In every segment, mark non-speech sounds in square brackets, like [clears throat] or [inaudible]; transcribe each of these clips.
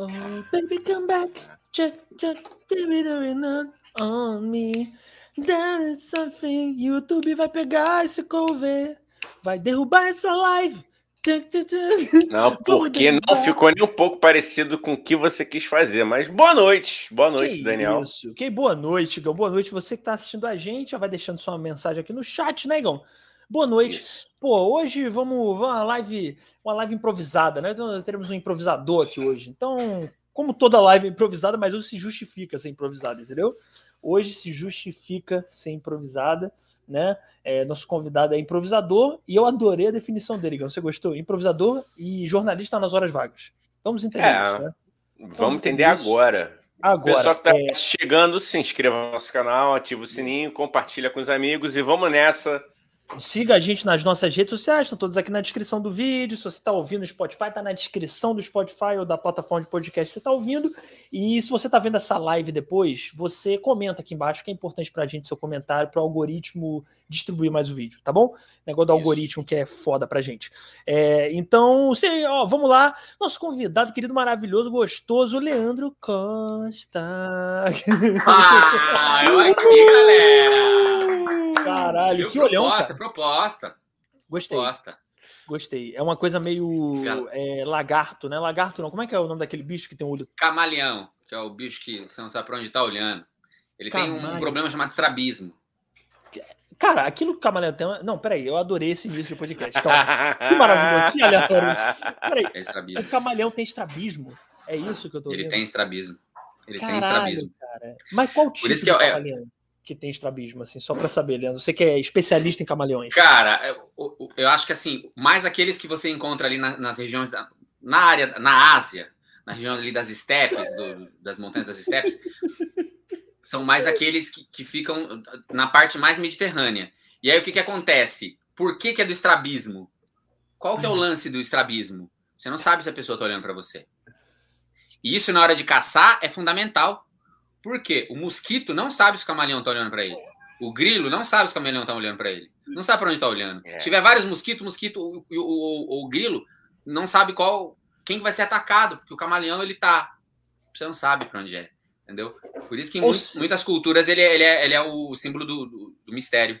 Oh, baby, come back. Check, check, not on me. That is something. YouTube vai pegar esse cover. Vai derrubar essa live. Não, [laughs] porque não ficou nem um pouco parecido com o que você quis fazer. Mas boa noite. Boa noite, que Daniel. Isso. Que boa noite, Igão. Boa noite. Você que está assistindo a gente, já vai deixando sua mensagem aqui no chat, né, Igão? Boa noite. Isso. Pô, hoje vamos, vamos uma live, uma live improvisada, né? Então, teremos um improvisador aqui hoje. Então, como toda live é improvisada, mas hoje se justifica ser improvisada, entendeu? Hoje se justifica ser improvisada, né? É, nosso convidado é improvisador e eu adorei a definição dele, Igão. Você gostou? Improvisador e jornalista nas horas vagas. Vamos entender é, isso, né? Vamos, vamos entender agora. Agora, o pessoal que está é... chegando, se inscreva no nosso canal, ativa o sininho, compartilha com os amigos e vamos nessa Siga a gente nas nossas redes sociais, estão todos aqui na descrição do vídeo. Se você está ouvindo no Spotify, está na descrição do Spotify ou da plataforma de podcast que você está ouvindo. E se você está vendo essa live depois, você comenta aqui embaixo, que é importante para a gente seu comentário, para o algoritmo distribuir mais o vídeo, tá bom? Negócio do Isso. algoritmo que é foda pra gente. É, então, você, ó, vamos lá. Nosso convidado, querido, maravilhoso, gostoso, Leandro Costa. Ah, eu aqui, galera! Caralho, que proposta, olhão. Proposta, proposta. Gostei. Proposta. Gostei. É uma coisa meio é, lagarto, né? Lagarto não. Como é que é o nome daquele bicho que tem um olho? Camaleão, que é o bicho que você não sabe para onde tá olhando. Ele Camaleão. tem um problema chamado estrabismo. Cara, aquilo que o Camaleão tem. Não, peraí, eu adorei esse início de podcast. Calma. que maravilhoso, que aleatório isso. Peraí, é o Camaleão tem estrabismo? É isso que eu tô Ele tem estrabismo. Ele Caralho, tem estrabismo. Cara. Mas qual tipo Por isso que de é, camaleão? Que tem estrabismo, assim, só para saber, Leandro. Você que é especialista em camaleões. Cara, eu, eu acho que assim, mais aqueles que você encontra ali na, nas regiões da, na área, na Ásia, na região ali das estepes, do, das montanhas das estepes, [laughs] são mais aqueles que, que, ficam na parte mais mediterrânea. E aí o que, que acontece? Por que, que é do estrabismo? Qual que é o uhum. lance do estrabismo? Você não sabe se a pessoa está olhando para você. E isso na hora de caçar é fundamental por quê? O mosquito não sabe se o camaleão está olhando para ele. O grilo não sabe se o camaleão está olhando para ele. Não sabe para onde está olhando. É. Se tiver vários mosquitos, o mosquito, o, o, o, o, grilo não sabe qual quem vai ser atacado, porque o camaleão ele tá. Você não sabe para onde é. Entendeu? Por isso que em muitas, muitas culturas ele é, ele, é, ele é o símbolo do, do, do mistério.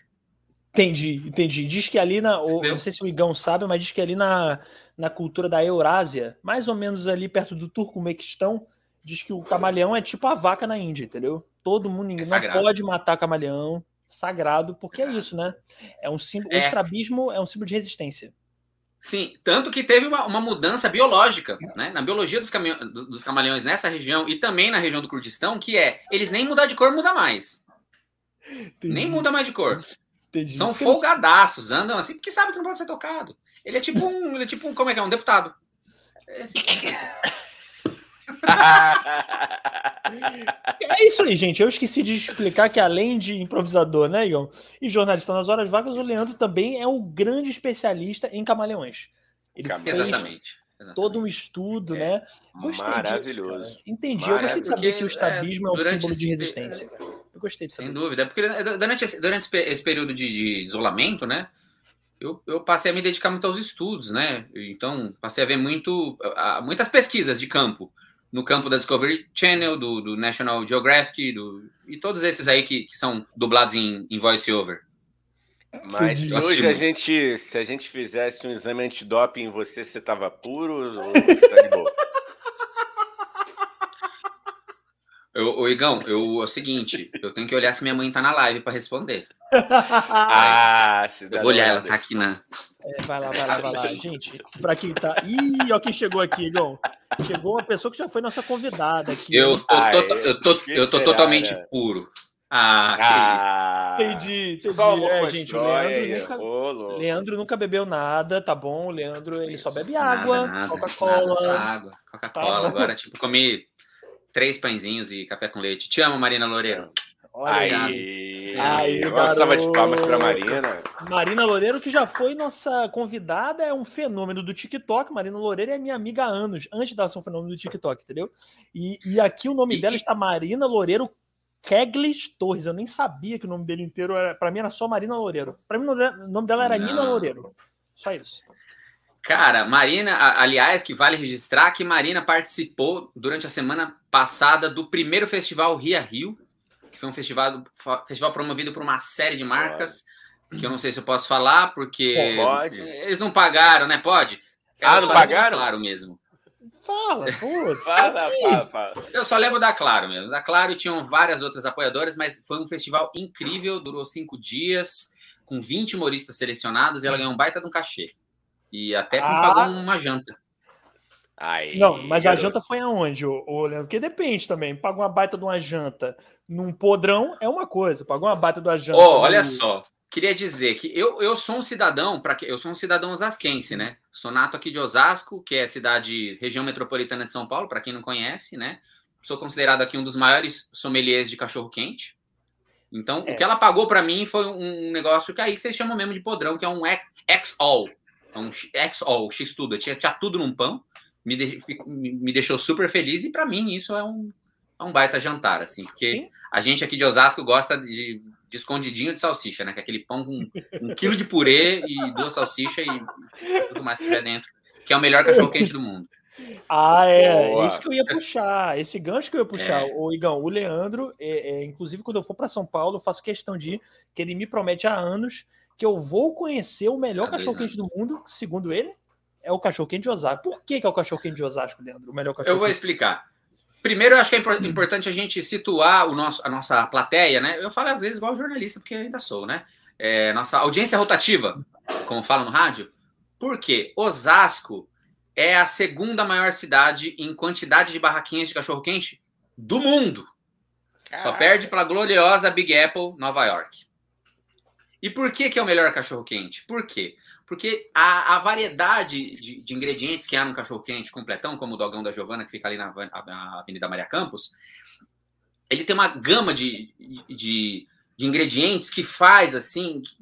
Entendi, entendi. Diz que ali na. Ou, não sei se o Igão sabe, mas diz que ali na, na cultura da Eurásia, mais ou menos ali perto do Turcomequistão, diz que o camaleão é tipo a vaca na Índia, entendeu? Todo mundo, ninguém é não pode matar camaleão, sagrado, porque é sagrado. é isso, né? É um símbolo, é. o estrabismo é um símbolo de resistência. Sim, tanto que teve uma, uma mudança biológica, né? Na biologia dos, dos camaleões nessa região e também na região do Kurdistão, que é, eles nem mudar de cor muda mais. Entendi. Nem muda mais de cor. Entendi. São folgadaços, andam assim, porque sabe que não pode ser tocado. Ele é tipo um, ele é tipo um, como é que é, um deputado. É assim, [laughs] é isso aí, gente. Eu esqueci de explicar que além de improvisador, né, Igor? E jornalista nas horas vagas, o Leandro também é um grande especialista em camaleões. Ele Exatamente. Exatamente. todo um estudo, é. né? Gostei Maravilhoso. Disso, Entendi. Eu gostei de saber que o estrabismo é, é um símbolo de resistência. Eu gostei de saber. Sem dúvida. Porque durante esse, durante esse período de, de isolamento, né? Eu, eu, passei a me dedicar muito aos estudos, né? Então, passei a ver muito, muitas pesquisas de campo no campo da Discovery Channel, do, do National Geographic, do, e todos esses aí que, que são dublados em, em voice-over. Mas se hoje a gente, se a gente fizesse um exame antidoping em você, você tava puro ou você tá de boa? [laughs] Eu, ô, Igão, eu, é o seguinte, eu tenho que olhar se minha mãe tá na live para responder. [laughs] ah, eu vou olhar, ela tá aqui na. É, vai lá, vai lá, vai lá. Gente, para quem tá. Ih, ó quem chegou aqui, Igão. Chegou uma pessoa que já foi nossa convidada aqui. Eu tô, ah, tô, eu tô, eu tô totalmente né? puro. Ah, ah entendi, entendi. É, gente, o Leandro, nunca, Leandro nunca bebeu nada, tá bom? O Leandro ele só bebe água, Coca-Cola. Água, Coca-Cola. Tá. Agora, tipo, comi três pãezinhos e café com leite. Te amo, Marina Loureiro. Olha aí, aí salva de palmas para Marina. Marina Loureiro, que já foi nossa convidada, é um fenômeno do TikTok. Marina Loureiro é minha amiga há anos, antes dela ser um fenômeno do TikTok, entendeu? E, e aqui o nome e, dela está Marina Loureiro Keglis Torres. Eu nem sabia que o nome dele inteiro era. Para mim era só Marina Loureiro. Para mim o nome dela era Não. Nina Loureiro. Só isso. Cara, Marina, aliás, que vale registrar que Marina participou durante a semana passada do primeiro festival Ria Rio, que foi um festival, festival promovido por uma série de marcas, que eu não sei se eu posso falar, porque pode. eles não pagaram, né? Pode? Ah, não pagaram? Claro mesmo. Fala, [laughs] putz. fala, fala, fala. Eu só lembro da Claro mesmo. Da Claro tinham várias outras apoiadoras, mas foi um festival incrível, durou cinco dias, com 20 humoristas selecionados, e ela ganhou um baita de um cachê. E até ah. pagou uma janta. Aí, não, mas a janta foi aonde, ô, ô, Leandro? Porque depende também. Pagou uma baita de uma janta num podrão é uma coisa, pagou uma baita de uma janta. Oh, olha só, queria dizer que eu, eu sou um cidadão, para eu sou um cidadão osasquense, né? Sou nato aqui de Osasco, que é cidade, região metropolitana de São Paulo, para quem não conhece, né? Sou considerado aqui um dos maiores sommeliers de cachorro quente. Então, é. o que ela pagou para mim foi um negócio que aí vocês chamam mesmo de podrão, que é um É um X-All, X-Tudo. Tinha, tinha tudo num pão me, de, me deixou super feliz e para mim isso é um, é um baita jantar, assim, porque Sim. a gente aqui de Osasco gosta de, de, escondidinho de salsicha, né? Que é aquele pão com um quilo de purê e duas salsichas e tudo mais que tiver dentro, que é o melhor cachorro quente do mundo. Ah, é. Boa. Isso que eu ia puxar. Esse gancho que eu ia puxar. É. O Igão, o Leandro, é, é, inclusive quando eu for para São Paulo, eu faço questão de ir, que ele me promete há anos que eu vou conhecer o melhor cachorro quente do mundo, segundo ele, é o cachorro quente de Osasco. Por que, que é o cachorro quente de Osasco, Leandro? O melhor cachorro Eu vou explicar. Primeiro, eu acho que é importante a gente situar o nosso, a nossa plateia, né? Eu falo às vezes igual jornalista, porque ainda sou, né? É, nossa audiência rotativa, como falam no rádio. Porque Osasco é a segunda maior cidade em quantidade de barraquinhas de cachorro-quente do mundo. Caraca. Só perde para a gloriosa Big Apple, Nova York. E por que, que é o melhor cachorro-quente? Por quê? Porque a, a variedade de, de, ingredientes que há no cachorro-quente completão, como o dogão da Giovana, que fica ali na, na Avenida Maria Campos, ele tem uma gama de, de, de ingredientes que faz, assim, que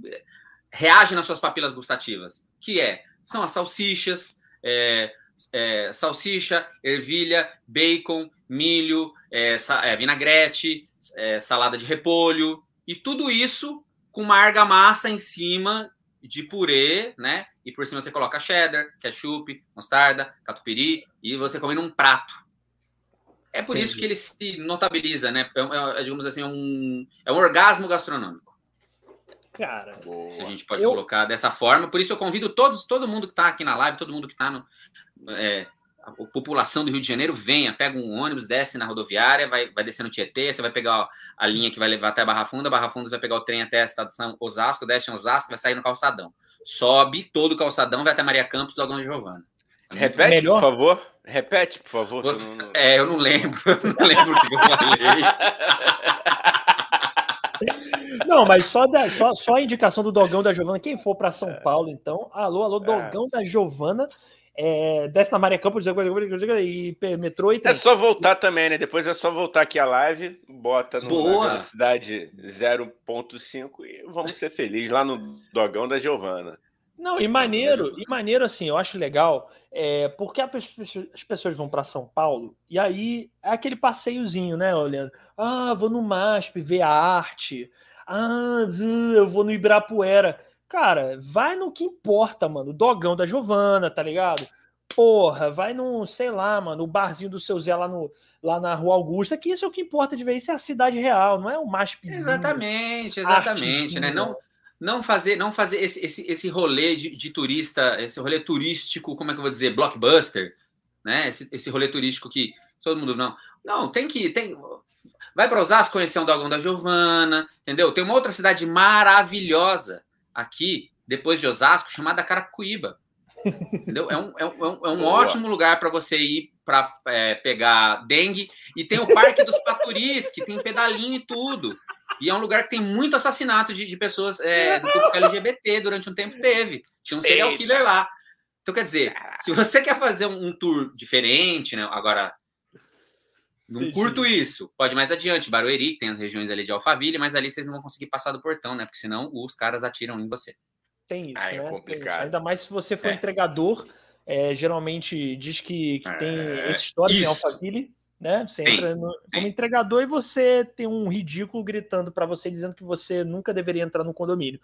reage nas suas papilas gustativas, que é, são as salsichas, é, é, salsicha, ervilha, bacon, milho, é, é vinagrete, é, salada de repolho, e tudo isso com uma argamassa em cima de purê, né? E por cima você coloca cheddar, ketchup, mostarda, catupiry e você come num prato. É por Entendi. isso que ele se notabiliza, né? É, é, digamos assim, um, é um orgasmo gastronômico. Cara, a gente pode eu... colocar dessa forma. Por isso eu convido todos, todo mundo que está aqui na live, todo mundo que está no, é, a população do Rio de Janeiro venha, pega um ônibus, desce na rodoviária, vai, vai descer no Tietê, você vai pegar a linha que vai levar até a Barra Funda, a Barra Funda você vai pegar o trem até a estação Osasco, desce em Osasco, vai sair no calçadão. Sobe todo o calçadão, vai até Maria Campos, Dogão de Giovana. Repete, Melhor? por favor. Repete, por favor. Você... Não... É, eu não lembro. [laughs] Eu não lembro o que eu falei. Não, mas só, da, só, só a indicação do Dogão da Giovana. Quem for para São Paulo, então, alô, alô, é. Dogão é. da Giovana é, desce na Maria Campos e metrô e tem. É só voltar também, né? Depois é só voltar aqui a live, bota no, na velocidade 0.5 e vamos ser felizes lá no dogão da Giovana. Não, e maneiro, e maneiro assim, eu acho legal, é, porque as pessoas vão para São Paulo e aí é aquele passeiozinho, né, olhando. Ah, vou no MASP ver a arte. Ah, eu vou no Ibirapuera. Cara, vai no que importa, mano. O dogão da Giovana, tá ligado? Porra, vai no, sei lá, mano, o barzinho do seu Zé lá, no, lá na Rua Augusta, que isso é o que importa de ver, isso é a cidade real, não é o MASPzinho. Exatamente, exatamente, né? Não, não fazer, não fazer esse, esse, esse rolê de, de, turista, esse rolê turístico, como é que eu vou dizer, blockbuster, né? Esse, esse rolê turístico que todo mundo não. Não, tem que tem vai para Osasco conhecer um dogão da Giovana, entendeu? Tem uma outra cidade maravilhosa aqui, depois de Osasco, chamada Carapicuíba. Entendeu? É um, é um, é um é ótimo lugar para você ir para é, pegar dengue. E tem o Parque dos Paturis, que tem pedalinho e tudo. E é um lugar que tem muito assassinato de, de pessoas é, do público LGBT durante um tempo teve. Tinha um serial killer lá. Então, quer dizer, se você quer fazer um, um tour diferente, né? Agora, não Entendi. curto isso. Pode mais adiante, Barueri, que tem as regiões ali de Alphaville, mas ali vocês não vão conseguir passar do portão, né? Porque senão os caras atiram em você. Tem isso, ah, é né? complicado. Ainda mais se você for é. entregador, é, geralmente diz que, que tem é, esse histórico em Alphaville, né? Você tem, entra no, como entregador e você tem um ridículo gritando para você dizendo que você nunca deveria entrar no condomínio.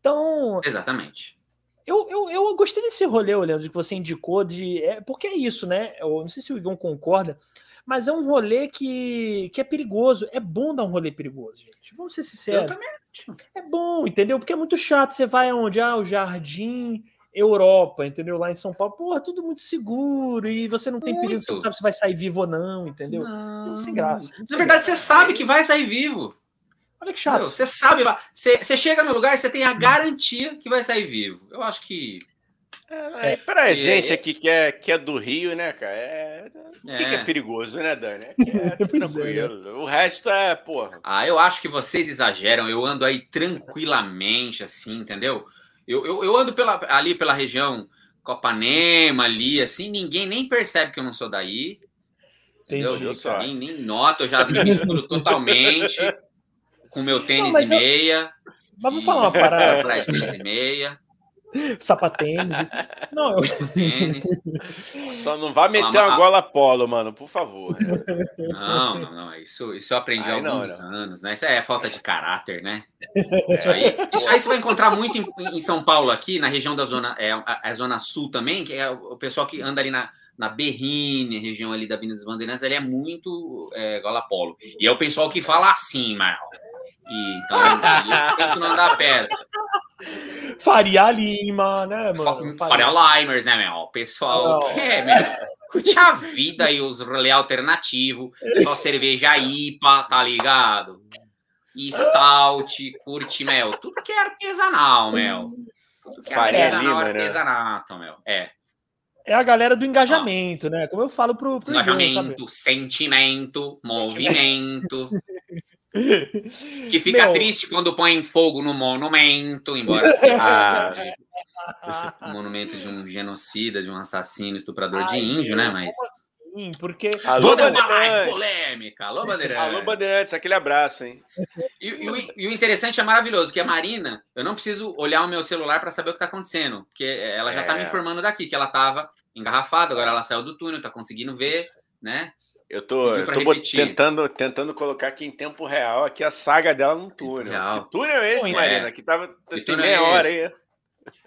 Então, exatamente. Eu, eu, eu gostei desse rolê, Leandro, que você indicou, de. É, porque é isso, né? Eu não sei se o Igor concorda, mas é um rolê que, que é perigoso. É bom dar um rolê perigoso, gente. Vamos ser sinceros. Eu também acho. É bom, entendeu? Porque é muito chato. Você vai aonde? Ah, o Jardim Europa, entendeu? Lá em São Paulo, porra, tudo muito seguro e você não tem muito. perigo, você não sabe se vai sair vivo ou não, entendeu? Não. Isso sem graça. Na verdade, você sabe que vai sair vivo. Olha que chato. Você sabe, você, você chega no lugar e você tem a garantia que vai sair vivo. Eu acho que. É, é pra gente aqui que é, que é do Rio, né, cara? É, o que, é. que é perigoso, né, Dani? É, [laughs] é, é tranquilo. O resto é, porra. Ah, eu acho que vocês exageram. Eu ando aí tranquilamente, assim, entendeu? Eu, eu, eu ando pela, ali pela região Copanema, ali, assim, ninguém nem percebe que eu não sou daí. Entendi, eu, nem, nem nota, eu já me misturo totalmente com meu tênis não, e meia. Eu... Mas vou falar uma parada. Atrás de tênis e meia. Sapatênis. Não, eu... Tênis. Só não vá meter uma gola polo, mano, por favor. Não, não, não. Isso, isso eu aprendi há alguns não, anos, né? Isso é falta de caráter, né? Isso aí, [laughs] isso aí você vai encontrar muito em, em, São Paulo, aqui, na região da zona, é, a, a, zona sul também, que é o pessoal que anda ali na, na Berrine, região ali da Avenida dos Bandeirantes, ele é muito é, gola polo. E é o pessoal que fala assim, mano. E, então, eu tento não [laughs] andar perto. Faria Lima, né, mano? Faria, Limers, né, meu? O pessoal oh. quer, meu. Curte a vida e os rolê alternativo, só cerveja IPA, tá ligado? E stout, curte, meu. Tudo que é artesanal, meu. Tudo que é Faria artesanal, Lima, né? artesanato, né? meu. É. É a galera do engajamento, ah. né? Como eu falo pro, pro Engajamento, sentimento, movimento. [laughs] Que fica Meu... triste quando põe fogo no monumento, embora seja [laughs] um monumento de um genocida, de um assassino, estuprador Ai, de índio, né? Mas. Sim, porque. Alô, Bandeirantes. polêmica. Alô, Bandeirantes. Alô, Bandeirantes, aquele abraço, hein? E, e, o, e, o, interessante é maravilhoso, que a Marina, eu não preciso olhar o meu celular para saber o que está acontecendo, porque ela já está é. me informando daqui que ela estava engarrafada, agora ela saiu do túnel, está conseguindo ver, né? Eu tô, eu tô tentando, tentando colocar aqui em tempo real aqui a saga dela no túnel. Real. Que túnel é esse, Pô, Marina? É. Que tava que tem meia é hora aí.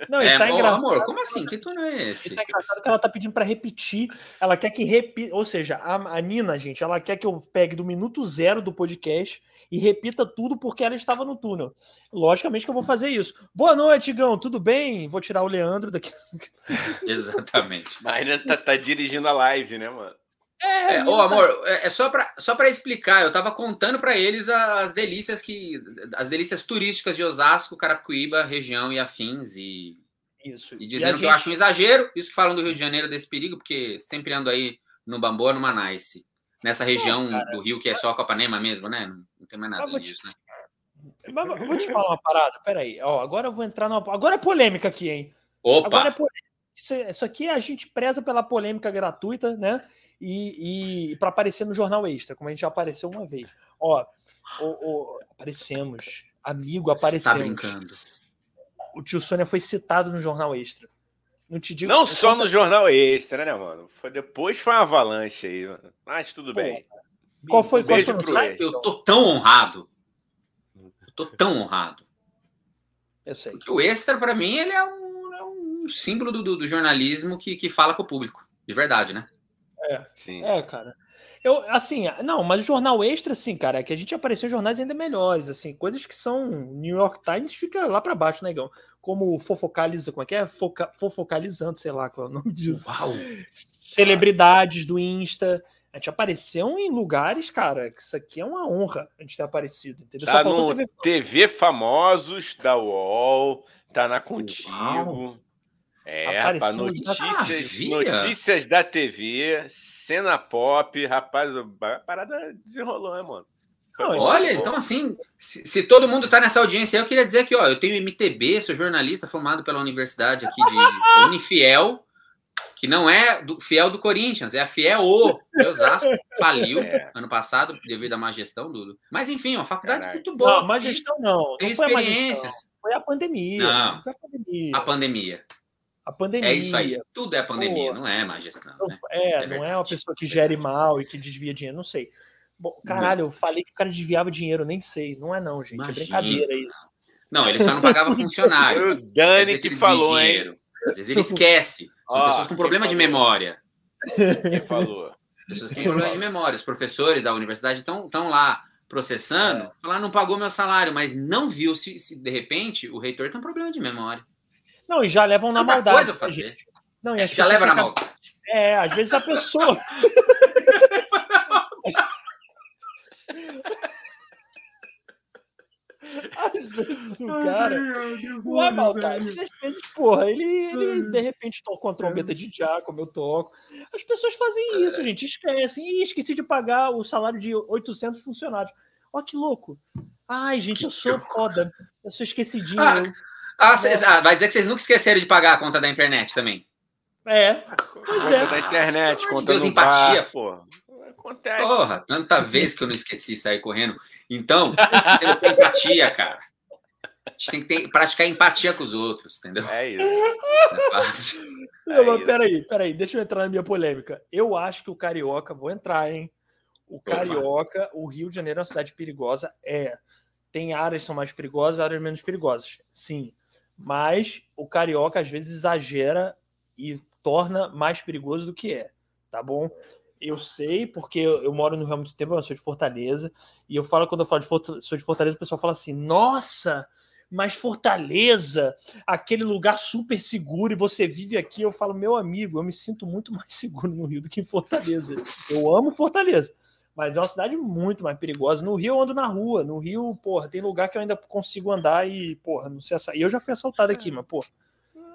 Não, é, tá engraçado. Amor, como assim? Que túnel é esse? Tá engraçado que ela tá pedindo para repetir. Ela quer que repita. Ou seja, a, a, Nina, gente, ela quer que eu pegue do minuto zero do podcast e repita tudo porque ela estava no túnel. Logicamente que eu vou fazer isso. Boa noite, Gão. Tudo bem? Vou tirar o Leandro daqui. [laughs] Exatamente. Marina tá, tá dirigindo a live, né, mano? É, é ô, amor, é, é só para só explicar, eu tava contando para eles as delícias que as delícias turísticas de Osasco, Carapicuíba, região e afins e isso. E dizendo e que gente... eu acho um exagero, isso que falam do Rio de Janeiro desse perigo, porque sempre ando aí no Bamboa, no Manice, nessa região do Rio que é só Copanema mesmo, né? Não tem mais nada disso, te... né? Mas vou te falar uma parada, peraí. Ó, agora eu vou entrar numa. Agora é polêmica aqui, hein? Opa! Agora é polêmica. Isso, isso aqui a gente preza pela polêmica gratuita, né? E, e para aparecer no Jornal Extra, como a gente já apareceu uma vez. Ó, aparecemos, amigo, aparecemos. Tá brincando. O tio Sônia foi citado no Jornal Extra. Não te digo. Não só no Jornal Extra, né, mano? Foi depois foi uma avalanche aí, mano. mas tudo Pô, bem. Qual foi, um qual foi o site? Eu tô tão honrado. Eu tô tão honrado. Eu sei. Porque o Extra, para mim, ele é um, é um símbolo do, do, do jornalismo que, que fala com o público. De verdade, né? É, Sim. é, cara. Eu, assim, não, mas o jornal extra, assim, cara, é que a gente apareceu em jornais ainda melhores, assim, coisas que são New York Times fica lá para baixo, negão. Né, Como fofocaliza, como é que é? Foca, fofocalizando, sei lá qual é o nome disso. Uau. Celebridades do Insta. A gente apareceu em lugares, cara, que isso aqui é uma honra a gente ter aparecido, entendeu? Tá no TV... TV Famosos da UOL, tá na Contigo. Uau. É, rapaz, notícias, notícias da TV, cena pop, rapaz, a parada desenrolou, né, mano? Não, olha, então assim, se, se, todo mundo tá nessa audiência aí, eu queria dizer que, ó, eu tenho MTB, sou jornalista formado pela universidade aqui de [laughs] Unifiel, que não é do, fiel do Corinthians, é a fiel o Osasco, faliu é. ano passado devido à má gestão, Dudu. Mas enfim, uma faculdade Caraca. muito boa. Não, má gestão não. Tem não experiências. Foi a, foi a pandemia. Não, a pandemia. A pandemia. A pandemia. É isso aí. Tudo é a pandemia, Pô, não é má gestão. Né? É, é não é uma pessoa que gere mal e que desvia dinheiro, não sei. Bom, caralho, eu falei que o cara desviava dinheiro, nem sei. Não é não, gente. É Imagina. É brincadeira isso. Não, ele só não pagava [laughs] funcionário. O Dani que, que falou, hein? Às vezes ele esquece. São Ó, pessoas com problema de memória. Quem falou? Pessoas que têm problema de memória. Os professores da universidade estão lá processando, falar não pagou meu salário, mas não viu se, se de repente o reitor tem um problema de memória. Não, e já levam na Tanta maldade. Coisa fazer. Não, e já leva na maldade. É, às vezes a pessoa. [laughs] Às vezes o cara. Não é maldade. Às vezes, porra, ele, ele de repente tocou uma trombeta de já, como eu toco. As pessoas fazem isso, gente. Esquecem. Ih, esqueci de pagar o salário de 800 funcionários. Ó, que louco. Ai, gente, eu sou foda. Eu sou esquecidinho. Ah, ah, cês, ah, vai dizer que vocês nunca esqueceram de pagar a conta da internet também. É. Pois é. da internet, conta Deus, empatia, bar, porra. Acontece. Porra, tanta vez que eu não esqueci sair correndo. Então, [laughs] tem que ter empatia, cara. A gente tem que ter, praticar empatia com os outros, entendeu? É isso. é fácil. [laughs] Não, é peraí, peraí, deixa eu entrar na minha polêmica. Eu acho que o Carioca, vou entrar, hein? O Carioca, o Rio de Janeiro é uma cidade perigosa. É. Tem áreas que são mais perigosas, áreas menos perigosas. Sim. Mas o Carioca, às vezes, exagera e torna mais perigoso do que é. Tá bom? eu sei, porque eu, moro no Rio há muito tempo, eu sou de Fortaleza, e eu falo, quando eu falo de Fortaleza, sou de Fortaleza, o pessoal fala assim, nossa, mas Fortaleza, aquele lugar super seguro, e você vive aqui, eu falo, meu amigo, eu me sinto muito [laughs] mais seguro no Rio do que em Fortaleza. Eu amo Fortaleza, mas é uma cidade muito mais perigosa. No Rio eu ando na rua, no Rio, porra, tem lugar que eu ainda consigo andar e, porra, não sei, e eu já fui assaltado aqui, mas, porra,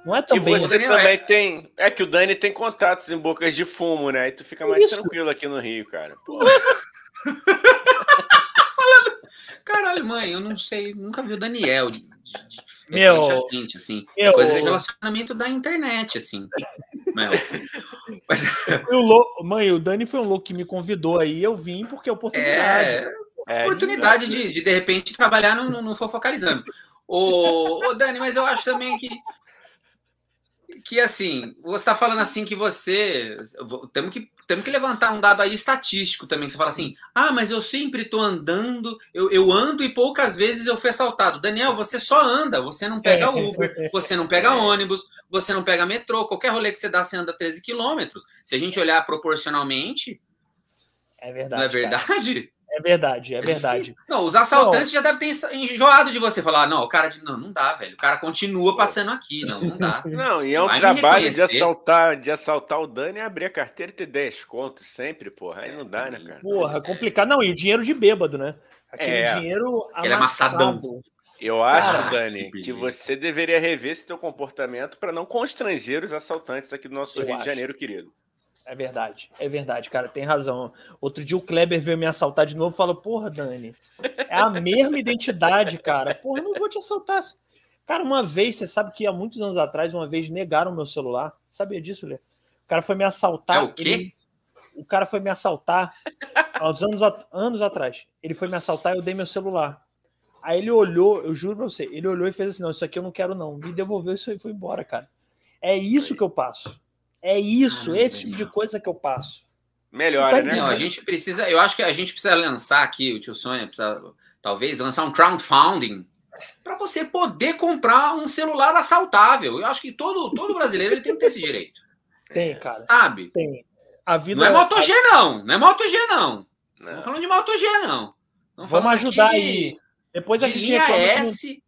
não é tão que você assim. também é. tem. É que o Dani tem contatos em bocas de fumo, né? E tu fica mais Isso. tranquilo aqui no Rio, cara. [laughs] Caralho, mãe, eu não sei, nunca vi o Daniel de, meu, gente, assim. Meu, coisa de relacionamento da internet, assim. Meu. Mas... Louco, mãe, o Dani foi um louco que me convidou aí, eu vim porque é oportunidade. É, é oportunidade de, de, de repente, trabalhar no, no, no Fofocalizando. Ô, ô, Dani, mas eu acho também que que assim, você está falando assim que você. Temos que, temos que levantar um dado aí estatístico também. Você fala assim: ah, mas eu sempre estou andando, eu, eu ando e poucas vezes eu fui assaltado. Daniel, você só anda, você não pega Uber, você não pega ônibus, você não pega metrô, qualquer rolê que você dá, você anda 13 quilômetros. Se a gente olhar proporcionalmente. É verdade. Não é verdade? Cara. É verdade, é verdade. Não, os assaltantes não. já devem ter enjoado de você falar, não, o cara de, não, não dá, velho. O cara continua passando aqui, não, não dá. [laughs] Não, e é um Vai trabalho de assaltar, de assaltar o Dani e abrir a carteira e ter 10 contos sempre, porra. Aí não dá, né, cara? Porra, complicado. Não, e dinheiro de bêbado, né? Aquele é. dinheiro Ele é amassadão. Eu acho, cara, Dani, que, que você deveria rever esse teu comportamento para não constranger os assaltantes aqui do nosso Eu Rio acho. de Janeiro, querido. É verdade, é verdade, cara, tem razão. Outro dia o Kleber veio me assaltar de novo e falou: Porra, Dani, é a mesma identidade, cara. Porra, não vou te assaltar. Cara, uma vez, você sabe que há muitos anos atrás, uma vez negaram meu celular. Sabia disso, Lê? O cara foi me assaltar. É o quê? Ele... O cara foi me assaltar há uns anos, anos atrás. Ele foi me assaltar e eu dei meu celular. Aí ele olhou, eu juro pra você, ele olhou e fez assim: Não, isso aqui eu não quero, não. Me devolveu isso e foi embora, cara. É isso que eu passo. É isso, ah, esse tipo de coisa que eu passo. Melhor, tá né? Não, a gente precisa, eu acho que a gente precisa lançar aqui, o tio Sônia precisa talvez lançar um crowdfunding para você poder comprar um celular assaltável. Eu acho que todo, todo brasileiro ele tem que ter esse direito. Tem, cara. Sabe? Tem. A vida não é Moto G, não. Não é Moto G, não. Não estamos falando de Moto G, não. Vamos ajudar de, aí. Depois a gente reclama. S, que não,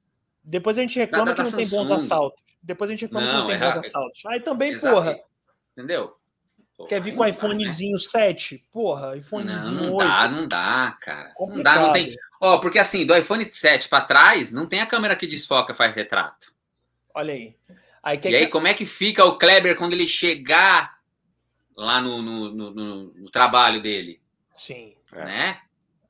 depois a gente reclama da, da, que não tem bons assaltos. Depois a gente reclama não, que não tem é, bons assaltos. Aí também, Exato. porra. Entendeu? Quer vir com iPhonezinho dá, né? 7? Porra, iPhonezinho não, não 8. dá, não dá, cara. Complicado. Não dá, não tem. Ó, porque assim, do iPhone 7 para trás, não tem a câmera que desfoca, faz retrato. Olha aí. aí e aí, como é que fica o Kleber quando ele chegar lá no, no, no, no trabalho dele? Sim. Né?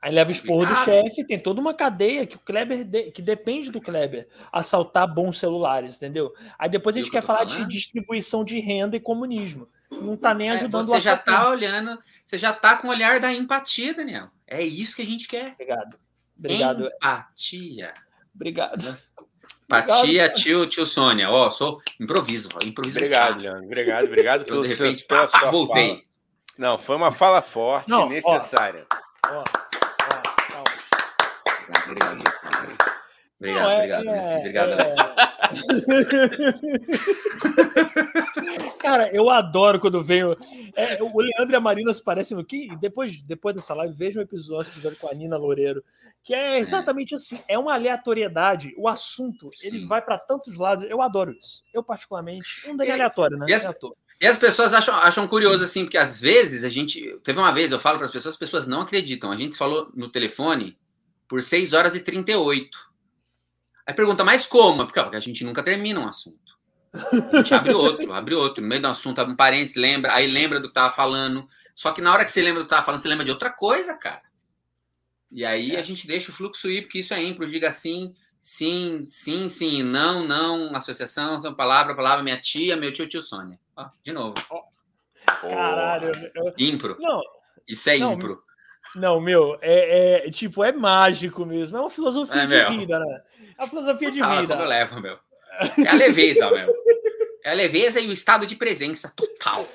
Aí leva o esporro do chefe, tem toda uma cadeia que o Kleber de, que depende do Kleber assaltar bons celulares, entendeu? Aí depois a gente quer falar falando? de distribuição de renda e comunismo. Não tá nem é, ajudando é, Você já tá olhando, você já tá com o olhar da empatia, Daniel. É isso que a gente quer. Obrigado. Obrigado. Empatia. Obrigado. [laughs] Empatia, tio, tio Sônia. Ó, oh, sou improviso, improviso. Obrigado, Leandro. Obrigado, obrigado [laughs] pelo de repente, seu, pá, voltei. Fala. Não, foi uma fala forte, Não, necessária. Ó, ó. Obrigado. Obrigado, Não, é, obrigado, é, Obrigado, é... [laughs] Cara, eu adoro quando venho. É, o Leandro e a Marina se parecem. Que depois, depois dessa live, veja um episódio, episódio com a Nina Loureiro, que é exatamente assim. É uma aleatoriedade. O assunto Sim. ele vai para tantos lados. Eu adoro isso. Eu, particularmente, um é aleatório, né? E as, e as pessoas acham, acham curioso, assim, porque às vezes a gente. Teve uma vez, eu falo para as pessoas, as pessoas não acreditam. A gente falou no telefone por 6 horas e 38. Aí pergunta, mas como? Porque, porque a gente nunca termina um assunto. A gente abre outro, [laughs] abre outro. No meio do assunto, abre um parênteses, lembra, aí lembra do que tava falando. Só que na hora que você lembra do que tava falando, você lembra de outra coisa, cara. E aí é. a gente deixa o fluxo ir, porque isso é impro. Diga sim, sim, sim, sim, não, não, associação, palavra, palavra, minha tia, meu tio, tio Sônia. Ó, de novo. Caralho. Eu... Impro. Não. Isso é não, impro. Não, meu, é, é, tipo, é mágico mesmo. É uma filosofia é, de meu. vida, né? É uma filosofia de vida. Como leva, meu. É a leveza, meu. É a leveza e o estado de presença total.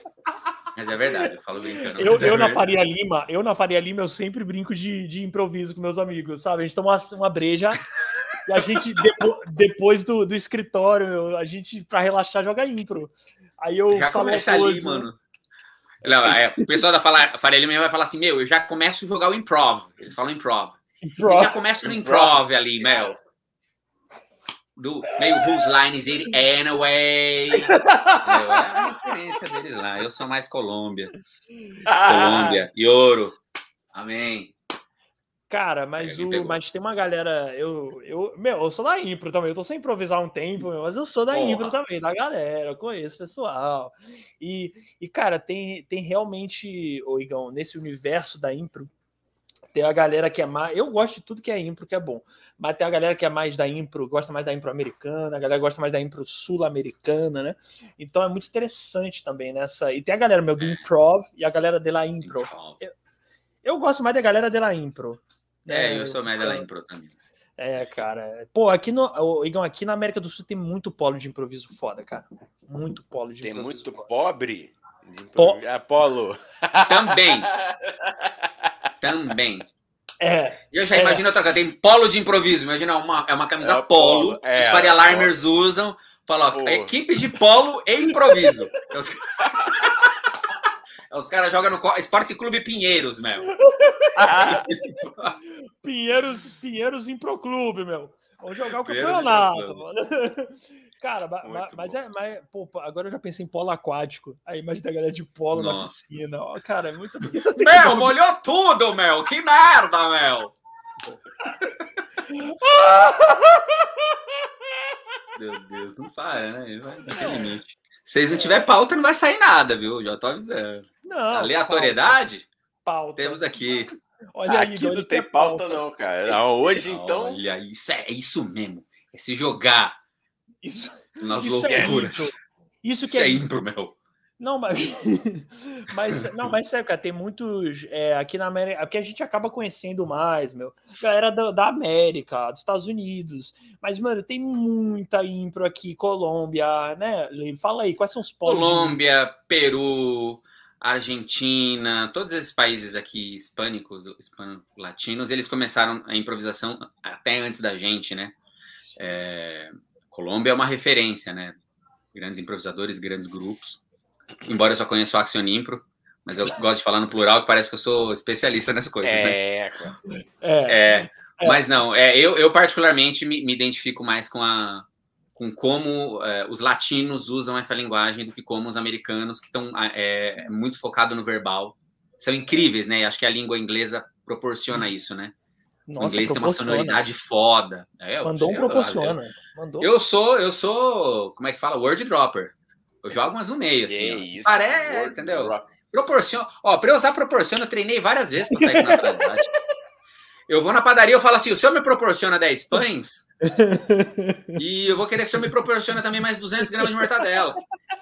Mas é verdade, eu falo brincando. Eu, eu é na Faria Lima, eu na Faria Lima, eu sempre brinco de, de improviso com meus amigos, sabe? A gente toma uma, uma breja e a gente, depo, depois do, do escritório, a gente, pra relaxar, joga impro. Aí eu Já começa ali, mano. Não, é, o pessoal da Faria Lima vai falar assim, meu, eu já começo a jogar o improv. Eles falam improv. improv. Eu já começo no improv, improv ali, meu do meio whose line is it anyway? é a referência deles lá. Eu sou mais Colômbia. Colômbia e ouro. Amém. Cara, mas, o, mas tem uma galera. Eu, eu, meu, eu sou da Impro também. Eu tô sem improvisar um tempo, mas eu sou da Porra. Impro também, da galera. Eu conheço pessoal. E, e cara, tem, tem realmente, ô Igão, nesse universo da Impro, tem a galera que é mais. Eu gosto de tudo que é impro, que é bom. Mas tem a galera que é mais da impro, gosta mais da impro americana, a galera gosta mais da impro sul-americana, né? Então é muito interessante também nessa. E tem a galera meu do improv e a galera de la impro. Eu, eu gosto mais da galera de la impro. É, eu sou mais da la impro também. É, cara. Pô, aqui no, Igão, aqui na América do Sul tem muito polo de improviso foda, cara. Muito polo de tem improviso. Tem muito foda. pobre. Po... Apolo. Também. [laughs] Também. É. Eu já é. imagino outra coisa. Tem polo de improviso. Imagina, uma, é uma camisa é polo. polo. É, os Faria Limers usam. Fala, ó, equipe de polo e improviso. [laughs] os, caras jogam no Esporte Clube Pinheiros, meu. [laughs] Pinheiros, Pinheiros Improclube, meu. Vamos jogar o campeonato, mano. Cara, mas, mas é. Mas, pô, agora eu já pensei em polo aquático. A imagem da galera de polo Nossa. na piscina. Ó, cara, é muito. [laughs] Mel, molhou tudo, Mel! Que merda, Mel! [laughs] Meu Deus, não para, né? Vai naquele limite. Se vocês não tiver pauta, não vai sair nada, viu? Já tô avisando. Não. Aleatoriedade? Pauta. Temos aqui. Olha aí, Aqui não tem pauta, pauta, não, cara. Não, hoje, [laughs] então. Olha, isso é isso mesmo. É se jogar isso, nas isso é loucuras. É isso, que isso é, é impro, meu. Não, mas, [laughs] mas não, mas sério, cara, tem muitos é, aqui na América, aqui a gente acaba conhecendo mais, meu. Galera da, da, América, dos Estados Unidos. Mas, mano, tem muita impro aqui, Colômbia, né? Fala aí, quais são os polos? Colômbia. Peru, Argentina, todos esses países aqui hispânicos, hispano-latinos, eles começaram a improvisação até antes da gente, né? É, Colômbia é uma referência, né? Grandes improvisadores, grandes grupos. Embora eu só conheça o Action Impro, mas eu gosto de falar no plural, que parece que eu sou especialista nessas coisas. É, né? é, é, é. Mas não, é, eu, eu particularmente me, me identifico mais com a com como é, os latinos usam essa linguagem do que como os americanos, que estão é, muito focados no verbal. São incríveis, né? Acho que a língua inglesa proporciona isso, né? Nossa, o inglês tem uma sonoridade foda. É, Mandou um proporciona. Eu, Mandou. eu sou, eu sou, como é que fala? Word dropper. Eu jogo umas no meio, assim. Parece, entendeu? Proporciona. Ó, pra eu usar proporciona, eu treinei várias vezes pra sair com naturalidade. eu vou na padaria, eu falo assim: o senhor me proporciona 10 pães e eu vou querer que o senhor me proporcione também mais 200 gramas de mortadela.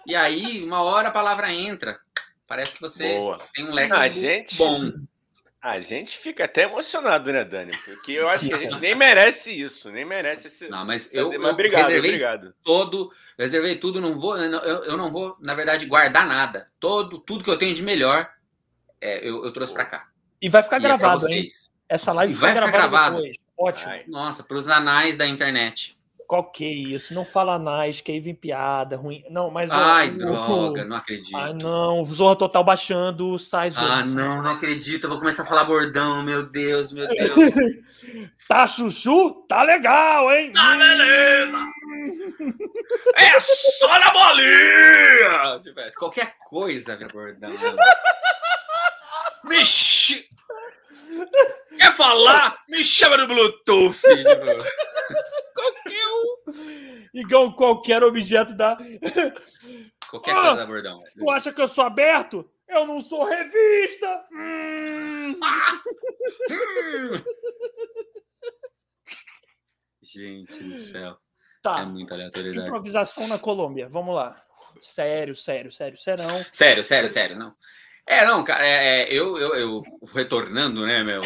E aí, uma hora a palavra entra. Parece que você Boa. tem um léxico gente... bom. A gente fica até emocionado, né, Dani? Porque eu acho que a gente [laughs] nem merece isso, nem merece esse. Não, mas eu, eu obrigado, reservei obrigado. todo, reservei tudo, não vou, eu, eu não vou, na verdade, guardar nada. Todo, tudo que eu tenho de melhor, é, eu, eu trouxe para cá. E vai ficar e é gravado, é hein? Essa live vai, vai ficar gravado. Ótimo. Ai. Nossa, para os nanais da internet. Qual que é isso? Não fala mais, que aí vem piada ruim. Não, mas. Ai, o, droga, não acredito. Ai, não. Zorra Total baixando, sai Zorra. Ah, não, não acredito. Eu vou começar a falar bordão, meu Deus, meu [laughs] Deus. tá chuchu? Tá legal, hein? Tá beleza! é só na bolinha! Qualquer coisa, meu bordão. Mexe! Quer falar? Me chama no Bluetooth. qualquer um. Igual qualquer objeto da. Qualquer ah, coisa, bordão. Tu acha que eu sou aberto? Eu não sou revista. Hum. [laughs] Gente do céu. Tá. É muita aleatoriedade. Improvisação na Colômbia. Vamos lá. Sério, sério, sério, serão. Sério, sério, sério, não. É, não, cara, é, é, eu, eu, eu retornando, né, meu?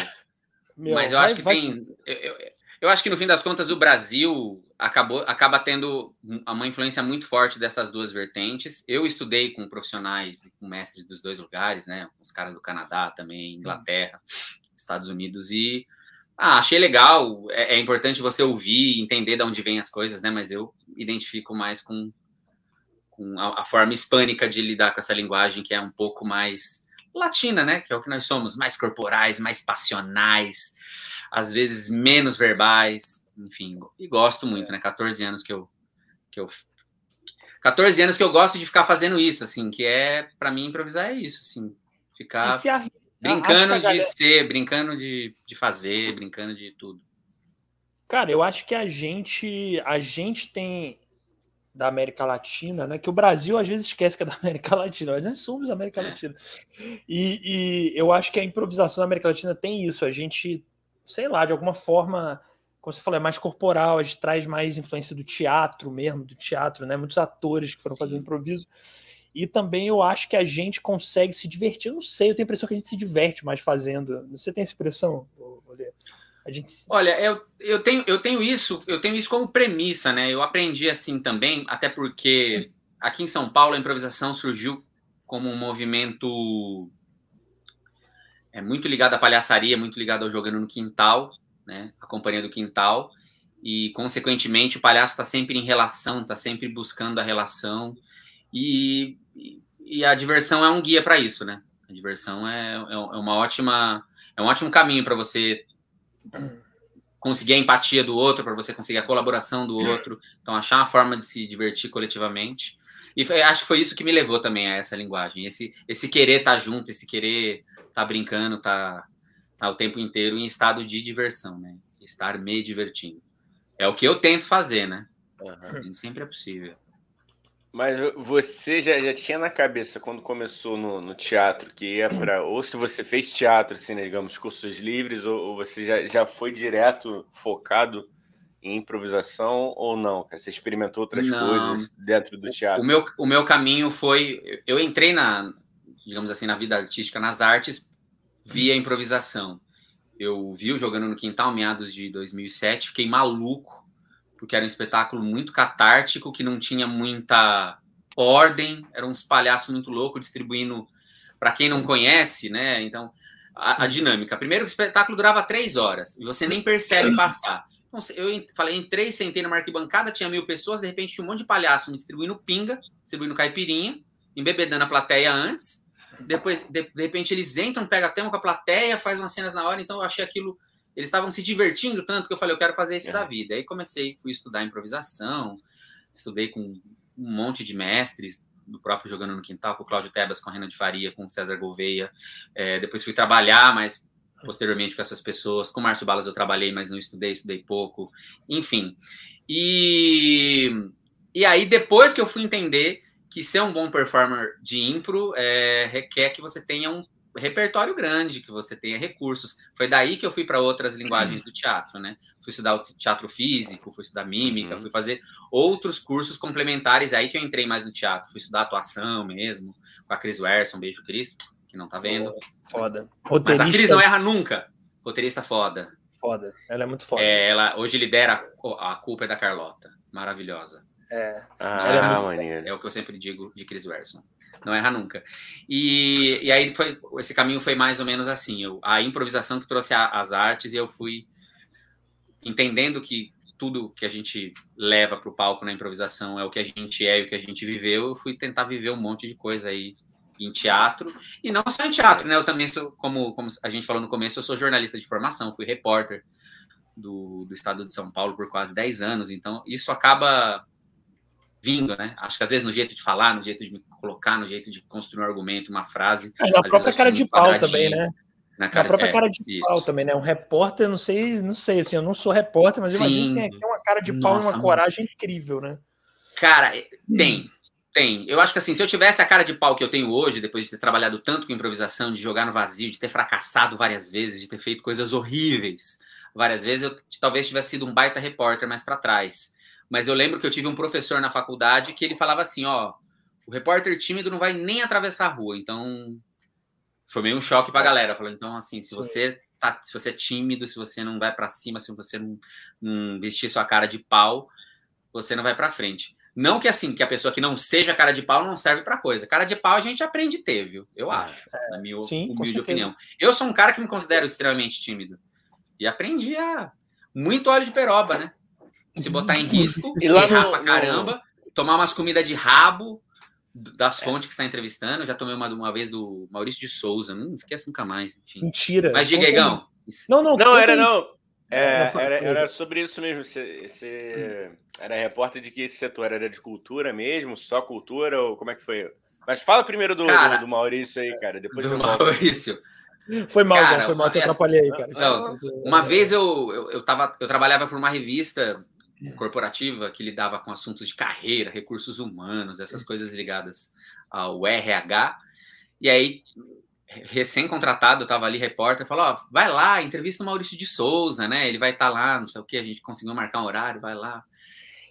meu Mas eu vai, acho que vai... tem. Eu, eu, eu, acho que no fim das contas o Brasil acabou, acaba tendo uma influência muito forte dessas duas vertentes. Eu estudei com profissionais e com mestres dos dois lugares, né? Os caras do Canadá também, Inglaterra, Estados Unidos, e ah, achei legal. É, é importante você ouvir, entender de onde vêm as coisas, né? Mas eu identifico mais com com a, a, forma hispânica de lidar com essa linguagem que é um pouco mais latina, né? Que é o que nós somos, mais corporais, mais passionais, às vezes menos verbais, enfim, e gosto muito, né? 14 anos que eu que eu 14 anos que eu gosto de ficar fazendo isso, assim, que é para mim improvisar é isso, assim, ficar brincando de galera... ser, brincando de, de fazer, brincando de tudo. Cara, eu acho que a gente a gente tem da América Latina, né? Que o Brasil às vezes esquece que é da [laughs] América Latina, nós somos da América é. Latina. E, e, eu acho que a improvisação da América Latina tem isso. A gente, sei lá, de alguma forma, como você falou, é mais corporal, a gente traz mais influência do teatro mesmo, do teatro, né? Muitos atores que foram fazer improviso. E também eu acho que a gente consegue se divertir. Eu não sei, eu tenho a impressão que a gente se diverte mais fazendo. Você tem essa impressão, Olê? Gente... Olha, eu, eu, tenho, eu tenho isso, eu tenho isso como premissa, né? Eu aprendi assim também, até porque aqui em São Paulo a improvisação surgiu como um movimento é muito ligado à palhaçaria, muito ligado ao jogando no quintal, né? A companhia do quintal. E, consequentemente, o palhaço está sempre em relação, está sempre buscando a relação. E, e a diversão é um guia para isso, né? A diversão é, é, é uma ótima, é um ótimo caminho para você conseguir a empatia do outro, para você conseguir a colaboração do outro. Então, achar uma forma de se divertir coletivamente. E foi, acho que foi isso que me levou também a essa linguagem. Esse, esse querer estar tá junto, esse querer tá brincando, tá, tá o tempo inteiro em estado de diversão, né? Estar me divertindo. É o que eu tento fazer, né? Uhum. sempre é possível. Mas você já, já tinha na cabeça quando começou no, no teatro que ia para. Ou se você fez teatro, assim, né, digamos, cursos livres, ou, ou, você já, já foi direto focado em improvisação ou não? Você experimentou outras não. coisas dentro do teatro? O meu, o meu caminho foi. Eu entrei na, digamos assim, na vida artística, nas artes, via improvisação. Eu vi o Jogando no Quintal, meados de 2007, fiquei maluco porque era um espetáculo muito catártico, que não tinha muita ordem, eram uns palhaços muito loucos distribuindo para quem não conhece, né? Então, a, a, dinâmica. Primeiro, o espetáculo durava três horas e você nem percebe passar. Então, eu falei, entrei, sentei numa arquibancada, tinha mil pessoas, de repente tinha um monte de palhaço me distribuindo pinga, distribuindo caipirinha, embebedando a plateia antes. Depois, de, de repente, eles entram, pegam tema com a plateia, faz umas cenas na hora. Então, eu achei aquilo eles estavam se divertindo tanto que eu falei, eu quero fazer isso é. da vida. Aí comecei, fui estudar improvisação, estudei com um monte de mestres, do próprio Jogando no Quintal, com o Cláudio Tebas, com a Rena de Faria, com o César Gouveia. É, depois fui trabalhar, mas posteriormente com essas pessoas. Com o Márcio Balas eu trabalhei, mas não estudei, estudei pouco. Enfim. E, e aí, depois que eu fui entender que ser um bom performer de impro é, requer que você tenha um repertório grande, que você tenha recursos. Foi daí que eu fui para outras linguagens do teatro, né? Fui estudar o teatro físico, fui estudar mímica, uhum. fui fazer outros cursos complementares, aí que eu entrei mais no teatro. Fui estudar atuação mesmo, com a Cris Werson, beijo Cris, que não tá vendo. Foda. Roteirista... Mas a Cris não erra nunca. Roteirista foda. Foda. Ela é muito foda. É, ela hoje lidera a culpa é da Carlota. Maravilhosa. É. Ah, é, muito... maneiro. é o que eu sempre digo de Cris Werson não erra nunca. E, e aí foi esse caminho foi mais ou menos assim, eu, a improvisação que trouxe a, as artes e eu fui entendendo que tudo que a gente leva para o palco na improvisação é o que a gente é e o que a gente viveu, eu fui tentar viver um monte de coisa aí em teatro, e não só em teatro, né? Eu também sou, como, como a gente falou no começo, eu sou jornalista de formação, fui repórter do, do estado de São Paulo por quase 10 anos, então isso acaba vindo, né? Acho que às vezes no jeito de falar, no jeito de me colocar, no jeito de construir um argumento, uma frase. É, na própria cara de pau também, né? Na, cara, na própria é, cara de isso. pau também, né? Um repórter, não sei, não sei, assim, eu não sou repórter, mas Sim. imagino que tem uma cara de pau Nossa, e uma coragem incrível, né? Cara, é, tem, tem. Eu acho que assim, se eu tivesse a cara de pau que eu tenho hoje, depois de ter trabalhado tanto com improvisação, de jogar no vazio, de ter fracassado várias vezes, de ter feito coisas horríveis várias vezes, eu talvez tivesse sido um baita repórter mais para trás. Mas eu lembro que eu tive um professor na faculdade que ele falava assim, ó, o repórter tímido não vai nem atravessar a rua, então foi meio um choque para a galera. Falou, então assim, se você tá, se você é tímido, se você não vai para cima, se você não, não vestir sua cara de pau, você não vai para frente. Não que assim, que a pessoa que não seja cara de pau não serve para coisa. Cara de pau a gente aprende a ter, viu? Eu é, acho, é, na minha sim, humilde opinião. Eu sou um cara que me considero extremamente tímido. E aprendi a muito óleo de peroba, né? Se botar em risco, e lá no, pra caramba, no... tomar umas comidas de rabo das é. fontes que está entrevistando. já tomei uma, uma vez do Maurício de Souza, não esquece nunca mais. Enfim. Mentira. Mas diga, Igão. Não, não, não era não. É, era, era sobre isso mesmo. Você, você era repórter de que esse setor era de cultura mesmo, só cultura, ou como é que foi? Mas fala primeiro do, cara, do, do Maurício aí, cara. Depois do Maurício. Foi mal, cara, foi mal, te atrapalhei aí, cara. Não, uma vez eu, eu, eu, tava, eu trabalhava por uma revista corporativa que lidava com assuntos de carreira, recursos humanos, essas coisas ligadas ao RH. E aí, recém-contratado, eu estava ali, repórter, falou: ó, vai lá, entrevista o Maurício de Souza, né? Ele vai estar tá lá, não sei o que, a gente conseguiu marcar um horário, vai lá.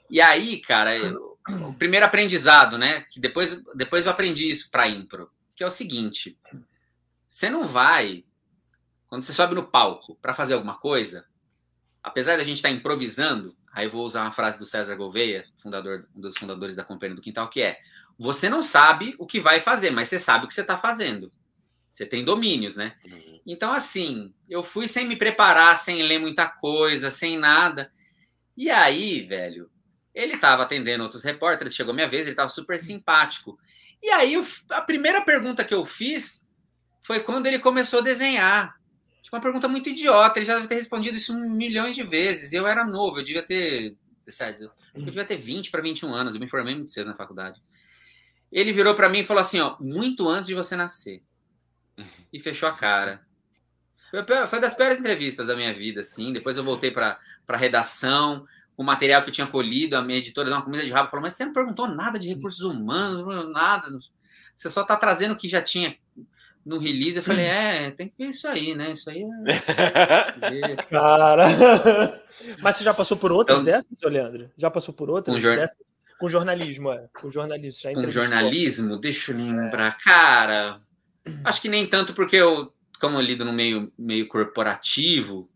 E aí, cara, eu, o primeiro aprendizado, né? Que depois, depois eu aprendi isso para impro, que é o seguinte: você não vai, quando você sobe no palco para fazer alguma coisa, apesar da gente estar tá improvisando, Aí eu vou usar uma frase do César Gouveia, fundador, um dos fundadores da Companhia do Quintal, que é: você não sabe o que vai fazer, mas você sabe o que você está fazendo. Você tem domínios, né? Uhum. Então, assim, eu fui sem me preparar, sem ler muita coisa, sem nada. E aí, velho, ele estava atendendo outros repórteres, chegou minha vez, ele estava super simpático. E aí, a primeira pergunta que eu fiz foi quando ele começou a desenhar. Tipo, uma pergunta muito idiota, ele já deve ter respondido isso milhões de vezes. Eu era novo, eu devia ter. Sério, eu devia ter 20 para 21 anos, eu me formei muito cedo na faculdade. Ele virou para mim e falou assim: ó, muito antes de você nascer. [laughs] E fechou a cara. Foi, foi das piores entrevistas da minha vida, assim. Depois eu voltei para a redação, com o material que eu tinha colhido, a minha editora deu uma comida de rabo, falou: Mas você não perguntou nada de recursos humanos, nada. Você só está trazendo o que já tinha no release, eu falei, hum. é, tem que ver isso aí, né? Isso aí é. [laughs] Cara. [laughs] Mas você já passou por outras então, dessas, Leandro? Já passou por outras com dessas? Com jornalismo, é. Com jornalismo. Já com jornalismo? Deixa eu lembrar. É. Cara, acho que nem tanto, porque eu, como eu lido no meio, meio corporativo,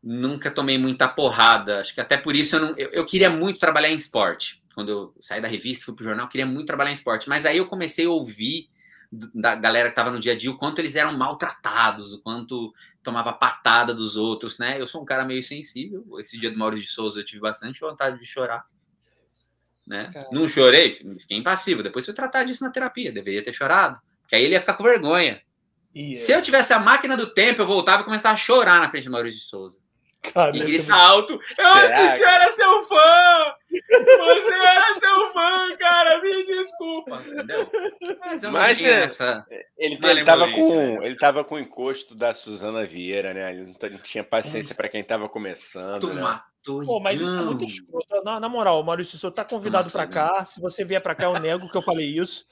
nunca tomei muita porrada. Acho que até por isso eu, não, eu, eu queria muito trabalhar em esporte. Quando eu saí da revista, fui pro jornal, eu queria muito trabalhar em esporte. Mas aí eu comecei a ouvir da galera que estava no dia a dia, o quanto eles eram maltratados, o quanto tomava patada dos outros, né? Eu sou um cara meio sensível. Esse dia do Maurício de Souza eu tive bastante vontade de chorar. Né? Não chorei, fiquei impassível. Depois fui tratar disso na terapia, deveria ter chorado, porque aí ele ia ficar com vergonha. Yeah. Se eu tivesse a máquina do tempo, eu voltava e começava a chorar na frente do Maurício de Souza. Cara, e grita alto. Eu assisti, era seu fã! Você era seu fã, cara! Me desculpa. Entendeu? Mas eu Mas, é, essa. Ele, ele, tava com, ele tava com o encosto da Suzana Vieira, né? Ele não tinha paciência para quem tava começando. Né? Pô, mas isso é muito escroto. Na, na moral, Maurício, o senhor tá convidado para cá. Se você vier para cá, eu nego que eu falei isso.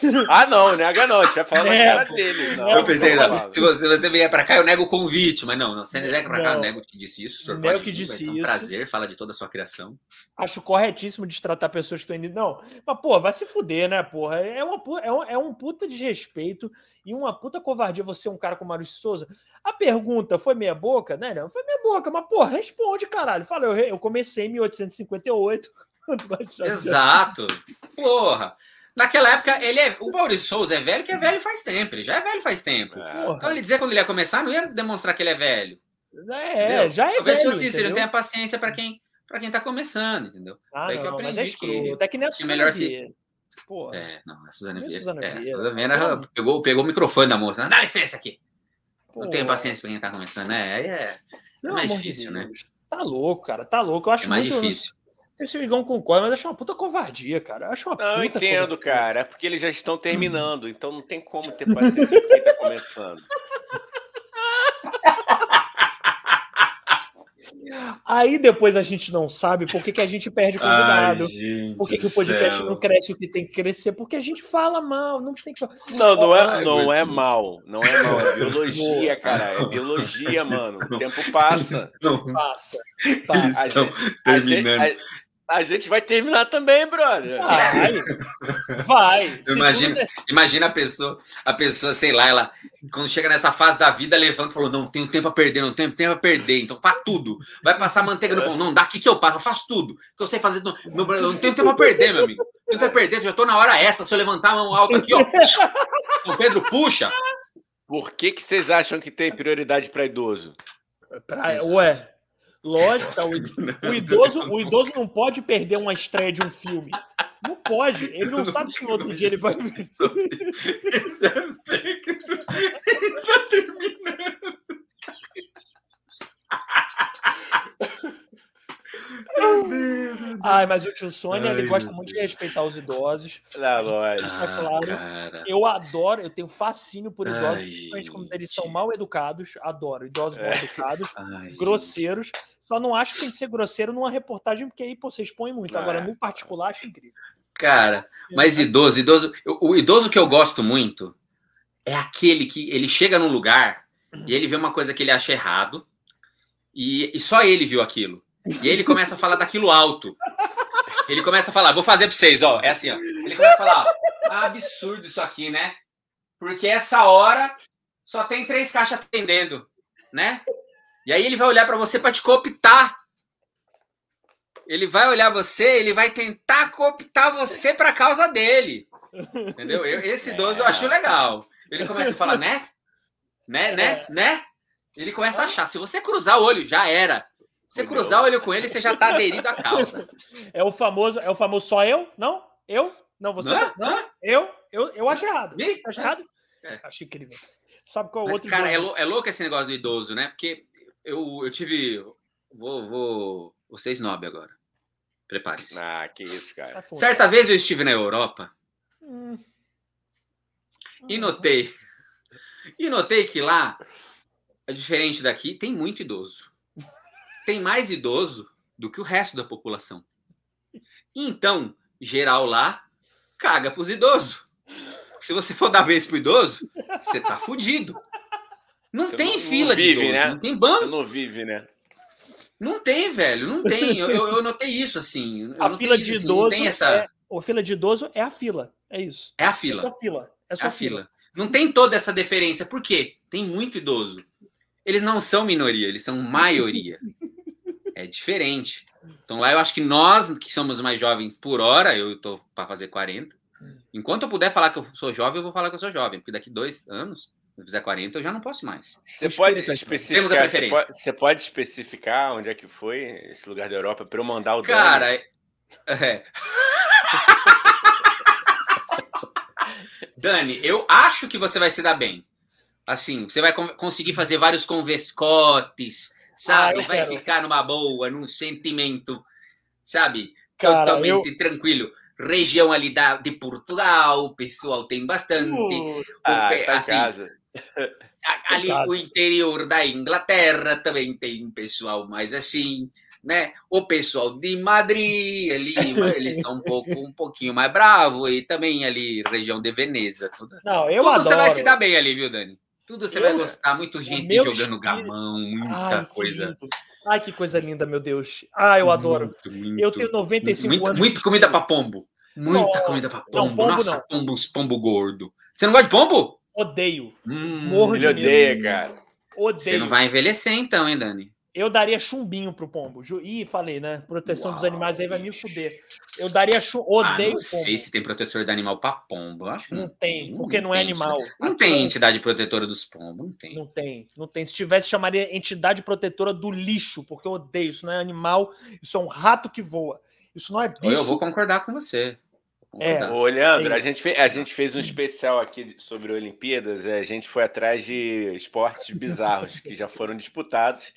[laughs] Ah, não, nega não. A gente vai falar na cara dele. Não, eu pensei, não, se, você, se você vier para cá, eu nego o convite. Mas não, não. Você vier para cá, eu nego que disse isso. O senhor nego pode que disse isso. um prazer, fala de toda a sua criação. Acho corretíssimo de tratar pessoas que estão indo. Não, mas, pô, vai se fuder, né, porra? É, uma, é, um, é um puta desrespeito e uma puta covardia você um cara como Maurício Souza. A pergunta foi meia boca, né? Não, foi meia boca, mas, porra, responde, caralho. Fala, eu, eu comecei em 1858. [laughs] Exato. Porra. Naquela época, ele é, o Maurício Souza é velho que é velho faz tempo. Ele já é velho faz tempo. É. Então ele dizer quando ele ia começar, não ia demonstrar que ele é velho. É, entendeu? já é Talvez velho, fosse isso, ele não tenha paciência para quem para quem tá começando, entendeu? Ah, Daí não, que eu aprendi mas é que, até que nem a Suzana melhor se... Pô, é, não, a Suzana Vieira, Suzana é, Vieira, a Suzana pegou, pegou o microfone da moça, dá licença aqui. Pô. Não tenho paciência para quem tá começando, né? É, é mais difícil, de né? Tá louco, cara, tá louco. Eu acho é mais muito... difícil. Não sei se o Igão concorda, mas acho uma puta covardia, cara. Eu acho uma não, puta entendo, covardia. cara. É porque eles já estão terminando, então não tem como ter paciência com quem tá começando. [laughs] Aí depois a gente não sabe por que, que a gente perde [laughs] convidado. Ai, por que, que o podcast céu. não cresce o que tem que crescer? Porque a gente fala mal, não tem que. Não, não é, não é mal. Não é mal, é [laughs] biologia, cara. É biologia, mano. O tempo passa. Passa. passa. A gente, terminando. A gente, a, gente vai terminar também, brother. Vai. [laughs] Vai. Imagina, imagina a pessoa, a pessoa, sei lá, ela quando chega nessa fase da vida, levanta e falou: "Não tenho tempo a perder, não tenho tempo a perder". Então, para tudo. Vai passar manteiga no pão. Não, daqui que eu passo, eu faço tudo. Que eu sei fazer, não, não tenho tempo a perder, meu amigo. Não tenho tempo a perder, já tô na hora essa, se eu levantar a mão alta aqui, ó. O Pedro puxa. Por que que vocês acham que tem prioridade para idoso? Pra, ué, Lógico, o, o, [laughs] idoso, o idoso não pode perder uma estreia de um filme. Não pode. Ele não sabe se no outro dia ele vai ver. Esse aspecto está terminando. Meu Deus, meu Deus. Ai, mas o tio Sônia, ele gosta muito de respeitar os idosos. Não, lógico. Ah, claro. Cara. Eu adoro, eu tenho fascínio por idosos, Ai, principalmente quando eles são mal educados. Adoro. Idosos mal é. educados, Ai, grosseiros. Só não acho que tem que ser grosseiro numa reportagem, porque aí pô, você expõe muito. Agora, é. no particular, acho incrível. Cara, mas idoso, idoso, o idoso que eu gosto muito é aquele que ele chega num lugar e ele vê uma coisa que ele acha errado e, e só ele viu aquilo. E ele começa a falar daquilo alto. Ele começa a falar, vou fazer para vocês, ó. É assim, ó. Ele começa a falar, ah, absurdo isso aqui, né? Porque essa hora só tem três caixas atendendo, né? E aí ele vai olhar para você para te cooptar. Ele vai olhar você, ele vai tentar cooptar você para causa dele. Entendeu? Eu, esse idoso eu acho legal. Ele começa a falar, né? Né, né, né? Ele começa a achar. Se você cruzar o olho, já era. Você cruzar o olho com ele, você já tá aderido à causa. [laughs] É o famoso, é o famoso só eu? Não? Eu? Não, você? Não? não? Eu? Eu, eu acho errado. Você acha errado? É. Acho incrível. Sabe qual é o outro? Cara, é, é louco esse negócio do idoso, né? Porque eu, eu tive. Vou, vou, vou ser snob agora. Prepare-se. Ah, que isso, cara. Tá Certa vez eu estive na Europa hum. e notei. [laughs] E notei que lá, é diferente daqui, tem muito idoso. Tem mais idoso do que o resto da população. Então, geral lá, caga pros idosos. Se você for dar vez pro idoso, você tá fudido. Não Você tem não, fila não vive, de idoso, né? não tem banco. Você não vive, né? Não tem, velho, não tem. Eu, eu, eu notei isso, assim. a fila de isso, idoso assim, essa... é, a fila de idoso é a fila, é isso. É a fila. É a fila. É, é a fila. Não tem toda essa deferência. Por quê? Tem muito idoso. Eles não são minoria, eles são maioria. é diferente. Então lá eu acho que nós, que somos mais jovens por hora, eu tô para fazer 40. Enquanto eu puder falar que eu sou jovem, eu vou falar que eu sou jovem, porque daqui dois anos eu fizer 40, eu já não posso mais. Você pode especificar, você pode, você pode, especificar onde é que foi esse lugar da Europa para eu mandar o Cara, Dani? é. [laughs] Dani, eu acho que você vai se dar bem. Assim, você vai conseguir fazer vários converscotes, sabe? Ah, vai quero. ficar numa boa, num sentimento, sabe? Cara, Totalmente eu... tranquilo região ali da, de Portugal, o pessoal tem bastante. Uh, ah, tá assim, casa. Ali o interior da Inglaterra também tem pessoal mais assim, né? O pessoal de Madrid, ali, [laughs] eles são um pouco um pouquinho mais bravo e também ali região de Veneza. Tudo, Não, eu tudo adoro. você vai se dar bem ali, viu, Dani? Tudo você eu, vai gostar, muito gente jogando espírito... gamão, muita Ai, coisa. Ai, que coisa linda, meu Deus. Ah, eu adoro. Muito, muito, eu tenho 95 muito, anos. Muito comida para pombo. Muita Nossa, comida para pombo. Não, pombo Nossa, não. pombo, pombo gordo. Você não gosta de pombo? Odeio. Hum, Morro de odeia, cara. Odeio. Você não vai envelhecer então, hein, Dani? Eu daria chumbinho pro pombo. Ih, falei, né? Proteção Uau, dos animais aí vai me fuder. Eu daria chum... Odeio ah, não pombo. sei se tem protetor de animal para pombo. Eu acho que não, não tem, porque não, não é animal. Não tem entidade protetora dos pombos, não tem. Não tem, não tem. Se tivesse, chamaria entidade protetora do lixo, porque eu odeio. Isso não é animal, isso é um rato que voa. Isso não é bicho. Eu vou concordar com você. É, Ô, Leandro, a gente, fez, a gente fez um especial aqui sobre Olimpíadas. A gente foi atrás de esportes bizarros que já foram disputados.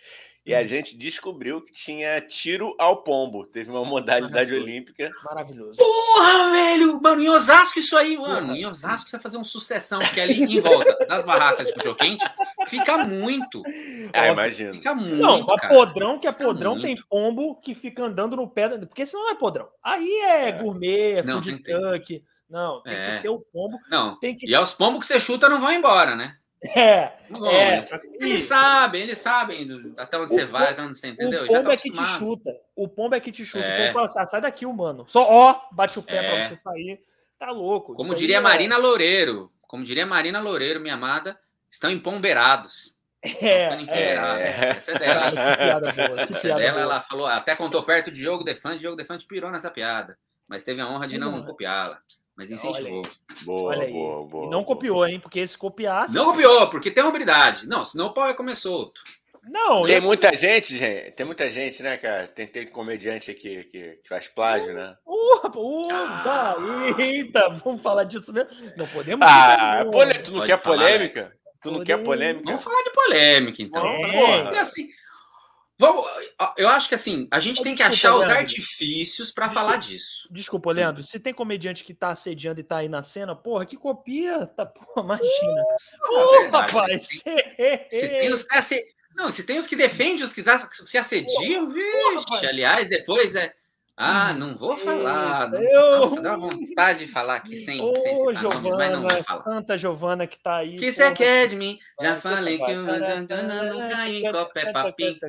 E a gente descobriu que tinha tiro ao pombo. Teve uma modalidade Maravilhoso. olímpica. Maravilhoso. Porra, velho! Mano, em Osasco isso aí, mano. Em Osasco você vai fazer uma sucessão, porque ali em volta das barracas de cachorro quente fica muito. Ah, imagino. Fica muito. Não, a podrão, que é podrão, tem pombo que fica andando no pé. Porque senão não é podrão. Aí é, é. gourmet, é food truck. Não, tem é. que ter o pombo. Não. Tem que... E aos pombos que você chuta não vão embora, né? [laughs] É, é. Eles sabem, eles sabem até onde o você vai, até onde você entendeu. O pombo tá é que te chuta. O pombo é que te chuta. É. O pombo fala assim: ah, sai daqui, humano. Só ó, bate o pé é. pra você sair. Tá louco. Como diria é... Marina Loureiro, como diria Marina Loureiro, minha amada, estão empomberados. [laughs] É, é. Essa é dela. [laughs] que piada boa. Que piada dela, boa. ela falou, até contou perto de Diogo Defante, Diogo Defante pirou nessa piada, mas teve a honra de não copiá-la. Mas incentivou. Boa, Olha boa, boa. E não boa. copiou, hein? Porque se copiasse. Não copiou, porque tem uma habilidade. Não, senão o pau ia comer solto. Não, tem eu... muita gente, gente. Tem muita gente, né, cara? Tem, tem comediante aqui que, que faz plágio, né? Uh, uh, ah. Eita, vamos falar disso mesmo. Não podemos. Ah, polê... tu não quer polêmica? Tu não quer polêmica? Vamos falar de polêmica, então. É. assim, Vamos, eu acho que assim, a gente tem que achar os artifícios para falar disso. Desculpa, Leandro, se tem comediante que tá assediando e tá aí na cena, porra, que copia, tá, [laughs] porra, imagina. Uh, rapaz. Se tem, se tem os que não, se tem os que defendem os que, se assediam, vixe, aliás, depois é ah, não vou falar. Eu... Nossa, dá vontade de falar aqui sem, Ô, sem citar Giovana, nomes, mas não vou falar. Santa Giovana que tá aí. que você quer de mim? Já falei que eu não caio em copé papim.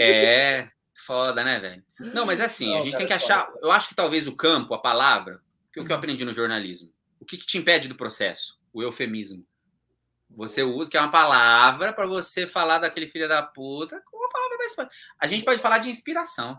É, foda, né, velho? Não, mas é assim, a gente tem que achar... Eu acho que talvez o campo, a palavra, que o que eu aprendi no jornalismo, o que, que te impede do processo? O eufemismo. Você usa, que é uma palavra para você falar daquele filho da puta com uma palavra mais... A gente pode falar de inspiração.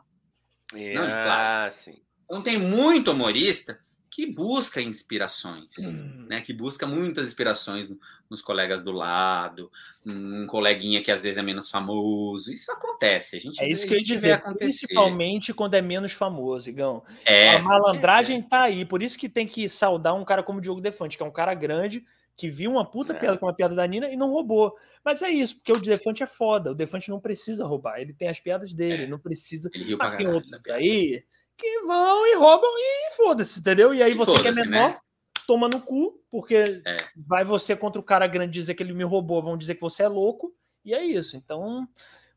É, não de Ah, sim. Então tem muito humorista que busca inspirações, hum. né? Que busca muitas inspirações nos colegas do lado, um coleguinha que às vezes é menos famoso. Isso acontece. A gente é isso que eu ia dizer, principalmente quando é menos famoso, Igão. É, a malandragem é. tá aí, por isso que tem que saudar um cara como o Diogo Defante, que é um cara grande, que viu uma puta é. piada com uma piada da Nina e não roubou. Mas é isso, porque o Defante é foda. O Defante não precisa roubar. Ele tem as piadas dele, é. não precisa. Mas tem outros aí que vão e roubam e foda-se, entendeu? E aí e você que é menor, né? toma no cu, porque é. vai você contra o cara grande dizer que ele me roubou, vão dizer que você é louco, e é isso. Então,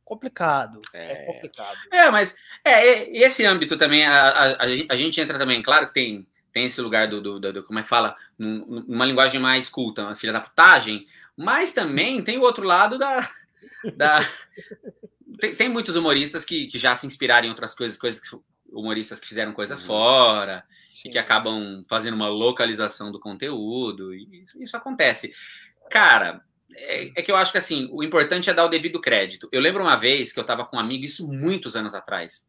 complicado. É, é complicado. É, mas é, esse âmbito também, a, a, a, gente entra também, claro que tem tem esse lugar do, do, do, do como é que fala, numa linguagem mais culta, uma filha da putagem, mas também tem o outro lado da. da [laughs] tem, tem, muitos humoristas que, que já se inspiraram em outras coisas, coisas que, humoristas que fizeram coisas uhum. fora Sim. e que acabam fazendo uma localização do conteúdo, e isso, isso acontece. Cara, é, é, que eu acho que assim, o importante é dar o devido crédito. Eu lembro uma vez que eu estava com um amigo, isso muitos anos atrás,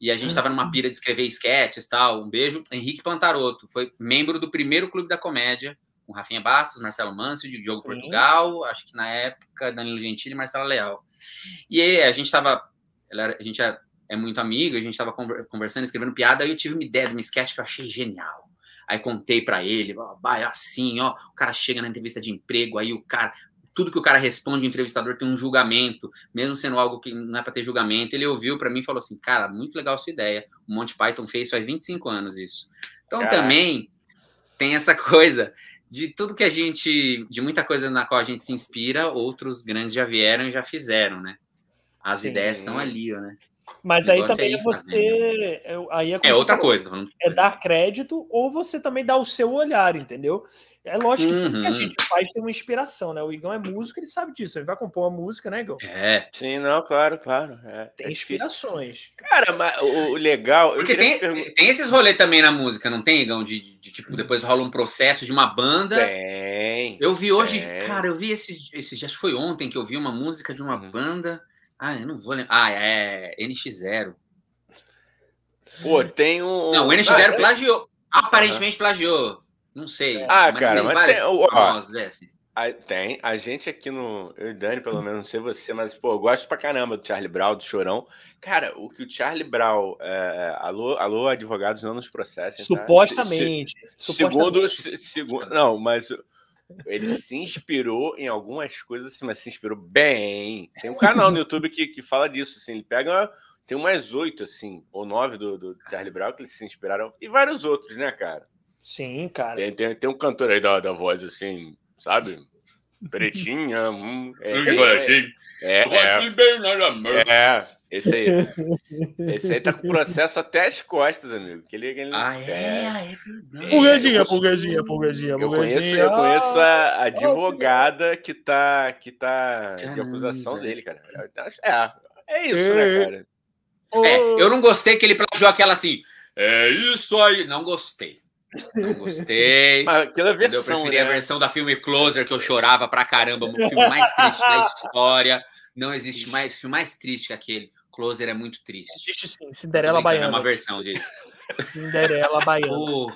e a gente estava numa uhum. pira de escrever sketches tal. Um beijo. Henrique Pantaroto foi membro do primeiro Clube da Comédia, com Rafinha Bastos, Marcelo Manso, Diogo Sim. Portugal, acho que na época Danilo Gentili e Marcela Leal. E aí, a gente estava. A gente é, é muito amigo, a gente estava conversando, escrevendo piada, aí eu tive uma ideia de um sketch que eu achei genial. Aí contei para ele, é assim, ó, o cara chega na entrevista de emprego, aí o cara, tudo que o cara responde, o entrevistador tem um julgamento, mesmo sendo algo que não é para ter julgamento. Ele ouviu para mim e falou assim: Cara, muito legal a sua ideia. O Monty Python fez faz 25 anos isso. Então Caraca. também tem essa [laughs] coisa de tudo que a gente, de muita coisa na qual a gente se inspira, outros grandes já vieram e já fizeram, né? As Sim. ideias estão ali, né? Mas aí também é você. Aí é, é outra coisa. É dar crédito ou você também dá o seu olhar, entendeu? É lógico que tudo que a uhum. gente faz tem uma inspiração, né? O Igão é músico, ele sabe disso. Ele vai compor uma música, né, Igão? É. Sim, não, claro, claro. É, tem é inspirações. Cara, mas o, legal. Porque tem, tem esses rolês também na música, não tem, Igão? De, de, de, tipo, depois rola um processo de uma banda. Tem. Eu vi hoje, tem. cara, eu vi esses, esses. Acho que foi ontem que eu vi uma música de uma uhum. banda Ah, eu não vou lembrar. Ah, é NX0. Pô, tem um. Não, o NX0 ah, plagiou. Aparentemente plagiou. Não sei. Ah, mas cara, mas tem. Ó, desse. A, tem. A gente aqui no. Eu e Dani, pelo menos, não sei você, mas, pô, eu gosto pra caramba do Charlie Brown, do Chorão. Cara, o que o Charlie Brown. É, alô, alô, advogados não nos processem. Tá? Supostamente. Se, se, segundo. Se, segundo não, mas ele se inspirou em algumas coisas, assim, mas se inspirou bem. Tem um canal no YouTube que, que fala disso, assim, ele pega. Tem umas oito, assim, ou nove do, do Charlie Brown que eles se inspiraram. E vários outros, né, cara? Sim, cara. Tem, tem, tem um cantor aí da, da voz, assim, sabe? Pretinha. Hum, é, é, é, é, é, esse aí. [laughs] Esse aí tá com processo até as costas, amigo. Que ele, ele, ah, é, é, é Pulgadinha, pulgadinha, pulgadinha, Eu conheço, eu conheço a advogada que tá, que tá de acusação dele, cara. É, é isso, né, cara? É, eu não gostei que ele plagiou aquela assim. É isso aí. Não gostei. Não gostei. [laughs] Mas aquela versão, eu preferi né? a versão da filme Closer, que eu chorava pra caramba. O filme mais triste da [laughs] história. Não existe mais filme mais triste que aquele. Closer é muito triste. Existe sim. Cinderela Baiana. É uma versão dele. [laughs] Cinderela Baiana. Porra,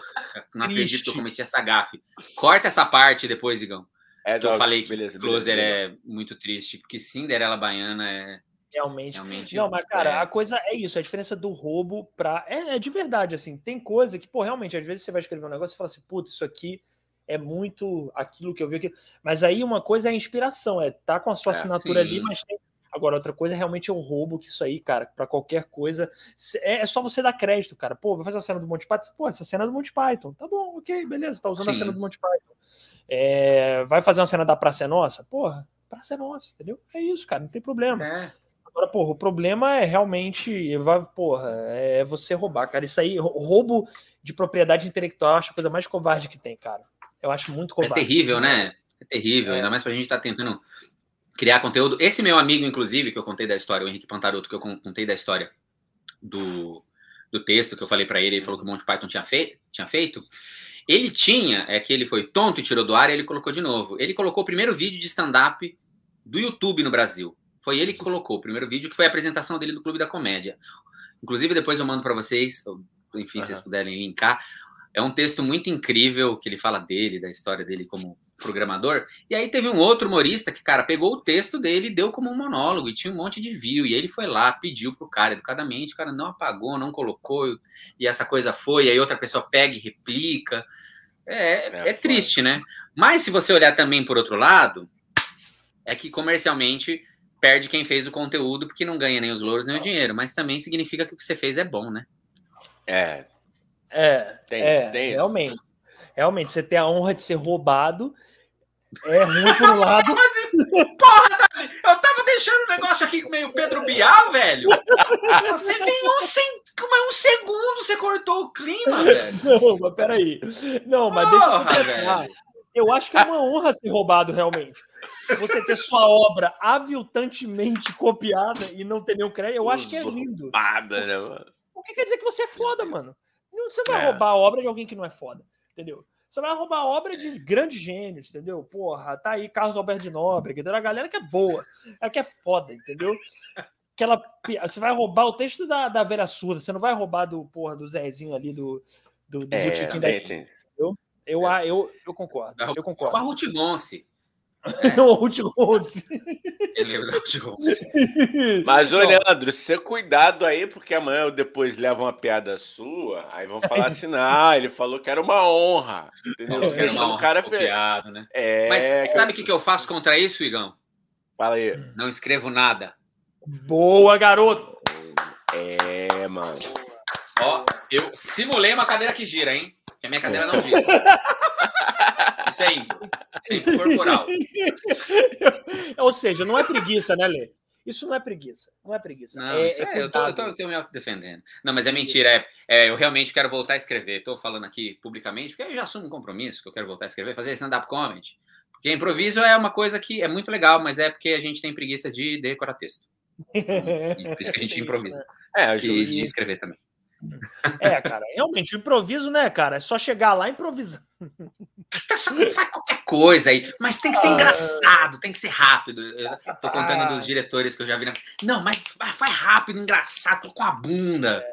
não triste. acredito que eu cometi essa gafe. Corta essa parte depois, Igão. É, que eu falei que beleza, Closer beleza. é muito triste, porque Cinderela Baiana é Realmente. Realmente. Não, mas, cara, é... a coisa é isso, a diferença do roubo pra. É, é, de verdade, assim. Tem coisa que, pô, realmente, às vezes você vai escrever um negócio e fala assim, putz, isso aqui é muito aquilo que eu vi aqui. Mas aí uma coisa é a inspiração, é tá com a sua é, assinatura sim. ali, mas tem. Agora, outra coisa é realmente o roubo, que isso aí, cara, para qualquer coisa. É, é, só você dar crédito, cara. Pô, vai fazer a cena do Monty Python. Pô, essa cena é do Monty Python. Tá bom, ok, beleza, tá usando sim. a cena do Monty Python. É, vai fazer uma cena da Praça é Nossa? Porra, Praça é Nossa, entendeu? É isso, cara, não tem problema. É. Agora, porra, o problema é realmente, porra, é você roubar, cara. Isso aí, roubo de propriedade intelectual, eu acho a coisa mais covarde que tem, cara. Eu acho muito é covarde. É terrível, né? É terrível, é. ainda mais pra gente estar tá tentando criar conteúdo. Esse meu amigo, inclusive, que eu contei da história, o Henrique Pantaroto, que eu contei da história do, do texto que eu falei para ele, ele falou que o Monty Python tinha, fei tinha feito. Ele tinha, é que ele foi tonto e tirou do ar e ele colocou de novo. Ele colocou o primeiro vídeo de stand-up do YouTube no Brasil. Foi ele que colocou o primeiro vídeo, que foi a apresentação dele do Clube da Comédia. Inclusive, depois eu mando para vocês, enfim, uhum. se vocês puderem linkar. É um texto muito incrível que ele fala dele, da história dele como programador. E aí teve um outro humorista que, cara, pegou o texto dele e deu como um monólogo, e tinha um monte de view. E ele foi lá, pediu pro cara educadamente, o cara não apagou, não colocou, e essa coisa foi, e aí outra pessoa pega e replica. É, é, é triste, né? Mas se você olhar também por outro lado, é que comercialmente perde quem fez o conteúdo, porque não ganha nem os louros nem o dinheiro, mas também significa que o que você fez é bom, né? É. É, tem, é tem realmente. Realmente, você tem a honra de ser roubado. É ruim por um lado. [laughs] Porra, Dani, eu tava deixando o negócio aqui meio Pedro Bial, velho. Você vem um, sen... um segundo, você cortou o clima, [laughs] velho. Não, mas peraí. Não, mas Porra, deixa eu. Eu acho que é uma honra ser roubado, realmente. Você ter sua obra aviltantemente copiada e não ter nenhum crédito, eu acho que é lindo. Usurpada, né, mano? O que quer dizer que você é foda, mano? Você vai é. roubar a obra de alguém que não é foda, entendeu? Você vai roubar a obra de grandes gênios, entendeu? Porra, tá aí Carlos Alberto de Nobre, entendeu? A galera que é boa, é que é foda, entendeu? Aquela, você vai roubar o texto da, da Vera Surda, você não vai roubar do, porra, do Zezinho ali, do, do, do é, da... Entendeu? Eu, é. eu, eu concordo. Eu concordo. A Ruth [laughs] Gonce. É. o Ruth Gonce. Ele lembra da Ruth Gonce. [laughs] Mas, ô, Leandro, você cuidado aí, porque amanhã ou depois leva uma piada sua, aí vão falar assim, não, ele falou que era uma honra. Entendeu? Que era uma honra cara copiado, né? É, Mas sabe o que, que eu faço contra isso, Igão? Fala aí. Não escrevo nada. Boa, garoto! É, mano. Ó, eu simulei uma cadeira que gira, hein? Que a minha cadeira não gira. [laughs] Isso é. Isso é corporal. [laughs] Ou seja, não é preguiça, né, Lê? Isso não é preguiça. Não é preguiça. Não, é, isso é, é eu, tô, eu, tô, eu tô me defendendo. Não, mas é mentira. É, é, eu realmente quero voltar a escrever. Estou falando aqui publicamente, porque eu já assumo um compromisso que eu quero voltar a escrever, fazer stand-up comedy. Porque improviso é uma coisa que é muito legal, mas é porque a gente tem preguiça de decorar texto. [laughs] por isso que a gente improvisa. É, e de escrever também. [laughs] É, cara, realmente, o improviso, né, cara? É só chegar lá e improvisar. faz qualquer coisa aí, mas tem que ser ah. engraçado, tem que ser rápido. Eu tô contando dos diretores que eu já vi. Na... Não, mas faz rápido, engraçado, tô com a bunda.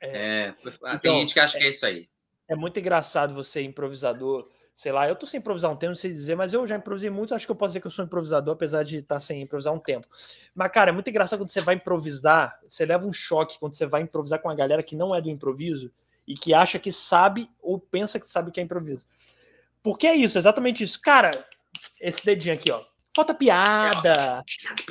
É, é, então, tem gente que acha é, que é isso aí. É muito engraçado você, improvisador, sei lá, eu tô sem improvisar um tempo, não sei dizer, mas eu já improvisei muito, acho que eu posso dizer que eu sou improvisador, apesar de estar sem improvisar um tempo. Mas, cara, é muito engraçado quando você vai improvisar, você leva um choque quando você vai improvisar com uma galera que não é do improviso e que acha que sabe ou pensa que sabe que é improviso. Porque é isso, exatamente isso. Cara, esse dedinho aqui, ó. Falta piada.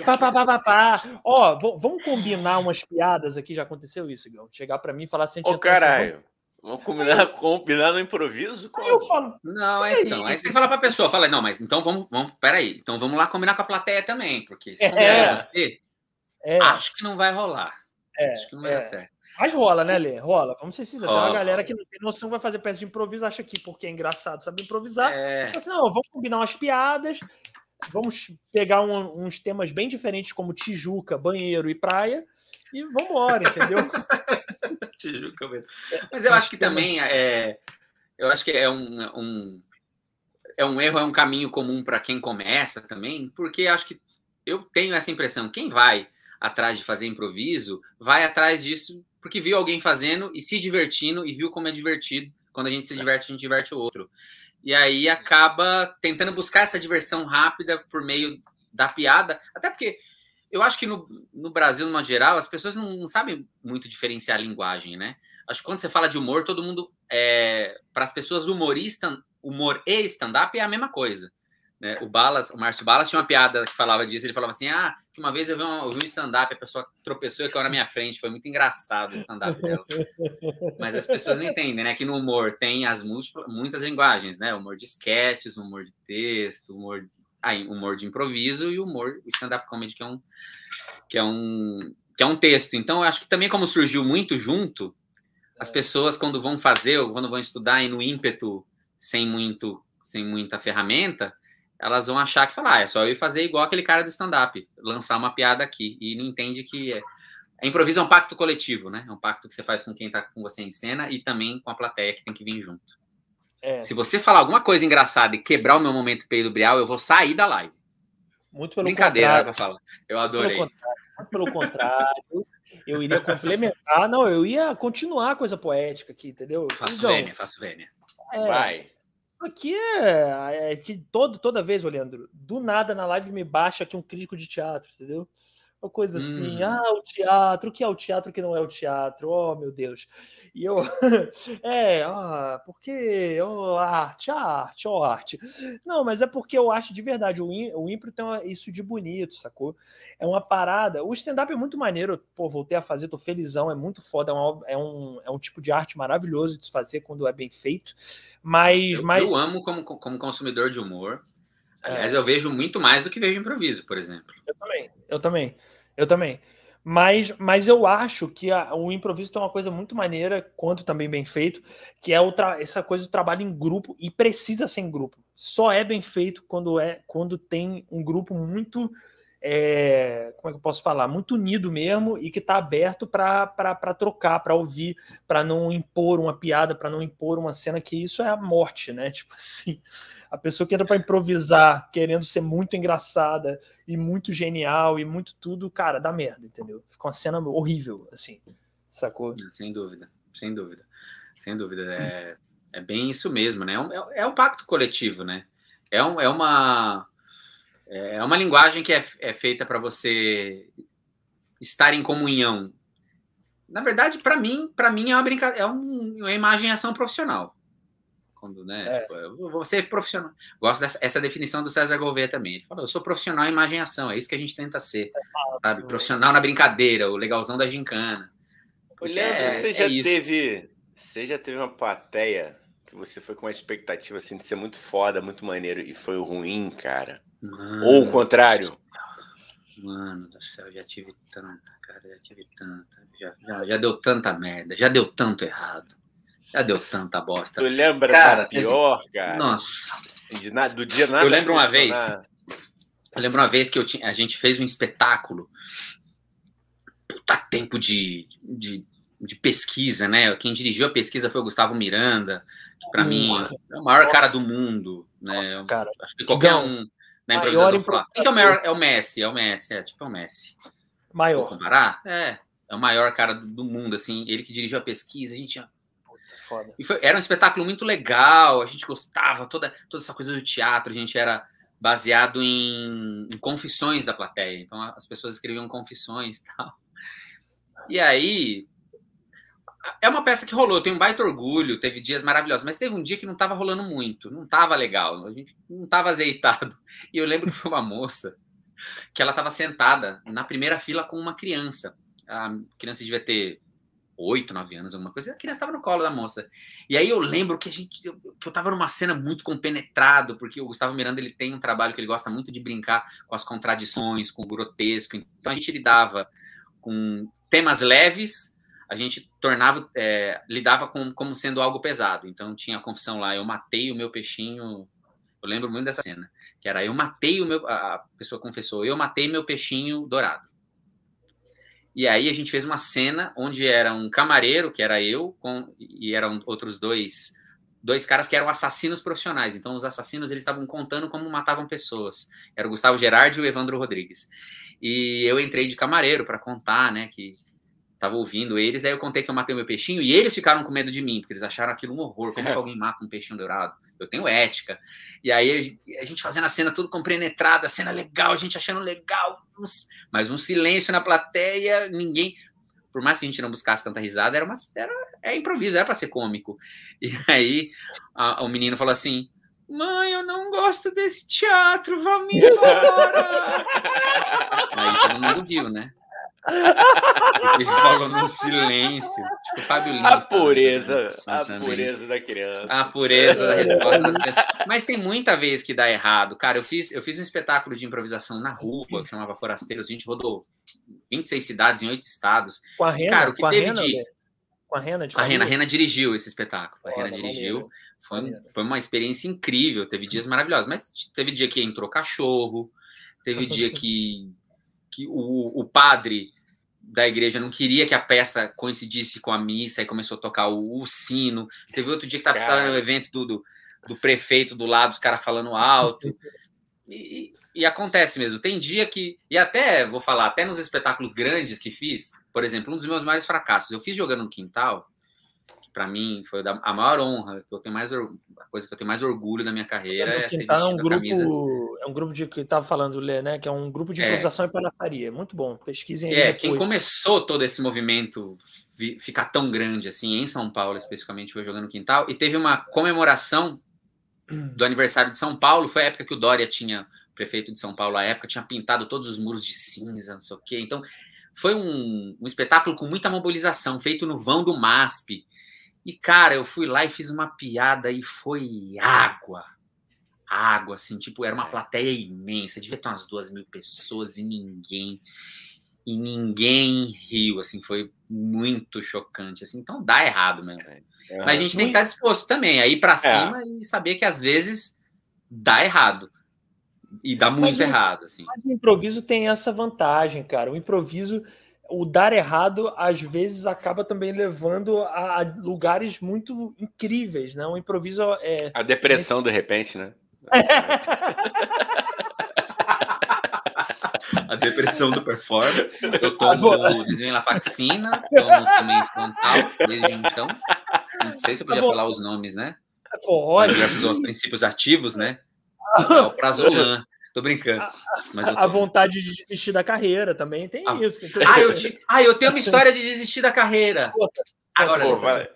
Pá, pá, pá, pá, pá. Ó, vamos combinar umas piadas aqui. Já aconteceu isso, Gão? Chegar para mim e falar assim. Ô, caralho. Vamos combinar, combinar no improviso? Aí eu falo. Não, é então. Aí você tem que falar pra pessoa, fala, não, mas então vamos, vamos, peraí. Então vamos lá combinar com a plateia também, porque se é. você, é. acho que não vai rolar. É. Acho que não vai é. dar certo. Mas rola, né, Lê? Rola. Vamos ser sinceros. Tem uma galera que não tem noção, vai fazer peça de improviso, acha que porque é engraçado, sabe improvisar. É. Assim, não, vamos combinar umas piadas, vamos pegar um, uns temas bem diferentes, como Tijuca, banheiro e praia, e vamos embora, entendeu? [laughs] [laughs] Tijuca, Mas eu acho que também é. Eu acho que é um, um é um erro, é um caminho comum para quem começa também, porque acho que eu tenho essa impressão. Quem vai atrás de fazer improviso, vai atrás disso porque viu alguém fazendo e se divertindo e viu como é divertido. Quando a gente se diverte, a gente diverte o outro. E aí acaba tentando buscar essa diversão rápida por meio da piada, até porque eu acho que no, no Brasil, no geral, as pessoas não, não, sabem muito diferenciar a linguagem, né? Acho que quando você fala de humor, todo mundo. É, para as pessoas, humorista, humor e stand-up é a mesma coisa. Né? O Balas, o Márcio Balas tinha uma piada que falava disso. Ele falava assim: ah, que uma vez eu vi um, um stand-up, a pessoa tropeçou e caiu na minha frente. Foi muito engraçado o stand-up dela. Mas as pessoas não entendem, né? Que no humor tem as múltiplas, muitas linguagens, né? Humor de sketches, humor de texto, humor, humor de improviso e humor stand-up comedy, que é um que é um que é um texto. Então, eu acho que também como surgiu muito junto, as pessoas quando vão fazer ou quando vão estudar e no ímpeto sem muito sem muita ferramenta, elas vão achar que falar, ah, é só eu ir fazer igual aquele cara do stand-up, lançar uma piada aqui, e não entende que é. A improviso é um pacto coletivo, né? É um pacto que você faz com quem tá com você em cena e também com a plateia que tem que vir junto. É. Se você falar alguma coisa engraçada e quebrar o meu momento peido brial, eu vou sair da live. Muito pelo Brincadeira, contrário. Falar. Eu adorei. Muito pelo contrário, eu iria complementar, não, eu ia continuar a coisa poética aqui, entendeu? Faço então, vênia, faço vênia. É, Vai. Aqui é, é que todo, toda vez, Leandro, do nada na live me baixa aqui um crítico de teatro, entendeu? Uma coisa assim, hum. ah, o teatro, o que é o teatro, o que não é o teatro, oh meu Deus. E eu, [laughs] é, ah, porque, oh, arte, arte, oh, arte. Não, mas é porque eu acho de verdade, o, o Impro tem isso de bonito, sacou? É uma parada, o stand-up é muito maneiro, pô, voltei a fazer, tô felizão, é muito foda, é, uma, é, um, é um tipo de arte maravilhoso de se fazer quando é bem feito, mas... Eu, mas... eu amo como, como consumidor de humor, Aliás, é. eu vejo muito mais do que vejo improviso, por exemplo. Eu também, eu também. Eu também. Mas, mas eu acho que a, o improviso tem uma coisa muito maneira, quanto também bem feito, que é essa coisa do trabalho em grupo, e precisa ser em grupo. Só é bem feito quando é quando tem um grupo muito. É, como é que eu posso falar? Muito unido mesmo e que está aberto para trocar, para ouvir, para não impor uma piada, para não impor uma cena, que isso é a morte, né? [laughs] Tipo assim. A pessoa que entra para improvisar, querendo ser muito engraçada e muito genial e muito tudo, cara, dá merda, entendeu? Fica uma cena horrível, assim, sacou? Sem dúvida, sem dúvida, sem dúvida. É, é bem isso mesmo, né? É, é um pacto coletivo, né? É, um, é uma é uma linguagem que é, é feita para você estar em comunhão. Na verdade, para mim, para mim é uma brincadeira, é um, uma imagem ação profissional quando, né? É. Tipo, eu vou ser profissional. Gosto dessa essa definição do César Gouveia também. Ele falou: eu sou profissional em imagem ação, é isso que a gente tenta ser, é sabe? Profissional na brincadeira, o legalzão da gincana. Leandro, é, você já é teve. Você já teve uma plateia que você foi com uma expectativa assim de ser muito foda, muito maneiro, e foi ruim, cara? Mano, Ou o contrário? Mano do céu, já tive tanta, cara, já tive tanta. Já, já, já deu tanta merda, já deu tanto errado. Já deu tanta bosta. Tu lembra cara, da pior, teve... cara? Nossa. Assim, nada, do dia nada. Eu lembro uma vez. Eu lembro uma vez que eu tinha, a gente fez um espetáculo. Puta tempo de, de, de pesquisa, né? Quem dirigiu a pesquisa foi o Gustavo Miranda, que para mim é o maior Nossa. cara do mundo, né? Nossa, cara. Acho que qualquer um na improvisação falar. Quem que é o maior? É o Messi, é o Messi, é tipo é o Messi. Maior. Vou comparar? É, é o maior cara do mundo, assim. Ele que dirigiu a pesquisa, a gente tinha Foda. E foi, era um espetáculo muito legal, a gente gostava, toda, toda essa coisa do teatro, a gente era baseado em, em confissões da plateia. Então as pessoas escreviam confissões e tal. E aí, é uma peça que rolou, tem um baita orgulho, teve dias maravilhosos, mas teve um dia que não estava rolando muito, não estava legal, a gente não estava azeitado. [laughs] E eu lembro que foi uma moça que ela estava sentada na primeira fila com uma criança. A criança devia ter oito, nove anos, alguma coisa. A criança estava no colo da moça. E aí eu lembro que a gente, que eu estava numa cena muito compenetrado, porque o Gustavo Miranda ele tem um trabalho que ele gosta muito de brincar com as contradições, com o grotesco. Então a gente lidava com temas leves a gente tornava, é, lidava com, como sendo algo pesado. Então tinha a confissão lá, eu matei o meu peixinho. Eu lembro muito dessa cena, que era eu matei o meu. A pessoa confessou, eu matei meu peixinho dourado. E aí a gente fez uma cena onde era um camareiro, que era eu, com, e eram outros dois dois caras que eram assassinos profissionais. Então os assassinos eles estavam contando como matavam pessoas. Era o Gustavo Gerardi e o Evandro Rodrigues. E eu entrei de camareiro para contar, né, que Tava ouvindo eles, aí eu contei que eu matei meu peixinho e eles ficaram com medo de mim, porque eles acharam aquilo um horror. Como que [laughs] alguém mata um peixinho dourado? Eu tenho ética. E aí a gente fazendo a cena tudo compenetrada, a cena legal, a gente achando legal, mas um silêncio na plateia, ninguém. Por mais que a gente não buscasse tanta risada, era uma era é improviso, era para ser cômico. E aí a, o menino falou assim: Mãe, eu não gosto desse teatro, vamos embora. [laughs] aí todo mundo riu, né? Ele falou no silêncio. Tipo, Fábio Lins. A pureza, a pureza da criança. A pureza da resposta das [laughs] pessoas. Mas tem muita vez que dá errado. Cara, eu fiz, eu fiz um espetáculo de improvisação na rua, que chamava Forasteiros. A gente rodou 26 cidades em 8 estados. Com a Rena? Cara, o que com teve a Rena, de... Com a Rena, de a Rena, a Rena dirigiu esse espetáculo. A Rena dirigiu. Foi, foi uma experiência incrível. Teve dias maravilhosos. Mas teve dia que entrou cachorro. Teve dia que, que o, o padre da igreja não queria que a peça coincidisse com a missa e começou a tocar o, o sino. Teve outro dia que estava no evento do, do, do, prefeito do lado, os caras falando alto. [laughs] E, e, acontece mesmo. Tem dia que. E até, vou falar, até nos espetáculos grandes que fiz, por exemplo, um dos meus maiores fracassos. Eu fiz jogando no quintal para mim foi a maior honra, que eu tenho mais a coisa que eu tenho mais orgulho da minha carreira é, é um grupo é um grupo de que estava falando Lê, né, que é um grupo de é. improvisação é. e palhaçaria, muito bom. Pesquisem aí É, depois. quem começou todo esse movimento ficar tão grande assim em São Paulo, especificamente foi jogando no quintal e teve uma comemoração do aniversário de São Paulo, foi a época que o Dória tinha prefeito de São Paulo à época, tinha pintado todos os muros de cinza, não sei o quê. Então, foi um, um espetáculo com muita mobilização, feito no vão do MASP. E, cara, eu fui lá e fiz uma piada e foi água. Água, assim, tipo, era uma plateia imensa, devia ter umas duas mil pessoas e ninguém. E ninguém riu, assim, foi muito chocante, assim, então dá errado mesmo. É. Mas a gente tem que estar disposto também a ir para é. cima é. e saber que às vezes dá errado. E dá muito mas, errado, assim. Mas o improviso tem essa vantagem, cara. O improviso o dar errado às vezes acaba também levando a, lugares muito incríveis, né? Um improviso é a depressão de repente, né? [laughs] a depressão do performer. Eu tomo o desenho na faxina, tomo também frontal desde então. Não sei se eu podia falar os nomes, né? Pode. Já fiz princípios ativos, né? [laughs] É o Prazolan. Tô brincando. Mas tô... A vontade de desistir da carreira também tem ah. isso. Ah eu, te... ah, eu tenho uma [laughs] história de desistir da carreira. Agora, Pô, vai.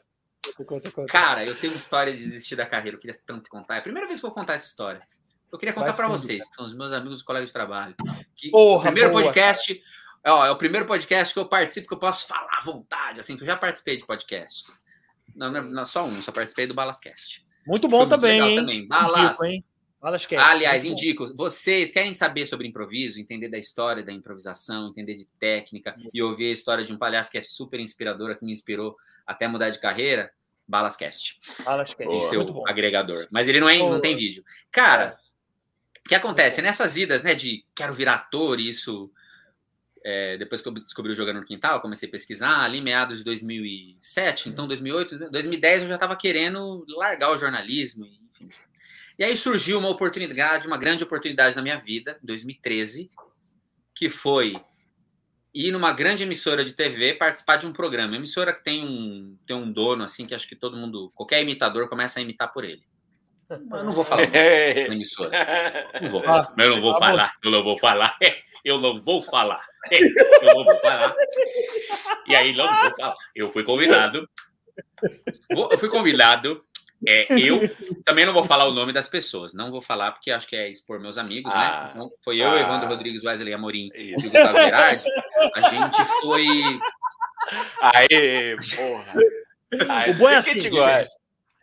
Cara, eu tenho uma história de desistir da carreira. Eu queria tanto contar. É a primeira vez que eu vou contar essa história. Eu queria contar para vocês, que são os meus amigos e colegas de trabalho. Que Porra, primeiro boa. podcast. Ó, é o primeiro podcast que eu participo que eu posso falar à vontade, assim, que eu já participei de podcasts. Não, não, não só um, só participei do Balascast. Muito bom também, hein? também. Balas. Aliás, indico, vocês querem saber sobre improviso, entender da história da improvisação, entender de técnica e ouvir a história de um palhaço que é super inspiradora, que me inspirou até mudar de carreira? Balascast. Balascast. E seu agregador. Mas ele não, é, não tem vídeo. Cara, o que acontece? Nessas idas, né, de quero virar ator, isso é, depois que eu descobri o Jogando no Quintal, comecei a pesquisar ali meados de 2007, então 2008, 2010 eu já estava querendo largar o jornalismo, enfim. E aí surgiu uma oportunidade, uma grande oportunidade na minha vida, em 2013, que foi ir numa grande emissora de TV participar de um programa. Emissora que tem um, tem um dono, assim, que acho que todo mundo, qualquer imitador começa a imitar por ele. Mas não vou falar da emissora. Não vou, ah, eu não vou falar, eu não vou falar. [laughs] Eu não vou falar. [laughs] Eu não vou falar. E aí não vou falar. Eu fui convidado. Eu fui convidado é, eu [laughs] também não vou falar o nome das pessoas, não vou falar porque acho que é expor meus amigos, né? ah, né? Então, foi eu, ah, Evandro Rodrigues, Wesley Amorim e o Gustavo Gerardi. A gente foi. Aê, porra! Aê, o bom é assim, que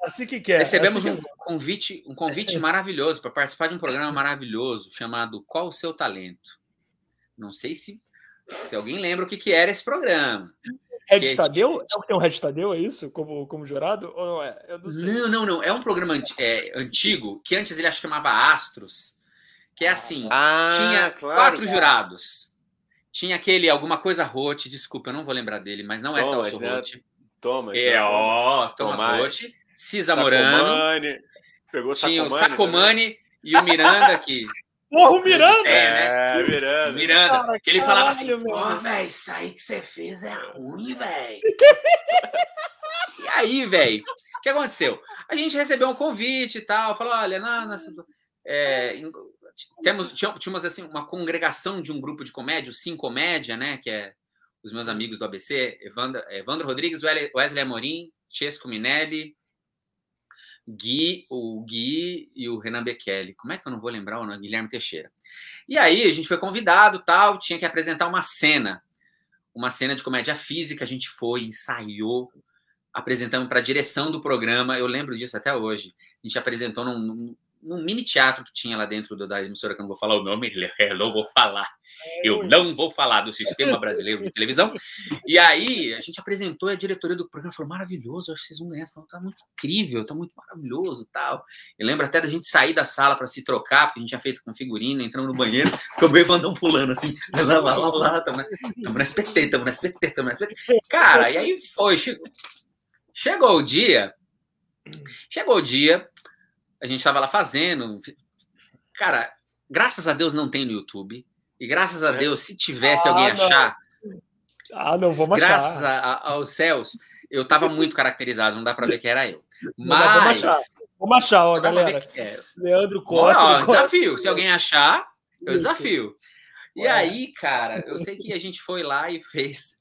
assim que quer. Recebemos assim um convite, um convite maravilhoso para participar de um programa maravilhoso chamado Qual o Seu Talento? Não sei se, se alguém lembra o que, que era esse programa. Red que Tadeu? É o que tem um Red Tadeu, é isso? Como, como jurado? Ou não é? Não, não, não, não, É um programa é, antigo, que antes ele acho que chamava Astros, que é assim, ah, tinha claro, quatro cara. jurados. Tinha aquele, alguma coisa Rote, desculpa, eu não vou lembrar dele, mas não é Thomas, Celso né? Rote. Thomas. É, né? ó, Thomas Rote, Cisa Morano. Pegou tinha o Sacomani e o Miranda que Porra, o Miranda! É, né? Miranda. Miranda. Cara, que ele caralho, falava assim, pô, velho, isso aí que você fez é ruim, velho. [laughs] e aí, velho, o que aconteceu? A gente recebeu um convite e tal, falou, olha, na, na é, temos, tínhamos assim, uma congregação de um grupo de comédia, o Sim Comédia, né, que é os meus amigos do ABC, Evandro, Evandro Rodrigues, Wesley Amorim, Chesco Minelli, Gui, o Gui e o Renan Bekele. Como é que eu não vou lembrar o nome? Guilherme Teixeira. E aí a gente foi convidado, tal, tinha que apresentar uma cena, uma cena de comédia física. A gente foi, ensaiou, apresentamos para a direção do programa. Eu lembro disso até hoje. A gente apresentou num, num mini teatro que tinha lá dentro da emissora, que eu não vou falar o nome, [laughs] eu não vou falar. Eu não vou falar do sistema brasileiro de televisão. E aí a gente apresentou e a diretoria do programa falou: maravilhoso, acho que vocês vão ganhar, tá muito incrível, tá muito maravilhoso tal. Eu lembro até da gente sair da sala para se trocar, porque a gente tinha feito com figurino, entramos no banheiro, ficou o Evandão pulando assim, [laughs] lá, lá, lá, lá, tamo, tamo no SPT, tamo no SPT, tamo no SPT. Cara, e aí foi, chegou, chegou o dia, chegou o dia, a gente estava lá fazendo. Cara, graças a Deus não tem no YouTube. E graças a é. Deus, se tivesse ah, alguém não. achar. Ah, não, vamos Graças a, a, aos céus, eu estava muito caracterizado, não dá para ver que era eu. Mas. Não, vamos achar, vamos achar ó, galera. É. Leandro Costa. Ó, desafio. Se alguém achar, eu Isso. desafio. E aí, cara, eu sei que a gente foi lá e fez.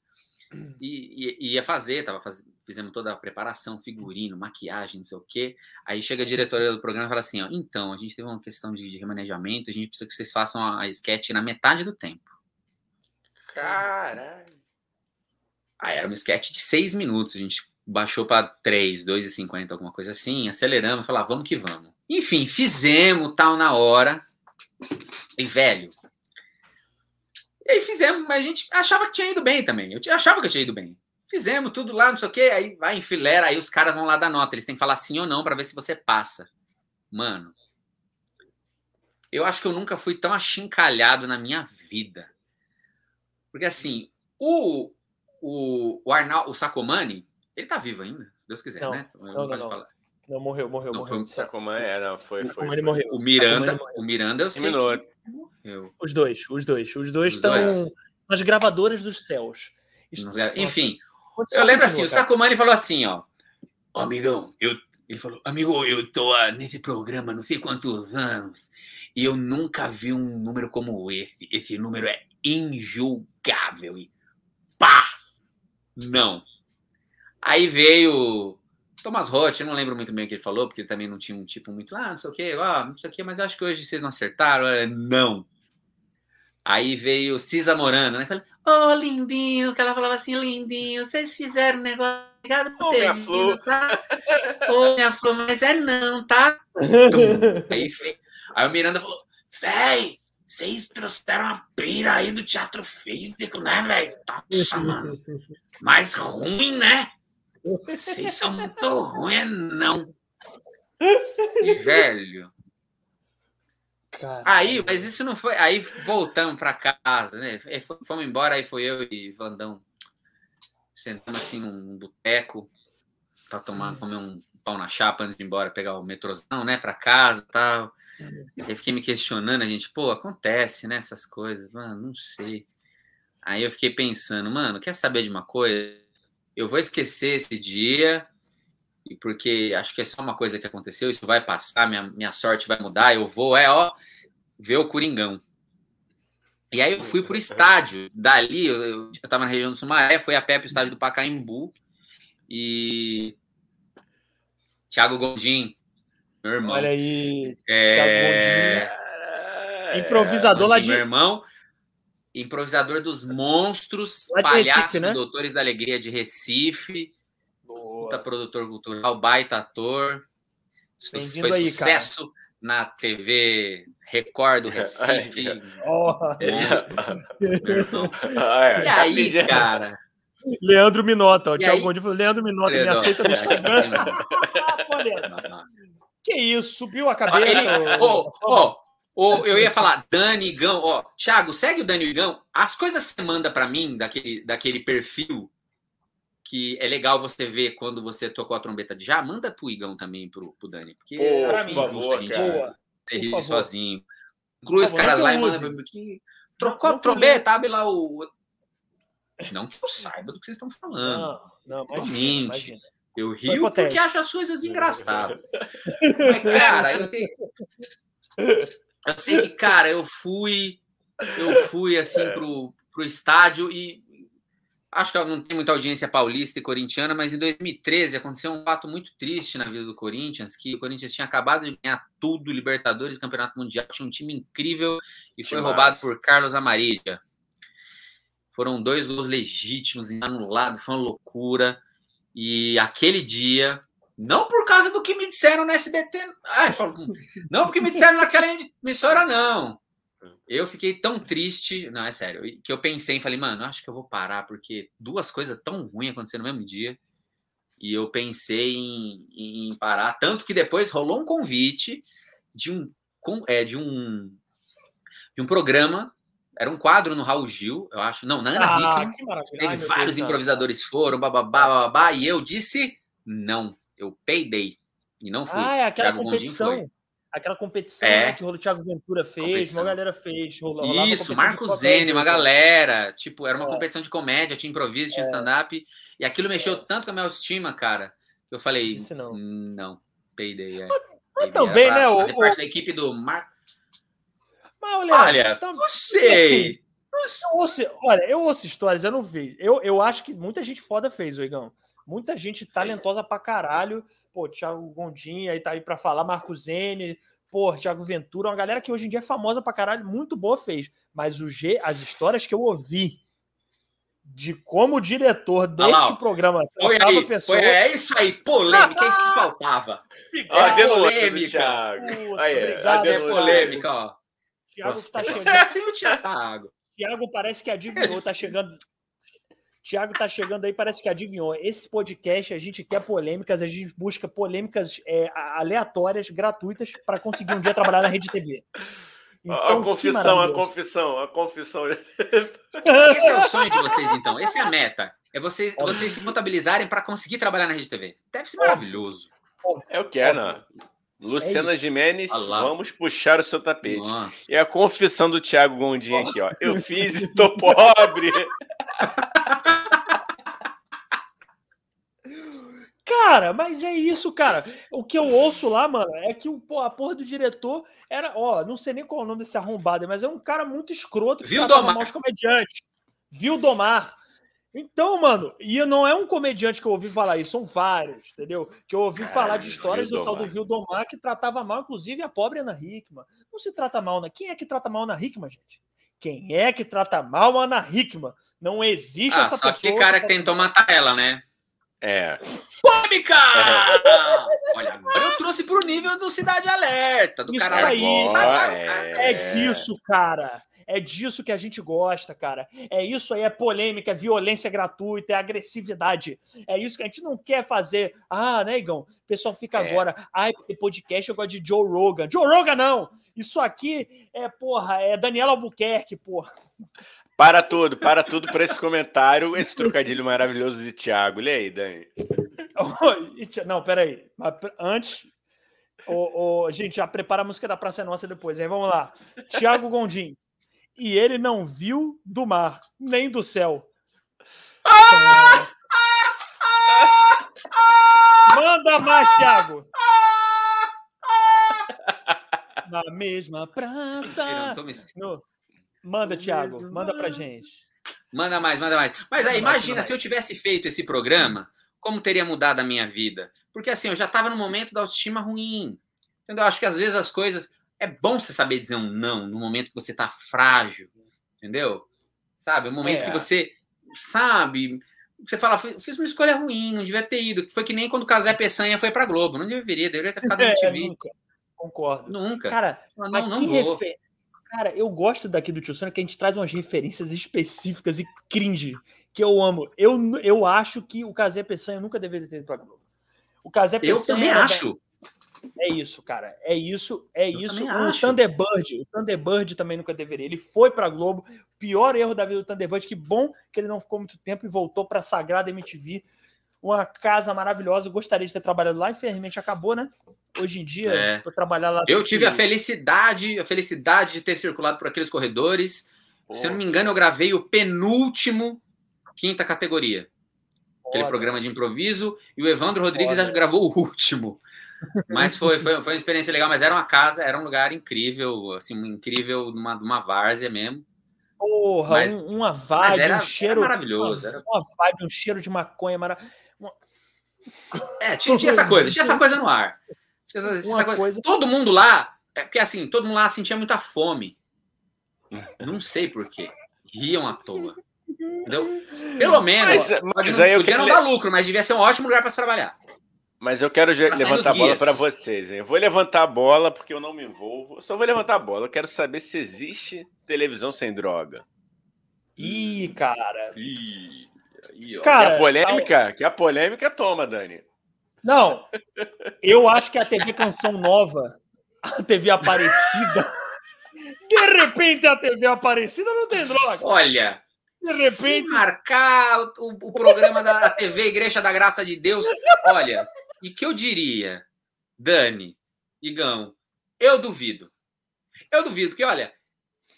E, e ia fazer, tava fazendo fizemos toda a preparação, figurino, maquiagem, não sei o quê. Aí chega a diretora do programa e fala assim: ó, então, a gente teve uma questão de, de remanejamento, a gente precisa que vocês façam a, a sketch na metade do tempo. Caralho. Aí era uma sketch de seis minutos, a gente baixou para três, dois e cinquenta, alguma coisa assim, aceleramos, falar, ah, vamos que vamos. Enfim, fizemos tal na hora. E velho. E aí fizemos, mas a gente achava que tinha ido bem também. Eu achava que eu tinha ido bem. Fizemos tudo lá, não sei o quê, aí vai, enfilera, aí os caras vão lá dar nota. Eles têm que falar sim ou não para ver se você passa. Mano, eu acho que eu nunca fui tão achincalhado na minha vida. Porque assim, o, o, o Arnaldo, o Sacomani, ele tá vivo ainda, Deus quiser, não, né? Não, não, não. não, morreu, morreu, não, morreu. Foi, Sacomani, é, não, foi, foi, foi. morreu. O Miranda, morreu. o Miranda eu sei. Os dois, os dois. Os dois estão nas gravadoras dos céus. Enfim, eu lembro assim, o Sacomani falou assim, ó. Ó, amigão, eu, ele falou, amigo, eu tô ah, nesse programa não sei quantos anos e eu nunca vi um número como esse. Esse número é injulgável e pá! Não. Aí veio Thomas Roth, eu não lembro muito bem o que ele falou, porque ele também não tinha um tipo muito, ah, não sei o quê, ah, não sei o quê, mas acho que hoje vocês não acertaram. Não. Aí veio Cisa Morano, né? Falei, ô oh, lindinho, que ela falava assim, lindinho, vocês fizeram um negócio, obrigado por ter vindo, tá? Ô, oh, minha flor, mas é não, tá? [laughs] aí, aí o Miranda falou, véi, vocês trouxeram a pira aí do teatro físico, né, velho? Nossa, mano. Mais ruim, né? Vocês são muito ruins, é não. [laughs] E, velho, Caramba. Aí, mas isso não foi. Aí voltamos para casa, né? Fomos embora, aí foi eu e Vandão. Sentamos assim num boteco para tomar, hum. comer um pão na chapa antes de ir embora, pegar o metrôzão, né, para casa tal. Aí fiquei me questionando, a gente, pô, acontece, né, essas coisas, mano, não sei. Aí eu fiquei pensando, mano, quer saber de uma coisa? Eu vou esquecer esse dia, e porque acho que é só uma coisa que aconteceu, isso vai passar, minha, minha sorte vai mudar, eu vou, é, ó, ver o Coringão. E aí eu fui pro estádio, dali, eu, eu, tava na região do Sumaré, fui a pé pro estádio do Pacaembu, e Thiago Gondim, meu irmão. Olha aí, é... Improvisador é, lá de... Meu irmão, improvisador dos monstros, palhaço Recife, né? Doutores da Alegria de Recife, puta produtor cultural, baita ator. Foi aí, sucesso cara. na TV Record do Recife. oh. [laughs] e aí, cara? Leandro Minota, o Thiago Gondi falou: Leandro Minota, Leandro. me aceita no Instagram. [laughs] que isso, subiu a cabeça. Ele, oh, oh, oh, eu ia falar, Dani Gão, ó, Thiago, segue o Dani Gão. As coisas que você manda para mim daquele, daquele perfil que é legal você ver quando você tocou a trombeta de já, manda pro Igão também, pro, pro Dani. Porque Pô, é por favor, a gente cara. ser sozinho. Inclui os caras lá e manda. Porque trocou a trombeta, abre lá o. Não que eu saiba do que vocês estão falando. Não, não, imagina, imagina. Eu rio porque acho as coisas engraçadas. Mas, cara, eu, tenho... [laughs] eu sei que, cara, eu fui. Eu fui assim pro, pro estádio e acho que não tem muita audiência paulista e corintiana, mas em 2013 aconteceu um fato muito triste na vida do Corinthians, que o Corinthians tinha acabado de ganhar tudo, Libertadores, Campeonato Mundial, tinha um time incrível e foi Demais. roubado por Carlos Amarília. Foram dois gols legítimos, anulados, foi uma loucura. E aquele dia, não por causa do que me disseram no SBT, ai, não porque me disseram naquela emissora, não. Eu fiquei tão triste, não, é sério, que eu pensei e falei, mano, acho que eu vou parar, porque duas coisas tão ruins aconteceram no mesmo dia. E eu pensei em, em parar, tanto que depois rolou um convite de um, é, de um, de um programa era um quadro no Raul Gil, eu acho. Não, na Ana ah, Hickman. Teve Ai, vários Deus improvisadores Deus. foram, bababá, bababá, e eu disse não. Eu peidei. E não fui. Ah, é aquela Thiago competição aquela competição é. né, que o Thiago Ventura fez, competição. uma galera fez. Isso, Marco Zene, uma galera. Tipo, era uma é. competição de comédia, tinha improviso, tinha é. stand-up. E aquilo mexeu é. tanto com a minha autoestima, cara. Eu falei, Disse não. não, peidei. É. Mas, mas também, né? Fazer o, parte o... da equipe do Marco. Mas olha, olha tam... não sei. Assim, eu ouço, olha, eu ouço histórias, eu não vejo. Eu, eu acho que muita gente foda fez, Oigão. Muita gente talentosa pra caralho. Pô, Thiago Gondim aí tá aí pra falar, Marco Zene, pô, Thiago Ventura, uma galera que hoje em dia é famosa pra caralho, muito boa fez. Mas o G, as histórias que eu ouvi de como o diretor deste ah programa foi aí, pessoa... foi, é isso aí, polêmica, é isso que faltava. É polêmica. Puta, aí, obrigado, é polêmica, ó. Thiago tá chegando. [laughs] Thiago. Thiago parece que adivinhou, tá chegando Tiago tá chegando aí, parece que adivinhou. Esse podcast a gente quer polêmicas, a gente busca polêmicas é, aleatórias, gratuitas, para conseguir um dia trabalhar na Rede TV. Então, a confissão, a confissão, a confissão. Esse é o sonho de vocês, então. Essa é a meta. É vocês, vocês se contabilizarem para conseguir trabalhar na Rede TV. Deve ser maravilhoso. É o que é, não. Luciana é Jimenez, vamos puxar o seu tapete. Nossa. E a confissão do Thiago Gondim aqui, ó. Eu fiz e tô pobre. [laughs] Cara, mas é isso, cara. O que eu ouço lá, mano, é que o, a porra do diretor era, ó, não sei nem qual é o nome desse arrombado, mas é um cara muito escroto. Viu Domar? Os comediantes. Viu Domar. Então, mano, e não é um comediante que eu ouvi falar isso, são vários, entendeu? Que eu ouvi falar de histórias do tal do Vildomar que tratava mal, inclusive, a pobre Ana Hickman. Não se trata mal, né? Quem é que trata mal Ana Hickman, gente? Quem é que trata mal a Ana Hickman? Não existe ah, essa só pessoa. Só que cara que tentou matar ela, né? É. Polêmica! É. Olha, agora eu trouxe pro nível do Cidade Alerta, do isso cara aí. É... é disso, cara. É disso que a gente gosta, cara. É isso aí, é polêmica, é violência gratuita, é agressividade. É isso que a gente não quer fazer. Ah, né, Igão? O pessoal fica é. agora. Ai, porque podcast eu gosto de Joe Rogan. Joe Rogan, não! Isso aqui é, porra, é Daniela Albuquerque, porra. Para tudo, para tudo para esse comentário, esse trocadilho maravilhoso de Thiago. Lê aí, Dani. Não, peraí. Antes, o, o, gente, já prepara a música da Praça Nossa depois, hein? Vamos lá. Thiago Gondim. E ele não viu do mar, nem do céu. Ah! Manda mais, Thiago. [laughs] Na mesma praça. No... Manda, Thiago, manda pra gente. Manda mais, manda mais. Mas aí, imagina se eu tivesse feito esse programa, como teria mudado a minha vida? Porque assim, eu já estava no momento da autoestima ruim. Entendeu? Eu acho que às vezes as coisas. É bom você saber dizer um não no momento que você está frágil. Entendeu? Sabe? O momento é. que você. Sabe? Você fala, fiz uma escolha ruim, não devia ter ido. Foi que nem quando o Casé Peçanha foi pra Globo. Não deveria, deveria ter ficado no [laughs] TV. É, nunca. Concordo. Nunca. Cara, não, não vou. Refer... Cara, eu gosto daqui do Tio Sônia que a gente traz umas referências específicas e cringe que eu amo. Eu, eu acho que o Casé Peçanha nunca deveria ter ido pra Globo. O Casé Peçanha. Eu também acho. É isso, cara. É isso, é eu isso. O acho. Thunderbird, o Thunderbird também nunca deveria. Ele foi para Globo. Pior erro da vida do Thunderbird. Que bom que ele não ficou muito tempo e voltou para a Sagrada MTV. Uma casa maravilhosa. Eu gostaria de ter trabalhado lá. Infelizmente acabou, né? Hoje em dia, é. para trabalhar lá. Eu tive que... a felicidade, a felicidade de ter circulado por aqueles corredores. Pô. Se eu não me engano, eu gravei o penúltimo quinta categoria. Aquele programa de improviso. E o Evandro Rodrigues acho, gravou o último. Mas foi, foi, foi uma experiência legal, mas era uma casa, era um lugar incrível, assim, incrível, numa, numa várzea mesmo. Porra, mas, um, uma vibe, era, um cheiro. Era maravilhoso. Uma, era... uma vibe, um cheiro de maconha maravilhoso. É, tinha, tinha, essa coisa, tinha essa coisa no ar. Essa, essa coisa. Coisa... Todo mundo lá, é porque assim, todo mundo lá sentia muita fome. Não sei porquê. Riam à toa. Entendeu? Pelo menos. Mas, mas aí eu podia não dar lucro, mas devia ser um ótimo lugar para se trabalhar. Mas eu quero levantar a bola para vocês. Hein? Eu vou levantar a bola porque eu não me envolvo. só vou levantar a bola. Eu quero saber se existe televisão sem droga. Ih, cara. Ih, cara, que a polêmica, que a polêmica toma, Dani. Não. Eu acho que a TV Canção Nova, a TV Aparecida, de repente a TV Aparecida não tem droga. Olha, de repente se marcar o, o programa da TV Igreja da Graça de Deus, olha, e que eu diria, Dani, Igão, eu duvido. Eu duvido, porque olha,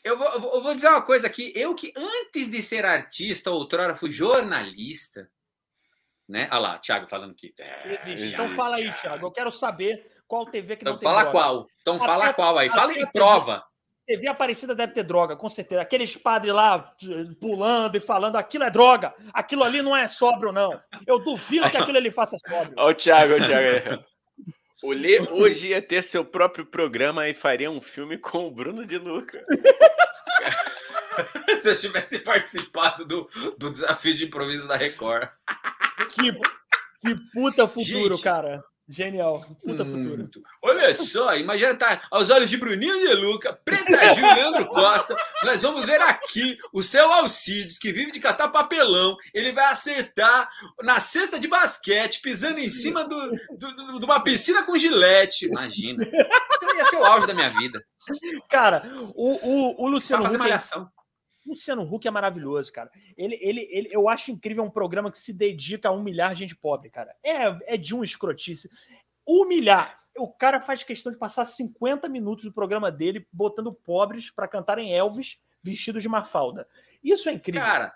eu vou, eu vou dizer uma coisa aqui. Eu que antes de ser artista, outrora fui jornalista, né? Olha lá, Thiago falando que. É, Existe. Então fala aí, Thiago. Eu quero saber qual TV que não então, tem fala droga. qual. Então fala até, qual aí. Fala e prova. TV Aparecida deve ter droga, com certeza. Aqueles padres lá pulando e falando aquilo é droga, aquilo ali não é sóbrio, não. Eu duvido que aquilo ali faça sóbrio. Olha o Thiago, o Thiago. [laughs] O Lê hoje ia ter seu próprio programa e faria um filme com o Bruno de Luca. [laughs] [laughs] Se eu tivesse participado do, do desafio de improviso da Record. Que, que puta futuro, Gente, cara. Genial. Puta futuro. Olha só, imagina tá aos olhos de Bruninho de Luca, Preta Gil e Leandro [laughs] Costa. Nós vamos ver aqui o seu Alcides, que vive de catar papelão. Ele vai acertar na cesta de basquete, pisando em cima do, do, do, de uma piscina com gilete. Imagina. Isso ia ser o auge da minha vida. Cara, o, o, o Luciano. Fazer malhação. Luciano Huck é maravilhoso, cara. Ele, ele, ele, eu acho incrível um programa que se dedica a humilhar gente pobre, cara. É, é de um escrotice. Humilhar. O cara faz questão de passar 50 minutos do programa dele botando pobres para cantarem Elvis vestidos de mafalda. Isso é incrível. Cara,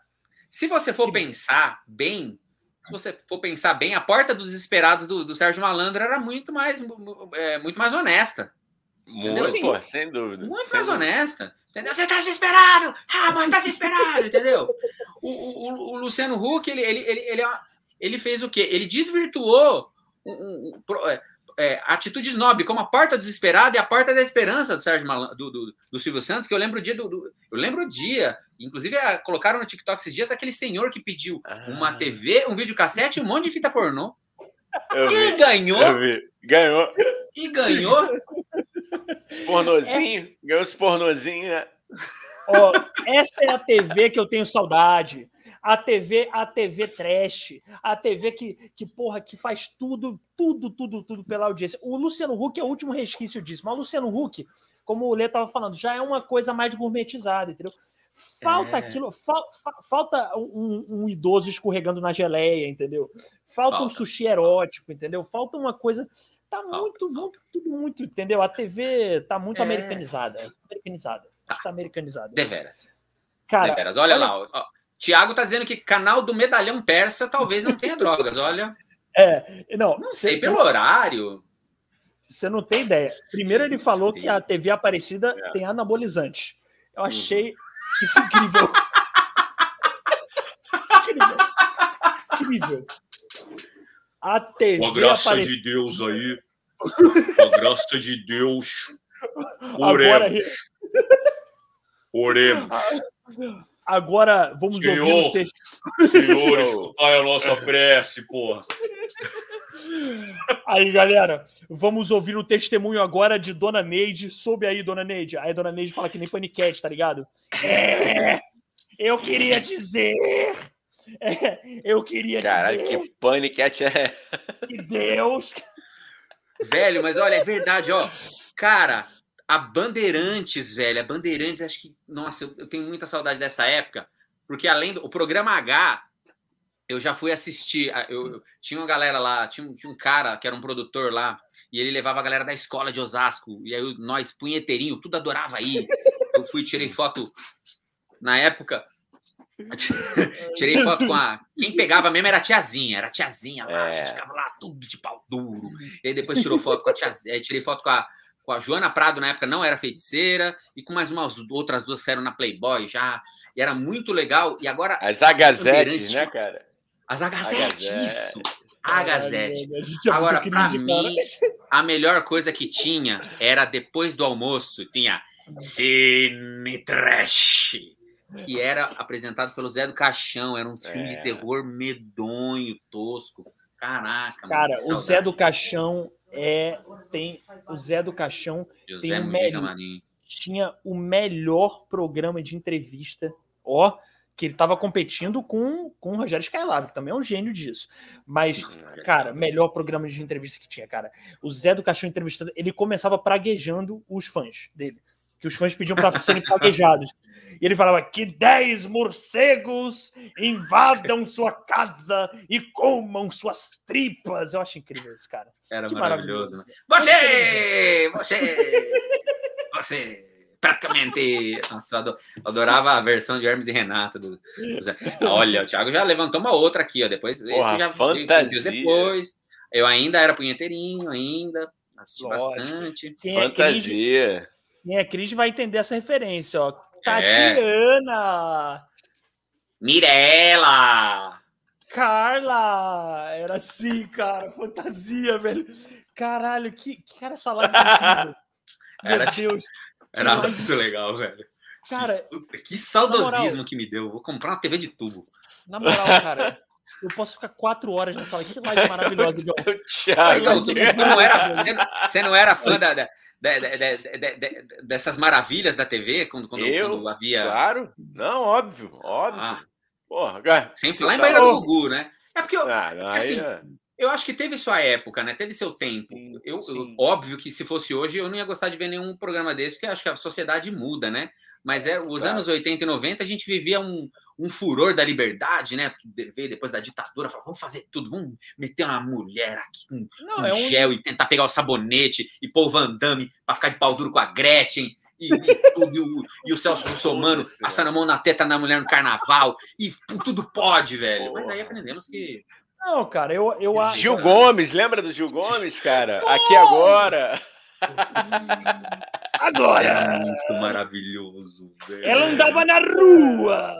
se você for pensar bem, se você for pensar bem, a porta do desesperado do, do Sérgio Malandro era muito mais, é, muito mais honesta. Muito, pô, sem dúvida. Muito sem mais dúvida. honesta. Entendeu? Você tá desesperado! Ah, mas tá desesperado, entendeu? O, o, o, Luciano Huck, ele, ele, ele, ele, ele, fez o quê? Ele desvirtuou um, um, um, é, é, atitudes nobres, como a Porta Desesperada e a Porta da Esperança do Sérgio Malan, do, do, do, Silvio Santos, que eu lembro o dia do, do eu lembro o dia. Inclusive, é, colocaram no TikTok esses dias aquele senhor que pediu ah. uma TV, um videocassete e um monte de fita pornô. Eu e vi, ganhou. Ganhou. E ganhou. Os pornozinho. É. Ganhou os pornozinhos, né? Ó, essa é a TV que eu tenho saudade a TV, a TV trash, a TV que, que, porra, que faz tudo, tudo, tudo, tudo pela audiência. O Luciano Huck é o último resquício disso, mas o Luciano Huck, como o Lê estava falando, já é uma coisa mais gourmetizada, entendeu? Falta é. aquilo, fal, falta um, um, idoso escorregando na geleia, entendeu? Falta, falta, um sushi erótico, entendeu? Falta uma coisa. Tá falta, muito, muito, tudo muito, entendeu? A TV tá muito é. americanizada. Americanizada. Está americanizada. Deveras. Cara, Deveras. Olha, olha lá, ó, Tiago tá dizendo que canal do Medalhão Persa talvez não tenha [laughs] drogas, olha. É, não. Não sei, pelo horário. Você não tem ideia. Primeiro ele falou que a TV Aparecida é. tem anabolizante. Eu achei uhum. isso incrível. [laughs] incrível. Incrível. A TV Com a graça Aparecida... de Deus aí. Com a graça de Deus. [laughs] Oremos. Oremos. Agora vamos Senhor, ouvir o texto. Senhor, [laughs] escutai a nossa prece, porra. Aí, galera, vamos ouvir o testemunho agora de Dona Neide. Soube aí, Dona Neide. Aí, Dona Neide fala que nem paniquete, tá ligado? É, eu queria dizer. [laughs] É, eu queria Caralho, dizer. Caralho, que paniquete é. Que Deus. [laughs] Velho, mas olha, é verdade, ó. Cara, a Bandeirantes, velho, a Bandeirantes, acho que, nossa, eu, eu tenho muita saudade dessa época, porque além do o programa H, eu já fui assistir, eu, eu tinha uma galera lá, tinha, tinha, um cara que era um produtor lá, e ele levava a galera da escola de Osasco, e aí nós, punheteirinho, tudo adorava ir. Eu fui, tirei foto, na época, [laughs] tirei foto com a. Quem pegava mesmo era a tiazinha, era a tiazinha lá, é. a gente é. ficava lá tudo de pau duro. E aí depois tirou foto com a tiazinha, tirei foto com a, com a Joana Prado, na época não era feiticeira, e com mais umas outras duas que eram na Playboy já. E era muito legal. E agora. As Agazetes, né, cara? As Agazetes, isso. A Gazette. É agora, para mim, a melhor coisa que tinha era depois do almoço, tinha Cine Trash, que era apresentado pelo Zé do Caixão. Era um filme de é. terror medonho, tosco. Caraca, Cara, mano, o Zé do Caixão é tem o Zé do Caixão José tem o melhor, tinha o melhor programa de entrevista, ó, que ele estava competindo com, com o Rogério Skylab, que também é um gênio disso. Mas, cara, melhor programa de entrevista que tinha, cara. O Zé do Caixão entrevistando, ele começava praguejando os fãs dele que os fãs pediam para serem paguejados. E ele falava que dez morcegos invadam sua casa e comam suas tripas. Eu acho incrível esse cara. Era que maravilhoso. maravilhoso. Né? Você! Você! Você! Praticamente. Nossa, eu adorava a versão de Hermes e Renato. Do... Olha, o Thiago já levantou uma outra aqui, ó. Depois, Porra, já fantasia. depois. Eu ainda era punheteirinho, ainda. Assisti Lógico. bastante. Quem é fantasia. Quem é Cris vai entender essa referência, ó. Tatiana! É. Mirela! Carla! Era assim, cara. Fantasia, velho. Caralho, que, que cara essa live. [laughs] Meu era, Deus. Era muito legal, velho. Cara, que saudosismo moral, que me deu. Vou comprar uma TV de tubo. Na moral, cara, eu posso ficar quatro horas nessa live. Que live maravilhosa, [laughs] Igor. Thiago, não era, você, você não era fã da, de, de, de, dessas maravilhas da TV, quando, quando, eu, quando havia. Claro, não, óbvio, óbvio. Ah. Porra, Sempre lá em Bahia tá do Gugu, né? É porque eu, ah, não, assim, é... eu acho que teve sua época, né? Teve seu tempo. Sim, eu, eu, óbvio que se fosse hoje, eu não ia gostar de ver nenhum programa desse, porque acho que a sociedade muda, né? Mas é, os claro. anos 80 e 90 a gente vivia um, um furor da liberdade, né? Porque veio depois da ditadura, falou, vamos fazer tudo, vamos meter uma mulher aqui com, Não, com é gel um... e tentar pegar o sabonete e pôr o Van Damme pra ficar de pau duro com a Gretchen. E, e, tudo, e, o, e o Celso Russomano passando a mão na teta na mulher no carnaval. E tudo pode, velho. Mas aí aprendemos que. Não, cara, eu. eu Gil Gomes, lembra do Gil Gomes, cara? Aqui agora. Agora! É muito maravilhoso, velho. Ela andava na rua.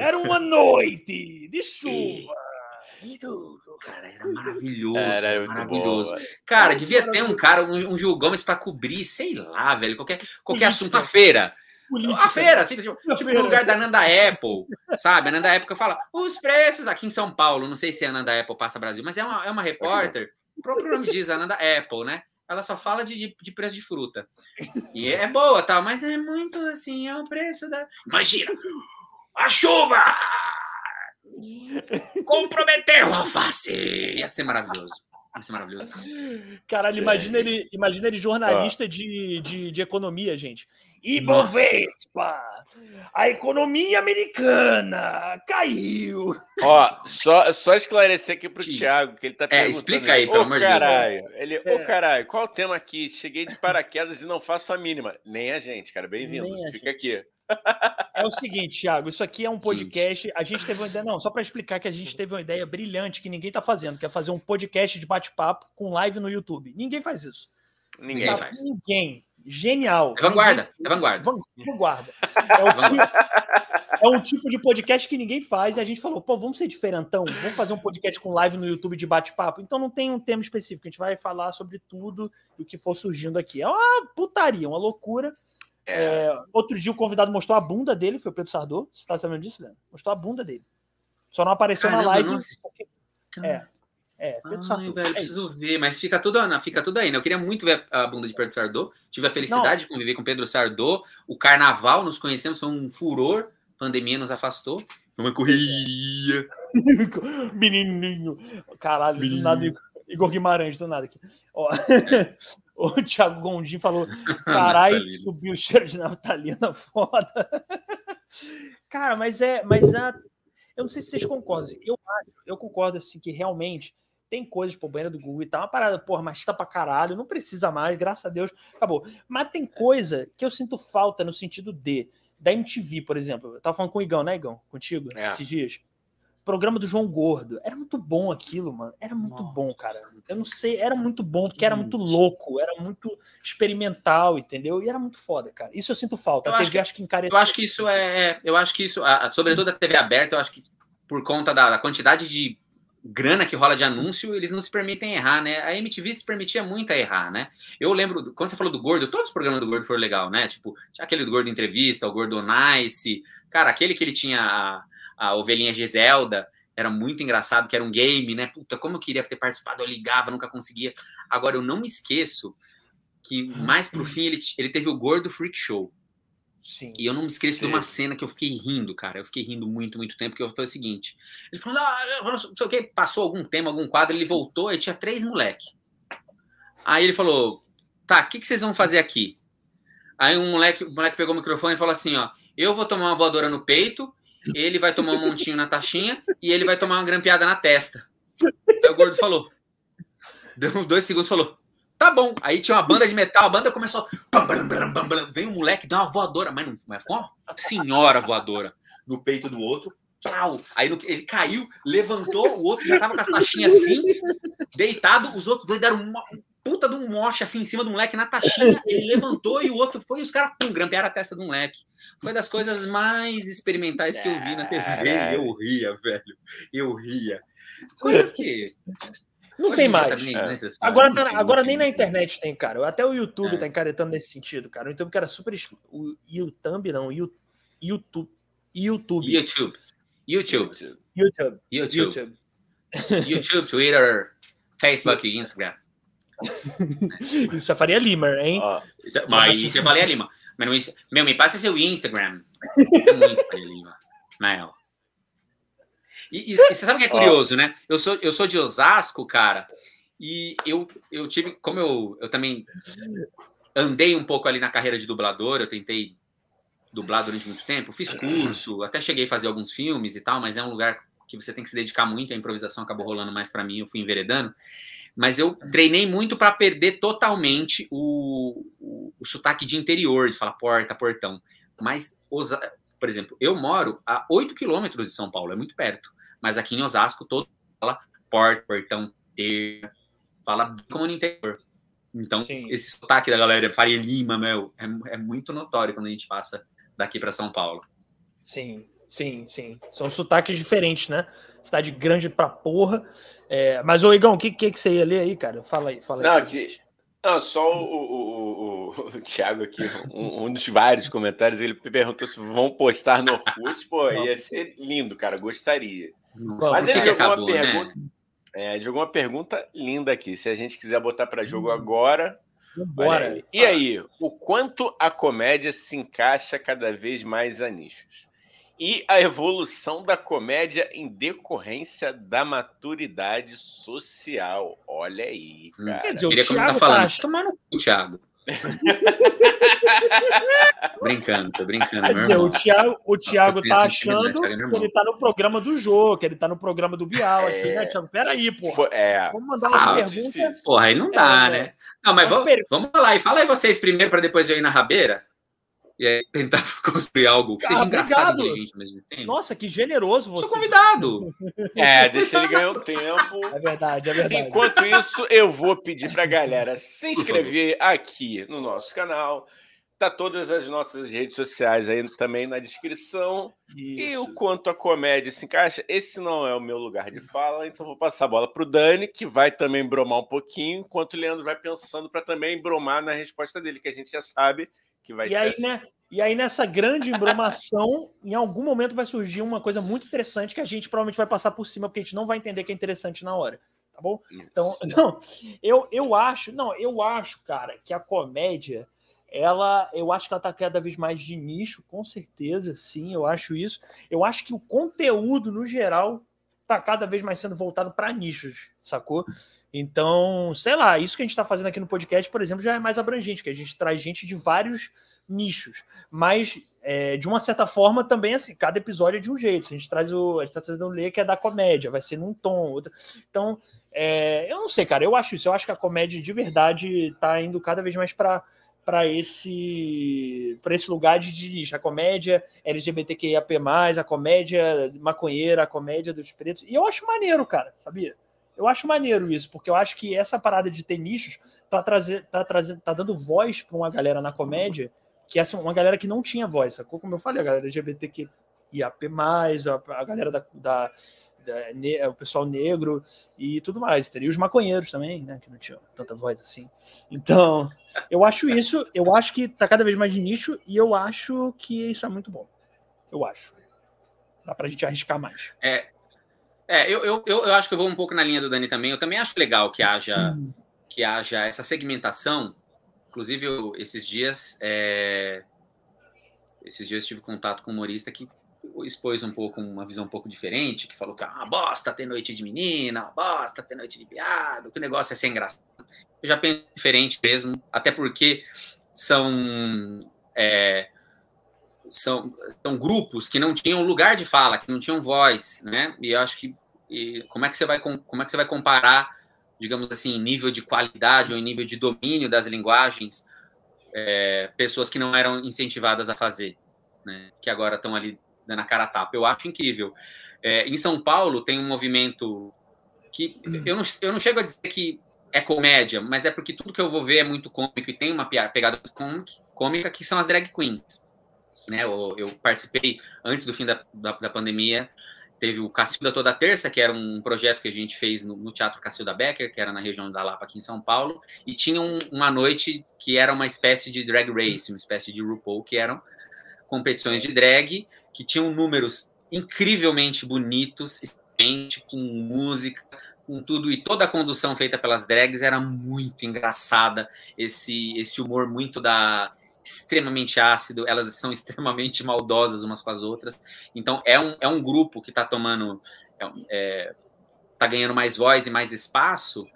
Era uma noite de chuva. Cara, era maravilhoso. Era maravilhoso. Bom, cara, devia ter um cara, um, um Gil Gomes para cobrir, sei lá, velho, qualquer, qualquer assunto. A feira. Política. A feira, assim, tipo, tipo no lugar da Nanda Apple, sabe? A Nanda Apple fala os preços aqui em São Paulo. Não sei se a Nanda Apple passa Brasil, mas é uma, é uma repórter. O próprio nome diz, a Nanda Apple, né? Ela só fala de, de, de preço de fruta. E é boa, tal, mas é muito assim, é o preço da. Imagina! A chuva! Comprometeu a alface! Ia ser maravilhoso. Ia ser maravilhoso. Caralho, imagina ele, imagina ele jornalista de, de, de economia, gente. Ibovespa, a economia americana caiu. Ó, só, só esclarecer aqui pro Sim. Thiago, que ele tá perguntando. É, explica aí, pelo amor de Deus. Ele, ô é. caralho, qual o tema aqui? Cheguei de paraquedas e não faço a mínima. Nem a gente, cara, bem-vindo. Fica aqui. É o seguinte, Thiago, isso aqui é um podcast. A gente teve uma ideia, não, só para explicar que a gente teve uma ideia brilhante que ninguém tá fazendo, que é fazer um podcast de bate-papo com live no YouTube. Ninguém faz isso. Ninguém tá, faz. Ninguém. Genial. É vanguarda. É vanguarda. Vanguarda. É, tipo, é um tipo de podcast que ninguém faz. E a gente falou, pô, vamos ser diferentão. Vamos fazer um podcast com live no YouTube de bate-papo. Então não tem um tema específico. A gente vai falar sobre tudo e o que for surgindo aqui. É uma putaria, uma loucura. É. É, outro dia o convidado mostrou a bunda dele, foi o Pedro Sardô. Você tá sabendo disso, Leandro? Mostrou a bunda dele. Só não apareceu Caramba, na live. Porque... É. É, Pedro Ai, velho, é preciso isso. ver, mas fica tudo, fica tudo aí, né? Eu queria muito ver a bunda de Pedro Sardô. Tive a felicidade não. de conviver com Pedro Sardô. O carnaval, nos conhecemos, foi um furor. A pandemia nos afastou. Foi uma correria. [laughs] Menininho. Caralho, Menininho. do nada. Igor Guimarães, do nada aqui. Ó. É. [laughs] O Thiago Gondim falou: [laughs] caralho, subiu o cheiro de naftalina foda. Cara, mas é, mas é, eu não sei se vocês concordam. Eu acho, eu concordo assim que realmente tem coisas, pô, banheira do Google e tal, uma parada, porra, mas tá pra caralho, não precisa mais, graças a Deus, acabou. Mas tem coisa que eu sinto falta no sentido de, da MTV, por exemplo. Eu tava falando com o Igão, né, Igão? Contigo, é. esses dias programa do João Gordo. Era muito bom aquilo, mano. Era muito Nossa. bom, cara. Eu não sei, era muito bom, porque era muito louco, era muito experimental, entendeu? E era muito foda, cara. Isso eu sinto falta. Eu a TV acho que, acho que. Eu acho que isso é, é. Eu acho que isso, sobretudo a TV aberta, eu acho que por conta da, da quantidade de grana que rola de anúncio, eles não se permitem errar, né? A MTV se permitia muito a errar, né? Eu lembro, quando você falou do Gordo, todos os programas do Gordo foram legal, né? Tipo, aquele do Gordo Entrevista, o Gordo Nice, cara, aquele que ele tinha a ovelhinha Giselda, era muito engraçado, que era um game, né? Puta, como eu queria ter participado, eu ligava, nunca conseguia. Agora, eu não me esqueço que mais pro fim ele, ele teve o Gordo Freak Show. Sim. E eu não me esqueço de uma cena que eu fiquei rindo, cara. Eu fiquei rindo muito, muito tempo, porque foi o seguinte. Ele falou, não, não sei o que, passou algum tema, algum quadro, ele voltou e tinha três moleque. Aí ele falou, tá, o que, que vocês vão fazer aqui? Aí um moleque, o moleque pegou o microfone e falou assim, ó, eu vou tomar uma voadora no peito ele vai tomar um montinho na taxinha e ele vai tomar uma grampeada na testa. Aí o gordo falou. Deu dois segundos falou. Tá bom. Aí tinha uma banda de metal, a banda começou. Vem um moleque, dá uma voadora, mas não mas uma senhora voadora no peito do outro. Aí ele caiu, levantou, o outro já tava com as taxinhas assim, deitado, os outros dois deram uma, puta de um moche assim em cima do moleque na taxinha, ele levantou e o outro foi e os caras, pum, grampearam a testa do moleque. Foi das coisas mais experimentais que eu vi na TV eu ria, velho. Eu ria. Coisas que. Não Hoje tem mais. É. Agora, tá, agora nem na internet tem, cara. Até o YouTube é. tá encaretando nesse sentido, cara. O YouTube que era super. O YouTube, não. O YouTube. YouTube. YouTube. YouTube. YouTube. YouTube. YouTube. YouTube, Twitter, Facebook e Instagram. [laughs] Isso é Faria Lima, hein? isso é, mas isso é Faria Lima. Mas no, meu, me passa seu Instagram. É [laughs] muito Faria Lima. Não. E, e, você sabe o que é curioso, né? Eu sou, eu sou de Osasco, cara, e eu, eu tive, como eu, eu também andei um pouco ali na carreira de dublador, eu tentei dublar durante muito tempo, fiz curso, até cheguei a fazer alguns filmes e tal, mas é um lugar que você tem que se dedicar muito, a improvisação acabou rolando mais para mim, eu fui enveredando. Mas eu treinei muito para perder totalmente o, o, o, sotaque de interior, de falar porta, portão. Mas, por exemplo, eu moro a 8 quilômetros de São Paulo, é muito perto. Mas aqui em Osasco, todo fala porta, portão, ter, fala como no interior. Então, Sim. esse sotaque da galera, Faria Lima, meu, é, é muito notório quando a gente passa daqui para São Paulo. Sim. Sim, sim. São sotaques diferentes, né? Cidade grande pra porra. É, mas, ô Igão, o que, que, que você ia ler aí, cara? Fala aí, fala aí. Não, que, não só o, o, o, o Thiago aqui, um, um, dos vários comentários, ele perguntou se vão postar no Orkut. Pô, ia ser lindo, cara, gostaria. Nossa, mas ele jogou acabou, uma né? pergunta. Né? É, jogou uma pergunta linda aqui. Se a gente quiser botar para jogo hum. agora. Bora. E aí, o quanto a comédia se encaixa cada vez mais a nichos? E a evolução da comédia em decorrência da maturidade social. Olha aí, hum. cara. Quer dizer, Queria começar tá falando. Tá... Tomar no cu, Thiago. [laughs] brincando, tô brincando. Quer dizer, o Thiago, o Thiago tá achando que ele tá no programa do jogo, que ele tá no programa do Bial aqui, né, é... né, Thiago? Peraí, pô. É... Vamos mandar uma ah, pergunta. Porra, aí não dá, é... né? Não, mas vamos, vamos lá e fala aí vocês primeiro para depois eu ir na rabeira e aí tentar [laughs] construir algo que seja ah, engraçado e inteligente ao mesmo tempo. Nossa, que generoso você. Sou convidado. [laughs] É, deixa ele ganhar um tempo. É verdade, é verdade. Enquanto isso, eu vou pedir para a galera se inscrever aqui no nosso canal. Tá todas as nossas redes sociais aí também na descrição. Isso. E o quanto a comédia se encaixa, esse não é o meu lugar de fala, então vou passar a bola para o Dani, que vai também bromar um pouquinho, enquanto o Leandro vai pensando para também bromar na resposta dele, que a gente já sabe que vai e ser aí, assim. né? E aí, nessa grande embromação, [laughs] em algum momento vai surgir uma coisa muito interessante que a gente provavelmente vai passar por cima, porque a gente não vai entender que é interessante na hora. Tá bom? Então, [laughs] não, eu, eu acho, não, eu acho, cara, que a comédia, ela, eu acho que ela tá cada vez mais de nicho, com certeza, sim, eu acho isso. Eu acho que o conteúdo, no geral, tá cada vez mais sendo voltado para nichos, sacou? Então, sei lá, isso que a gente está fazendo aqui no podcast, por exemplo, já é mais abrangente, que a gente traz gente de vários nichos. Mas, é, de uma certa forma, também, assim, cada episódio é de um jeito. A gente traz o. A gente está trazendo o Lê, que é da comédia, vai ser num tom. Outro. Então, é, eu não sei, cara, eu acho isso. Eu acho que a comédia de verdade está indo cada vez mais para para esse para esse lugar de nicho, a comédia LGBTQIAP+, a comédia maconheira, a comédia dos pretos. E eu acho maneiro, cara, sabia? Eu acho maneiro isso, porque eu acho que essa parada de ter nichos tá, trazer, tá, trazendo, tá dando voz para uma galera na comédia, que é assim, uma galera que não tinha voz, sacou? Como eu falei, a galera LGBTQIAP+, a, a galera da, da, da ne, o pessoal negro e tudo mais. Teria os maconheiros também, né? Que não tinham tanta voz assim. Então, eu acho isso, eu acho que tá cada vez mais de nicho e eu acho que isso é muito bom. Eu acho. Dá pra gente arriscar mais. É, é, eu, eu, eu, acho que eu vou um pouco na linha do Dani também. Eu também acho legal que haja, que haja essa segmentação. Inclusive, eu, esses dias, é, esses dias tive contato com um humorista que expôs um pouco uma visão um pouco diferente, que falou que é uma bosta ter noite de menina, uma bosta ter noite de viado, que o negócio é sem graça. Eu já penso diferente mesmo, até porque são é, são, são grupos que não tinham lugar de fala, que não tinham voz, né? E eu acho que e como é que você vai como é que você vai comparar, digamos assim, nível de qualidade ou nível de domínio das linguagens, é, pessoas que não eram incentivadas a fazer, né? Que agora estão ali dando a cara a tapa. Eu acho incrível. É, em São Paulo tem um movimento que hum. eu não, eu não chego a dizer que é comédia, mas é porque tudo que eu vou ver é muito cômico e tem uma pegada cômica que são as drag queens né? Eu, eu participei antes do fim da, da, da, pandemia. Teve o Cacilda Toda Terça, que era um projeto que a gente fez no, no Teatro Cacilda Becker, que era na região da Lapa, aqui em São Paulo. E tinha um, uma noite que era uma espécie de drag race, uma espécie de RuPaul, que eram competições de drag, que tinham números incrivelmente bonitos, com música, com tudo e toda a condução feita pelas drags era muito engraçada esse esse humor muito da extremamente ácido, elas são [laughs] extremamente maldosas umas com as outras. Então é um, é um grupo que está tomando, é, é, tá ganhando mais voz e mais espaço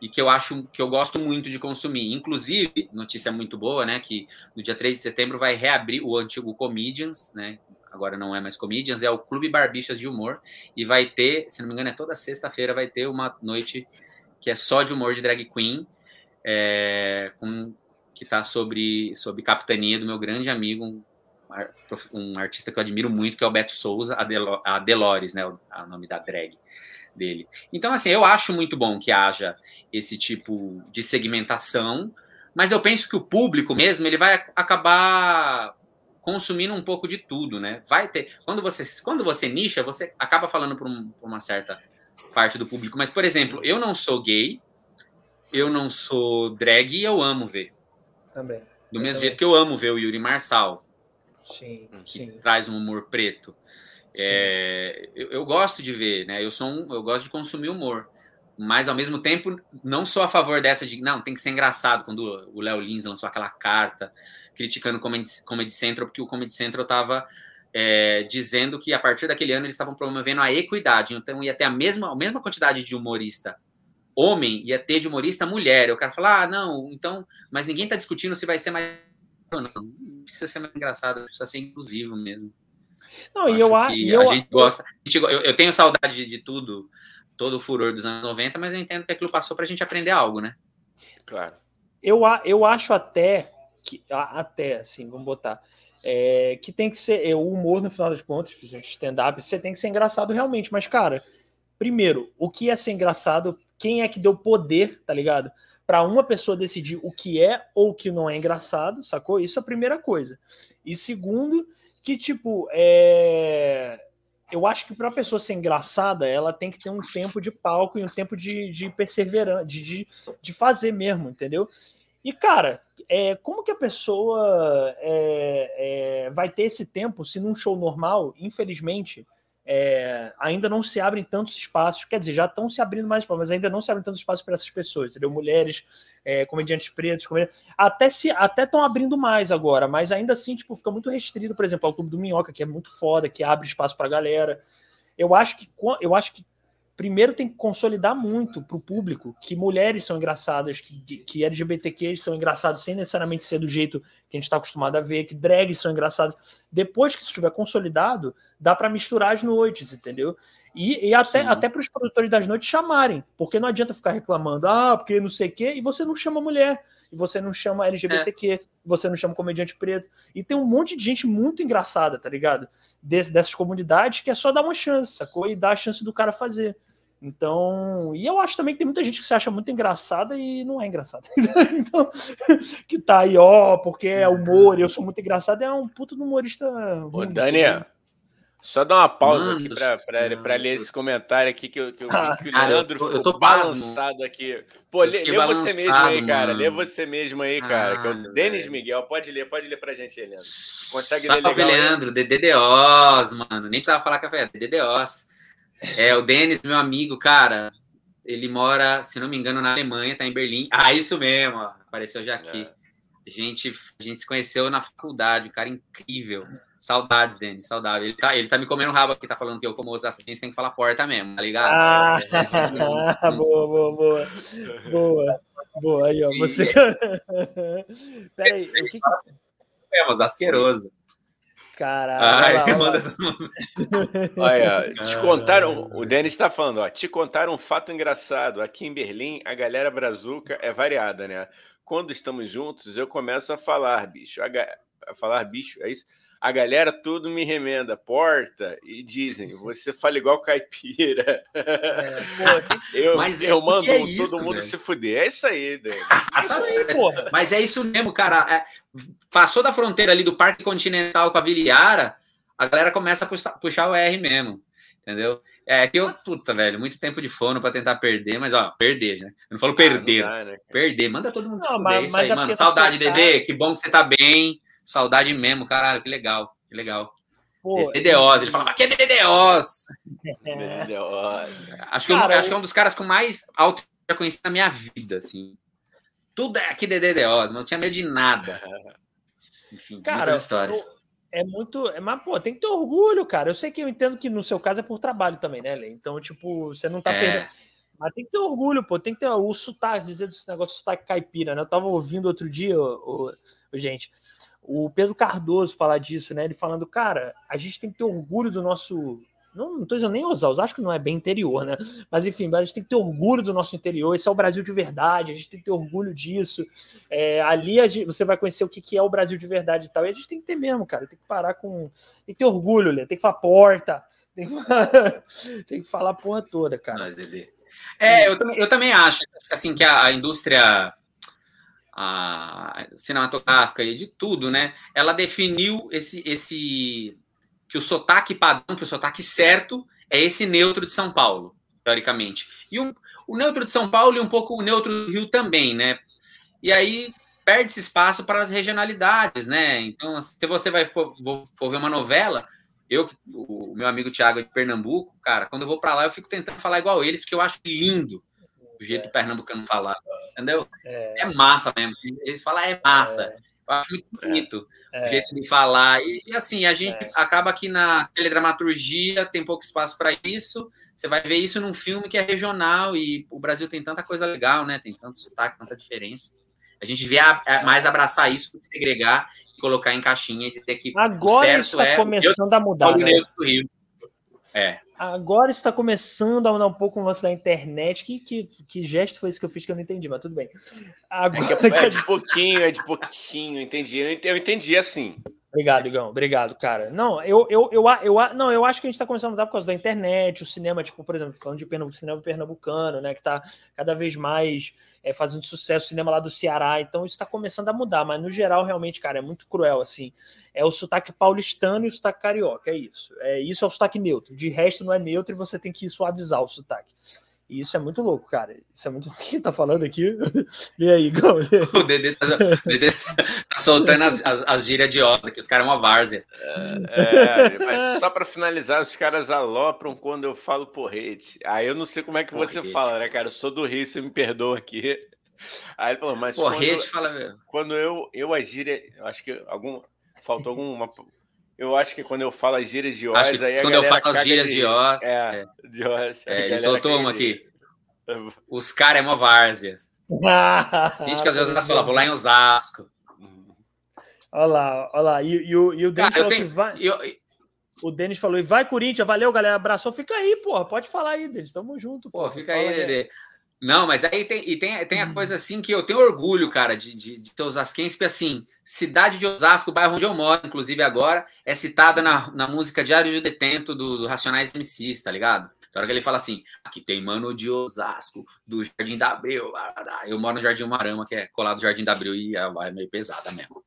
e que eu acho que eu gosto muito de consumir. Inclusive, notícia muito boa, né, que no dia 3 de setembro vai reabrir o antigo Comedians, né, agora não é mais Comedians, é o Clube Barbixas de Humor, e vai ter, se não me engano, é toda sexta-feira vai ter uma noite que é só de humor de drag queen, é, com que está sobre, sobre capitania do meu grande amigo, um, um, artista que eu admiro muito, que é o Beto Souza, a, Delo, a Delores, né, o nome da drag dele. Então, assim, eu acho muito bom que haja esse tipo de segmentação, mas eu penso que o público mesmo, ele vai acabar consumindo um pouco de tudo, né? Vai ter. Quando você, quando você nicha, você acaba falando para um, uma certa parte do público. Mas, por exemplo, eu não sou gay, eu não sou drag e eu amo ver. Também. Do eu mesmo também. jeito que eu amo ver o Yuri Marçal. Sim, que sim. traz um humor preto. É, eu, eu, gosto de ver, né? Eu sou um, eu gosto de consumir humor, mas ao mesmo tempo não sou a favor dessa de não tem que ser engraçado quando o Léo Lins lançou aquela carta criticando o Comedy, Comedy Central porque o Comedy Central estava é, dizendo que a partir daquele ano eles estavam promovendo a equidade, então ia ter a mesma a mesma quantidade de humorista homem ia ter de humorista mulher. Eu quero falar, ah, não, então, mas ninguém está discutindo se vai ser mais não, não precisa ser mais engraçado, precisa ser inclusivo mesmo. Não, e eu, acho eu, a gente gosta. eu, eu, tenho saudade de, de, tudo, todo o furor dos anos 90, mas eu entendo que aquilo passou para a gente aprender algo, né? Claro. Eu, eu acho até que até assim, vamos botar. É, que tem que ser é, o humor no final das contas, stand-up, você tem que ser engraçado realmente, mas cara, primeiro, o que é ser engraçado, quem é que deu poder, tá ligado? Para uma pessoa decidir o que é ou o que não é engraçado, sacou? Isso é a primeira coisa. E segundo, que, tipo, é... eu acho que para a pessoa ser engraçada, ela tem que ter um tempo de palco e um tempo de, de perseverança, de, de, de fazer mesmo, entendeu? E, cara, é, como que a pessoa é, é, vai ter esse tempo se num show normal, infelizmente, é, ainda não se abrem tantos espaços, quer dizer, já estão se abrindo mais espaços, mas ainda não se abrem tantos espaços para essas pessoas, entendeu? Mulheres, é, comediantes pretos, comediantes, até se até estão abrindo mais agora, mas ainda assim, tipo, fica muito restrito, por exemplo, ao Clube do Minhoca, que é muito foda, que abre espaço para a galera. Eu acho que eu acho que primeiro tem que consolidar muito para o público que mulheres são engraçadas, que, que LGBTQs são engraçados sem necessariamente ser do jeito que a gente está acostumado a ver, que drags são engraçados. Depois que isso estiver consolidado, dá para misturar as noites, entendeu? E, e até, até para os produtores das noites chamarem, porque não adianta ficar reclamando, ah, porque não sei o quê, e você não chama mulher, e você não chama LGBTQ, é. você não chama comediante preto. E tem um monte de gente muito engraçada, tá ligado? Des, dessas comunidades que é só dar uma chance, sacou? E dar a chance do cara fazer. Então, e eu acho também que tem muita gente que se acha muito engraçada e não é engraçada. [laughs] então, que tá aí, ó, porque é humor, eu sou muito engraçado, é um puto humorista. Ô, Daniel, só dar uma pausa Mano, aqui para ler esse comentário aqui que eu, que eu ah, vi que o Leandro [laughs] cara, eu tô, eu tô balançado aqui. Pô, lê, lê você mesmo aí, cara. Mano. Lê você mesmo aí, cara. Ah, que é o Denis Miguel. Pode ler, pode ler pra gente, Leandro. Consegue Salve, ler legal, Leandro. DDDOs, mano. Nem precisava falar café. DDDOs. É, o Denis, meu amigo, cara, ele mora, se não me engano, na Alemanha, tá em Berlim. Ah, isso mesmo, ó, apareceu já aqui. É. A, gente, a gente se conheceu na faculdade, um cara incrível. Saudades, Denis, saudades. Ele tá, ele tá me comendo rabo aqui, tá falando que eu, como osasquense, tem que falar porta mesmo, tá ligado? Ah, [laughs] [laughs] boa, boa, boa. Boa, boa. Aí, ó, você... [laughs] Peraí, o que que... É, asqueroso. Caralho. Ah, manda Olha, te contaram. O Denis está falando, ó. Te contaram um fato engraçado. Aqui em Berlim, a galera brazuca é variada, né? Quando estamos juntos, eu começo a falar, bicho. A, a falar, bicho, é isso? A galera tudo me remenda, porta, e dizem, você fala igual caipira. É, [laughs] eu, mas eu mando é isso, todo mundo velho? se fuder. É isso aí, Dani. [laughs] É isso aí, porra. Mas é isso mesmo, cara. É, passou da fronteira ali do Parque Continental com a Viliara, a galera começa a puxar, puxar o R mesmo. Entendeu? É que eu, puta, velho, muito tempo de fono para tentar perder, mas ó, perder, né? Eu não falo perder. Ah, não dá, né, perder, manda todo mundo não, se fuder. Mas, isso aí, é mano. Saudade, Dedê, que bom que você tá bem. Saudade mesmo, caralho, que legal, que legal. Pô, DDoS, ele fala, mas que é DDoS? DDoS. Acho que, Cara, eu, acho que é um dos caras com mais alto que eu já conheci na minha vida, assim. Tudo é aqui de DDoS, mas não tinha medo de nada. [laughs] Enfim, cara, muitas histórias. é muito. É, mas, pô, tem que ter orgulho, cara. Eu sei que eu entendo que no seu caso é por trabalho também, né, Lê? Então, tipo, você não tá é. perdendo. Mas tem que ter orgulho, pô. Tem que ter o sotaque, dizer desse negócio de sotaque caipira, né? Eu tava ouvindo outro dia, ô, ô, gente, o Pedro Cardoso falar disso, né? Ele falando, cara, a gente tem que ter orgulho do nosso. Não, não tô dizendo nem usar, acho que não é bem interior, né? Mas enfim, a gente tem que ter orgulho do nosso interior. Esse é o Brasil de verdade, a gente tem que ter orgulho disso. É, ali gente, você vai conhecer o que, que é o Brasil de verdade e tal. E a gente tem que ter mesmo, cara. Tem que parar com. Tem que ter orgulho, Lê. Tem que falar porta. Tem que, [laughs] tem que falar a porra toda, cara. Mas, É, eu também, eu também acho assim que a, a indústria a cinematográfica e de tudo, né? Ela definiu esse, esse que o sotaque padrão, que o sotaque certo é esse neutro de São Paulo, teoricamente. E um, o neutro de São Paulo e um pouco o neutro do Rio também, né? E aí perde-se espaço para as regionalidades, né? Então, se você vai for, for ver uma novela, eu, o meu amigo Thiago é de Pernambuco, cara, quando eu vou para lá, eu fico tentando falar igual eles, porque eu acho lindo o jeito do pernambucano falar, entendeu? É, é massa mesmo. Eles falam, é massa. É. Eu acho muito bonito é. o jeito de falar. E, e assim, a gente acaba que na teledramaturgia tem pouco espaço para isso. Você vai ver isso num filme que é regional e o Brasil tem tanta coisa legal, né? Tem tanto sotaque, tanta diferença. A gente devia mais abraçar isso do que segregar e colocar em caixinha e dizer que agora está é, começando a mudar. Né? É. Agora está começando a mudar um pouco o lance da internet. Que, que, que gesto foi esse que eu fiz que eu não entendi, mas tudo bem. Agora... É, é, de pouquinho, é de pouquinho, entendi. Eu entendi assim. Obrigado, Igão. Obrigado, cara. Não, eu, eu, eu, eu, não, eu acho que a gente está começando a mudar por causa da internet, o cinema, tipo, por exemplo, falando de Pernambuco, cinema pernambucano, né? Que está cada vez mais é, fazendo sucesso, cinema lá do Ceará. Então isso está começando a mudar, mas no geral, realmente, cara, é muito cruel, assim. É o sotaque paulistano e o sotaque carioca, é isso. É, isso é o sotaque neutro. De resto, não é neutro e você tem que suavizar o sotaque. E isso é muito louco, cara. Isso é muito. [laughs] Quem tá falando aqui? [laughs] E aí, Gão? [laughs] O Dedê tá, tá soltando as, as, as gírias de osa, que os caras é uma várzea. É, é, mas só para finalizar, os caras alopram quando eu falo porrete. Aí eu não sei como é que porrete. você fala, né, cara? Eu sou do Rio, você me perdoa aqui. Aí ele falou, mas. Porrete quando, fala mesmo. Quando eu, eu as gírias. Acho que algum. Faltou alguma. Eu acho que quando eu falo as gírias de Oz, aí Quando eu falo as gírias de, de Oz. É, é, de Oz. É, ele soltou uma aqui. Os caras é uma várzea. [laughs] Gente que às vezes fala, vou lá em Osasco. Olha lá, olha lá. E, e, o, e o Denis falou tenho, vai. Eu, o Denis falou, e vai, Corinthians, valeu, galera. Abraçou. Fica aí, pô. Pode falar aí, Denis. Tamo junto. Pô, pô fica aí, Dedê. Não, mas aí tem, e tem, tem a uhum. coisa assim que eu tenho orgulho, cara, de, de, de ser osasquense, porque assim, cidade de Osasco, o bairro onde eu moro, inclusive agora, é citada na, na música Diário de Detento do, do Racionais MCs, tá ligado? Então, hora que ele fala assim, aqui tem mano de Osasco, do Jardim da Abril, eu moro no Jardim Marama, que é colado do Jardim da Abril, e é, é meio pesada mesmo.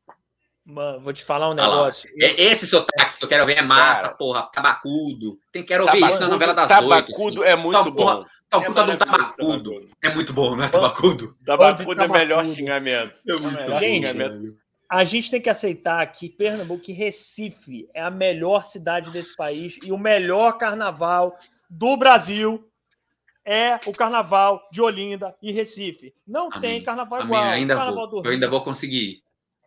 Mano, vou te falar um negócio. É, esse sotaque que eu quero ver é massa, Cara, porra, tabacudo. Tem, quero ver isso na novela das oito. Tabacudo assim. é muito então, bom. Tá um puta de um tabacudo. É muito bom, né? Tabacudo. Tabacudo é melhor xingamento. É muito melhor gente, xingamento. A gente tem que aceitar que Pernambuco e Recife é a melhor cidade desse país e o melhor carnaval do Brasil é o carnaval de Olinda e Recife. Não Amém. tem carnaval Amém. igual. Ainda carnaval vou. Eu ainda vou conseguir.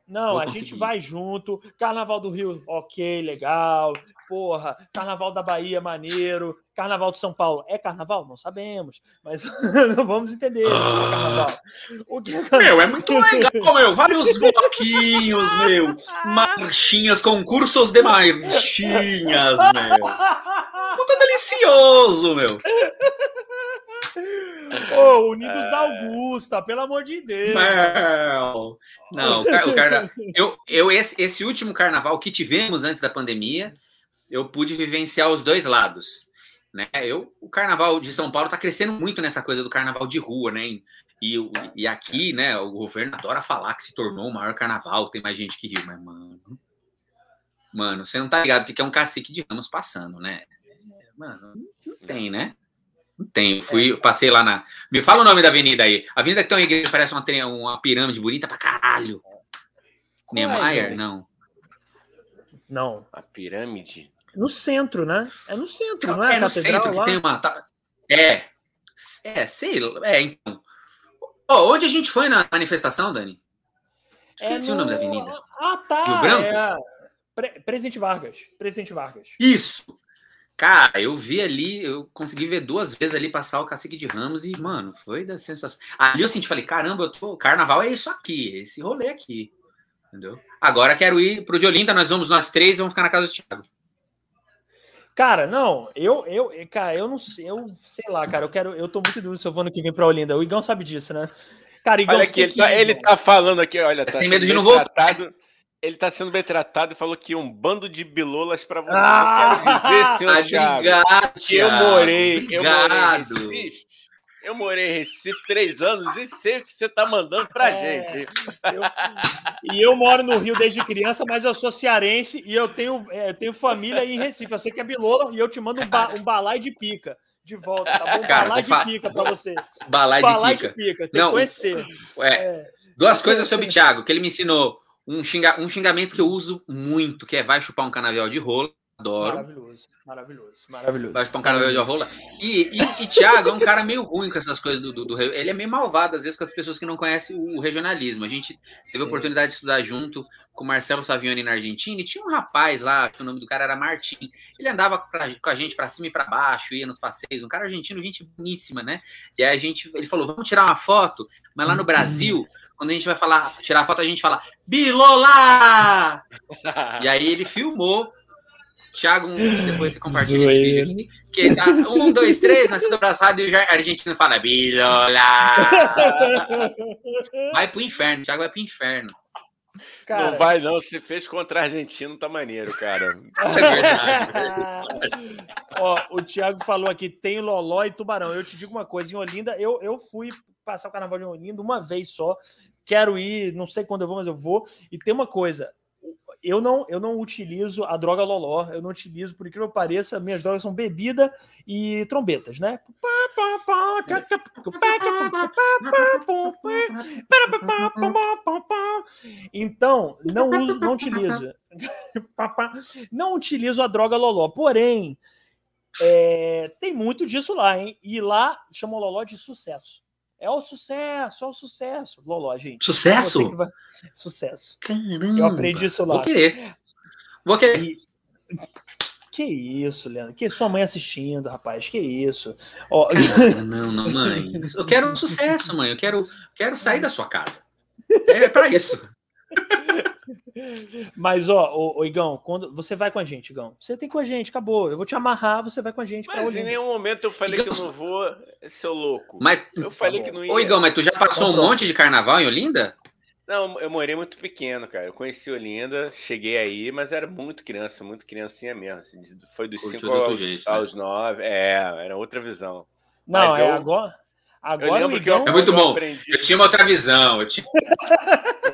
Não, Vou a conseguir. gente vai junto. Carnaval do Rio, ok, legal. Porra, Carnaval da Bahia, maneiro. Carnaval de São Paulo, é carnaval? Não sabemos, mas [laughs] não vamos entender é ah. carnaval. O que é Meu, é muito legal, meu. Vários bloquinhos, meu. Marchinhas, concursos de marchinhas, meu. Puta delicioso, meu. Ô, Unidos é... da Augusta, pelo amor de Deus. Não, não o, carna... [laughs] eu, eu esse, esse último carnaval que tivemos antes da pandemia, eu pude vivenciar os dois lados. Né? Eu, o carnaval de São Paulo está crescendo muito nessa coisa do carnaval de rua, né? E, e aqui, né, o governo adora falar que se tornou o maior carnaval, tem mais gente que Rio, mas, mano. Mano, você não tá ligado o que é um cacique de ramos passando, né? Mano, não tem, né? Não tem. Fui, é. passei lá na. Me fala o nome da avenida aí. A avenida que tem uma igreja parece uma, uma pirâmide bonita pra caralho. Niemeyer? É, não. Não. A pirâmide? No centro, né? É no centro, não é? É no centro que lá? tem uma. Tá... É. É, sei lá. É, então. Oh, onde a gente foi na manifestação, Dani? Esqueci é no... o nome da avenida. Ah, tá. Rio Branco? É... Pre Presidente Vargas. Presidente Vargas. Isso. Cara, eu vi ali, eu consegui ver duas vezes ali passar o Cacique de Ramos e, mano, foi da sensação. Ali eu senti, falei, caramba, eu tô... carnaval é isso aqui, esse rolê aqui. Entendeu? Agora quero ir pro de Olinda, nós vamos nós três, vamos ficar na casa do Thiago. Cara, não, eu, eu, cara, eu não sei, eu sei lá, cara, eu quero, eu tô muito dúvida se eu vou no que vem pra Olinda. O Igão sabe disso, né? Cara, Igão, olha aqui, ele, tá, ele tá, falando aqui, olha, tá sem medo de não voltar. Ele tá sendo bem tratado e falou que um bando de bilolas para você. Ah, eu quero dizer, senhor Thiago, que eu morei, obrigado. eu morei eu morei em Recife três anos e sei o que você tá mandando pra é, gente. Eu, e eu moro no Rio desde criança, mas eu sou cearense e eu tenho, é, eu tenho família em Recife. Eu sei que é Bilola e eu te mando um, ba, um balai de pica de volta, tá bom? Cara, balai de fa... pica pra você. Balai, balai de pica. De pica. Tem Não, que conhecer. É, é, duas coisas sobre o Thiago, que ele me ensinou. Um, xinga, um xingamento que eu uso muito, que é vai chupar um canavial de rolo. Adoro. Maravilhoso, maravilhoso, maravilhoso. Vai para um cara de rola. E, e, e Thiago é um cara meio ruim com essas coisas do, do, do, Ele é meio malvado, às vezes, com as pessoas que não conhecem o regionalismo. A gente teve Sim. a oportunidade de estudar junto com o Marcelo Savioni na Argentina, e tinha um rapaz lá, que o nome do cara era Martim. Ele andava pra, com a gente para cima e para baixo, ia nos passeios, um cara argentino, gente boníssima, né? E aí a gente, ele falou: vamos tirar uma foto, mas lá no Brasil. Quando a gente vai falar, tirar a foto, a gente fala Bilola! [laughs] e aí ele filmou Thiago, depois você compartilha esse vídeo aqui. Que tá um, dois, três, nascido abraçado e o argentino fala Bilola. [laughs] Vai pro inferno, Thiago vai pro inferno. Cara, não vai, não. Você fez contra argentino, tá maneiro, cara. [laughs] É verdade. Ó, o Thiago falou aqui: tem Loló e Tubarão. Eu te digo uma coisa: em Olinda, eu, eu fui passar o carnaval de Olinda uma vez só. Quero ir, não sei quando eu vou, mas eu vou. E tem uma coisa: eu não, eu não utilizo a droga loló, eu não utilizo, por incrível que pareça, minhas drogas são bebida e trombetas, né? Então, não uso, não utilizo. [laughs] Não utilizo a droga loló. Porém, é, tem muito disso lá, hein? E lá chamam loló de sucesso. É o sucesso, é o sucesso. Loló, gente. Sucesso? Vai... Sucesso. Caramba. Eu aprendi isso lá. Vou querer. Vou querer. E... Que isso, Leandro? Que sua mãe assistindo, rapaz? Que isso? Cara, [laughs] não, não, mãe. Eu quero um sucesso, mãe. Eu quero, quero sair da sua casa. É para isso. Mas, ó, ô, ô, Igão, quando você vai com a gente, Igão. Você tem com a gente, acabou. Eu vou te amarrar, você vai com a gente. Mas em nenhum momento eu falei Igão... que eu não vou, seu louco. Mas, eu falei que não ia. Ô, Igão, mas tu já passou um monte de carnaval em Olinda? Não, eu morei muito pequeno, cara. Eu conheci Olinda, cheguei aí, mas era muito criança, muito criancinha mesmo. Assim, foi dos 5 aos, jeito, né? aos 9. É, era outra visão. Não, mas é eu... agora. Agora eu Igão, eu, é muito bom. Eu, eu, tinha uma outra visão. Eu tinha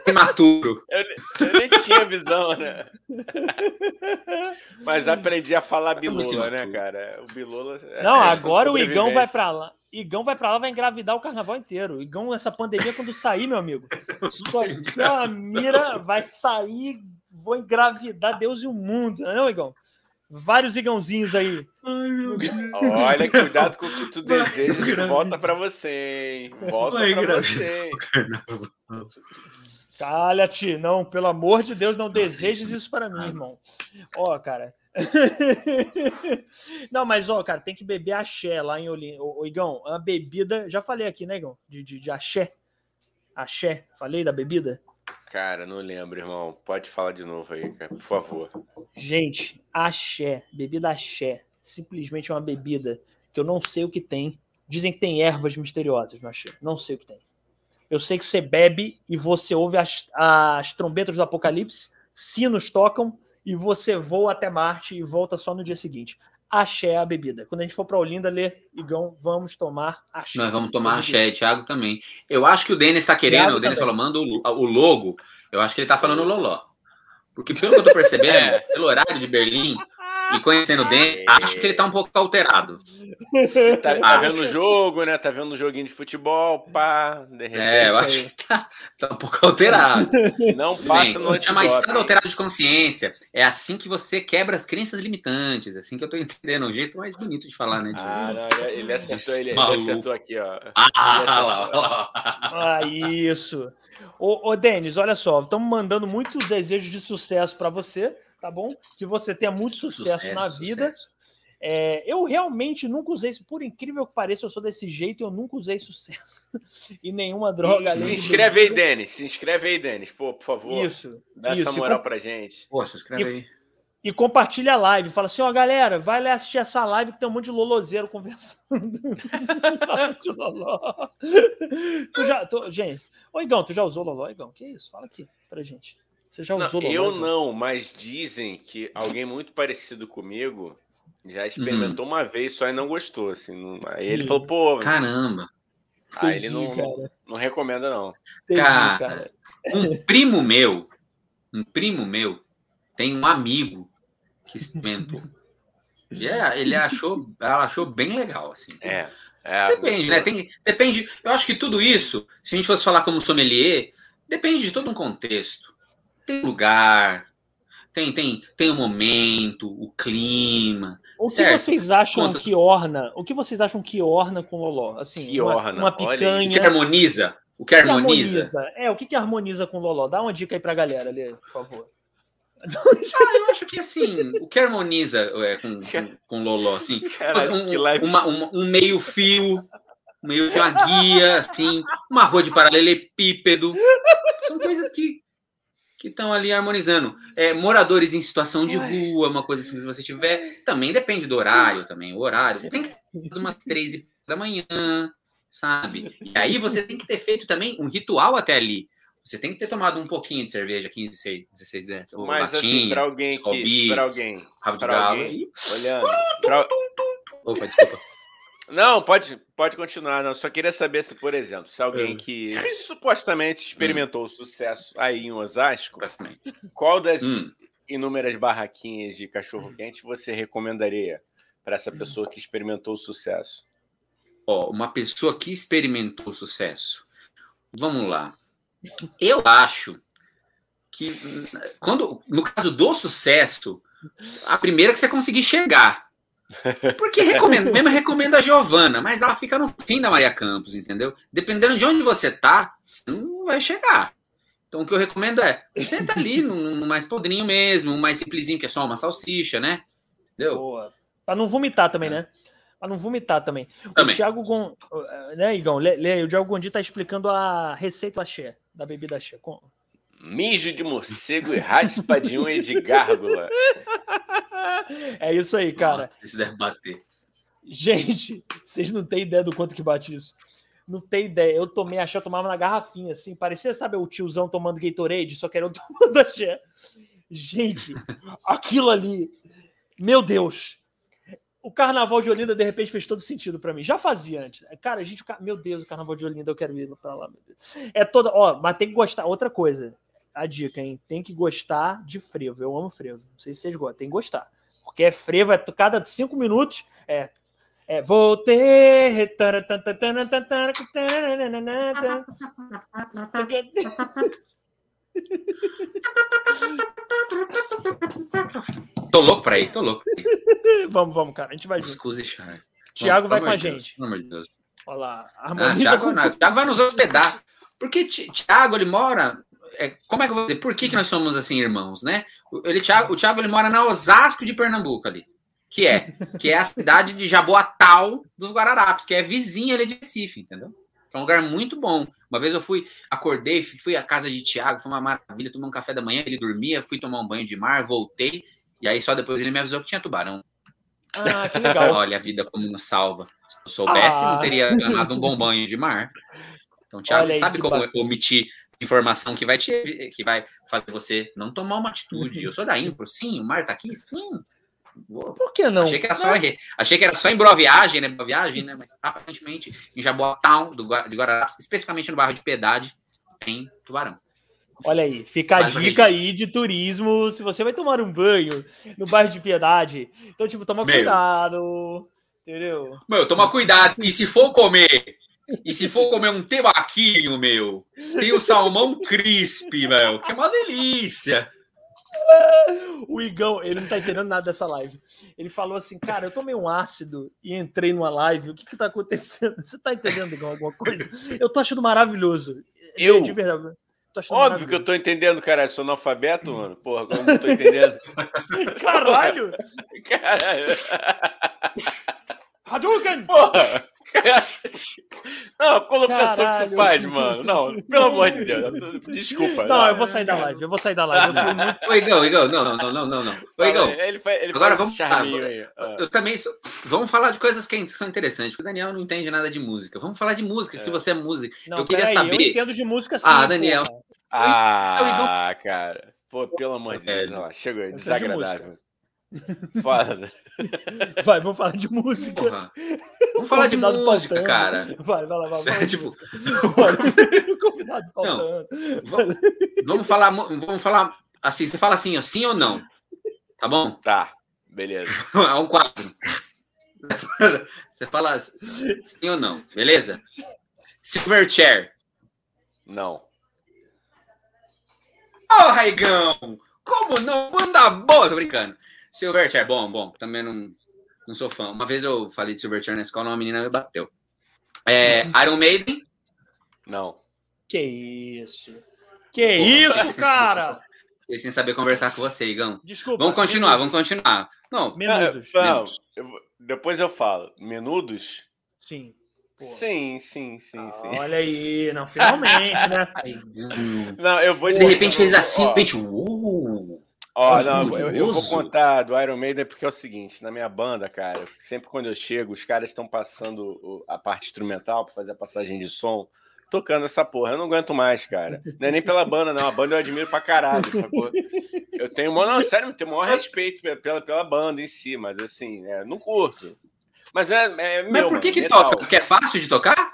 imaturo. [laughs] Eu, eu, nem tinha visão, né? [laughs] Mas aprendi a falar bilola, né, cara? O bilola. É Não, agora o Igão vai para lá. Igão vai para lá, vai engravidar o carnaval inteiro. Igão, essa pandemia, quando sair, meu amigo, [laughs] sua mira vai sair, vou engravidar Deus e o mundo, não é, não, Igão? Vários igãozinhos aí. Ai, meu Deus. Olha, cuidado com o que tu deseja, volta para você, hein? Volta para você. Calha-te, não, pelo amor de Deus, não desejes isso para mim, irmão. Ó, cara. [laughs] não, mas ó, cara, tem que beber axé lá em Olinda. Ô, Igão, a bebida, já falei aqui, né, Igão? De, de, de axé. Axé, falei da bebida? Cara, não lembro, irmão. Pode falar de novo aí, cara, por favor. Gente, axé, bebida axé, simplesmente uma bebida que eu não sei o que tem. Dizem que tem ervas misteriosas no axé. Não sei o que tem. Eu sei que você bebe e você ouve as, as trombetas do apocalipse, sinos tocam e você voa até Marte e volta só no dia seguinte. Axé a bebida. Quando a gente for para Olinda ler, Igão, vamos tomar axé. Nós vamos tomar axé, Thiago também. Eu acho que o Denis está querendo, Thiago o Denis falou, manda o, o, logo. Eu acho que ele está falando Loló. Porque pelo que eu tô percebendo, é. [laughs] pelo horário de Berlim, e conhecendo o Denis, acho que ele tá um pouco alterado. Tá, tá vendo o jogo, né? Tá vendo um joguinho de futebol, pá. De repente, é, eu acho que tá, tá um pouco alterado. [laughs] Não passa no É mais estado alterado de consciência. É assim que você quebra as crenças limitantes. É assim que eu tô entendendo. O jeito mais bonito de falar, né? Ah, não, ele acertou, ele, ele acertou aqui, ó. Ah, lá, lá. ah isso. Ô, ô Denis, olha só, estamos mandando muitos desejos de sucesso para você tá bom? Que você tenha muito sucesso, sucesso na vida. Sucesso. É, eu realmente nunca usei isso, por incrível que pareça, eu sou desse jeito, eu nunca usei sucesso [laughs] e nenhuma droga. E, se inscreve aí, Denis. Se inscreve aí, Denis, pô, por favor. Isso. Dá isso. essa moral com... pra gente. Pô, se inscreve e, aí. E compartilha a live. Fala assim, ó, galera, vai lá assistir essa live que tem um monte de lolozeiro conversando. [laughs] de loló. tu já, tu, gente, ô Igão, tu já usou loló, Igão? Que isso? Fala aqui pra gente. Você já usou não, Eu não, mas dizem que alguém muito parecido comigo já experimentou uhum. uma vez só e não gostou. Assim, não... Aí ele falou, pô. Caramba! Ah, ele não, não, não, recomenda, não. Entendi, cara, cara, um primo meu, um primo meu, tem um amigo que experimentou. E é, ele achou, ela achou bem legal, assim. É. é depende, né? Tem, depende. Eu acho que tudo isso, se a gente fosse falar como sommelier, depende de todo um contexto. Tem lugar, tem, tem, tem o momento, o clima. O que certo? vocês acham Conta... que orna? O que vocês acham que orna com Loló? Assim, que uma, orna. uma picanha. O que harmoniza? O que harmoniza? É, o que, que harmoniza com Loló? Dá uma dica aí pra galera ali, por favor. [laughs] Ah, eu acho que assim, o que harmoniza é, com, com, com Loló, assim, um, uma, uma, um meio fio, meio fio, uma guia, assim, uma rua de paralelepípedo. São coisas que que estão ali harmonizando. É, moradores em situação de rua, uma coisa assim, se você tiver. Também depende do horário, também. O horário tem que ser umas três da manhã, sabe? E aí você tem que ter feito também um ritual até ali. Você tem que ter tomado um pouquinho de cerveja, 15, 16, 16 anos. Mas latinha, assim, para alguém que. Para alguém. Rabo de galo. Alguém, olhando. Pra... Opa, desculpa. Não, pode, pode continuar. Não. Só queria saber se, por exemplo, se alguém é. que supostamente experimentou hum. sucesso aí em Osasco, qual das hum. inúmeras barraquinhas de cachorro-quente você recomendaria para essa pessoa que experimentou o sucesso? Ó, uma pessoa que experimentou sucesso. Vamos lá. Eu acho que quando no caso do sucesso, a primeira que você conseguir chegar porque recomendo, mesmo recomendo a Giovana, mas ela fica no fim da Maria Campos, entendeu? Dependendo de onde você tá, você não vai chegar. Então o que eu recomendo é, senta ali no, mais podrinho mesmo, um mais simplesinho, que é só uma salsicha, né? Entendeu? Boa. Pra não vomitar também, né? Pra não vomitar também. também. O Thiago Gon... Né, Igão? Lê, lê, o Thiago Gondi tá explicando a receita axé, da bebida axé. Com... Mijo de morcego e raspa de unha de gárgula. [laughs] É isso aí, cara. Nossa, isso deve bater. Gente, vocês não têm ideia do quanto que bate isso. Não tem ideia. Eu tomei axé, eu tomava na garrafinha, assim. Parecia, sabe, o tiozão tomando Gatorade, só que era eu [laughs] tomando axé. Gente, aquilo ali. Meu Deus. O carnaval de Olinda, de repente, fez todo sentido para mim. Já fazia antes. Cara, gente. Meu Deus, o carnaval de Olinda, eu quero ir para lá. É toda. Ó, mas tem que gostar. Outra coisa a dica, hein? Tem que gostar de frevo. Eu amo frevo. Não sei se vocês gostam, tem que gostar. Porque é frevo, é cada cinco minutos. É. É, voltei. Tô louco pra ir, tô louco. vamos, vamos, cara. A gente vai junto. Excuse. Tiago vai com a gente. Pelo amor de Deus. Olha lá. Harmoniza ah, Thiago, com... não, Thiago vai nos hospedar. Porque Tiago, ele mora é, como é que eu vou dizer? Por que, que nós somos assim irmãos, né? Ele, Thiago, o Thiago ele mora na Osasco de Pernambuco ali, que é que é a cidade de Jaboatal dos Guararapes, que é vizinha ali de Recife, entendeu? É um lugar muito bom. Uma vez eu fui, acordei, fui à casa de Thiago, foi uma maravilha, tomei um café da manhã, ele dormia, fui tomar um banho de mar, voltei, e aí só depois ele me avisou que tinha tubarão. Ah, que legal. [laughs] Olha a vida como nos salva. Se eu soubesse, ah. não teria ganhado um bom banho de mar. Então, o Thiago Olha sabe como bacana. omitir informação que vai te que vai fazer você não tomar uma atitude. Eu sou da Impro, sim, o Mar tá aqui, sim. Por que não? Achei que era só, achei que era só em Boa Viagem, né? Boa Viagem, né? Mas aparentemente em Jaboatão, do, de Guararapes, especificamente no bairro de Piedade, tem tubarão. Olha aí, fica a dica aí de turismo. Se você vai tomar um banho no bairro de Piedade, então, tipo, toma Meu. cuidado. Entendeu? Meu, toma cuidado. E se for comer e se for comer um tebaquinho, meu, tem o salmão crisp, meu, que é uma delícia. O Igão, ele não tá entendendo nada dessa live. Ele falou assim, cara, eu tomei um ácido e entrei numa live. O que que tá acontecendo? Você tá entendendo Igão, alguma coisa? Eu tô achando maravilhoso. Eu? De verdade. Óbvio que eu tô entendendo, cara. Eu sou analfabeto, mano. Porra, agora não tô entendendo. [laughs] Caralho! Caralho! Hadouken! Porra! [laughs] Não, a colocação Caralho. que tu faz, mano. Não, pelo amor de Deus. Desculpa. Não, não, eu vou sair da live. Eu vou sair da live. Muito... Ô, Igão, Igão, não, não, não, não, não. Ô, Igão. Ele, ele Agora vamos. Ah, eu, também. Sou... Vamos falar de coisas que são interessantes, porque o Daniel não entende nada de música. Vamos falar de música, é. se você é música. Não, eu queria aí, saber. Eu entendo de música sim. Ah, Daniel. Ah, cara. Pô, pelo amor de Deus. Não, chegou aí. Desagradável. Fala. Vai, vamos falar de música. Porra. Vamos falar de música, cara. Vai, vai lá, vai. [laughs] vai é, [laughs] tipo... convidado não, vamos, vamos falar, vamos falar assim, você fala assim, ó, sim ou não? Tá bom? Tá, beleza. [laughs] É um quadro. Você fala sim ou não, beleza? Silverchair. Não. Ô, oh, Raigão! Como não? Manda boa! Tô brincando. Silverchair, bom, bom. Também não, não sou fã. Uma vez eu falei de Silverchair na escola, uma menina me bateu. É, [laughs] Iron Maiden? Não. Que isso? Que Pô, isso, cara? Fiquei sem saber conversar com você, Igão. Desculpa. Vamos continuar, minutos. vamos continuar. Não, menudos. Não, menudos. Eu, depois eu falo. Menudos? Sim. Sim, sim, sim, ah, sim. Olha aí, não, finalmente, né? [laughs] não, eu vou. De repente fez assim, de repente. Uh, ó, não, eu, eu, vou contar do Iron Maiden porque é o seguinte: na minha banda, cara, sempre quando eu chego, os caras estão passando a parte instrumental para fazer a passagem de som tocando essa porra. Eu não aguento mais, cara. Não é nem pela banda, não. A banda eu admiro pra caralho, sacou? Eu tenho, não, sério, eu tenho o maior respeito pela, pela banda em si, mas assim, é, não curto. Mas é, é Mas por que que metal. toca? Porque é fácil de tocar?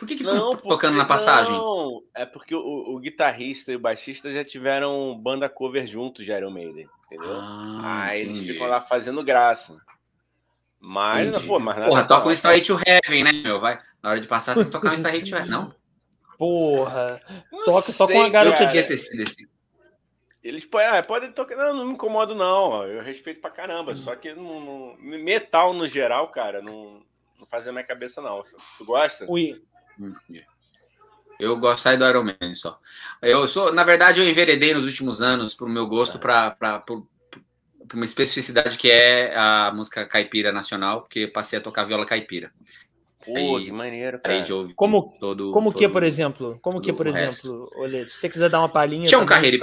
Por que que não, tocando na passagem? Não, é porque o, o, guitarrista e o baixista já tiveram banda cover juntos de Iron Maiden, entendeu? Ah, Aí entendi. eles ficam lá fazendo graça. Mas, entendi. pô, mas Porra, toca um Starry to Heaven, né, meu? Vai. Na hora de passar, tem que tocar um Starry to Heaven, não? Porra. Não toca, sei, toca uma garota. Eu podia ter sido esse. Eles ah, podem tocar. Não, não me incomodo, não. Eu respeito pra caramba. Só que não, não... metal no geral, cara, não, não faz a minha cabeça, não. Tu gosta? Ui. Eu gosto do Iron Man só. Eu sou, na verdade, eu enveredei nos últimos anos pro meu gosto para uma especificidade que é a música caipira nacional, porque passei a tocar viola caipira. Pô, aí, que maneiro, cara. como todo, como todo, que, por exemplo? Como que, por exemplo, olha, se você quiser dar uma palhinha... Tinha um carreira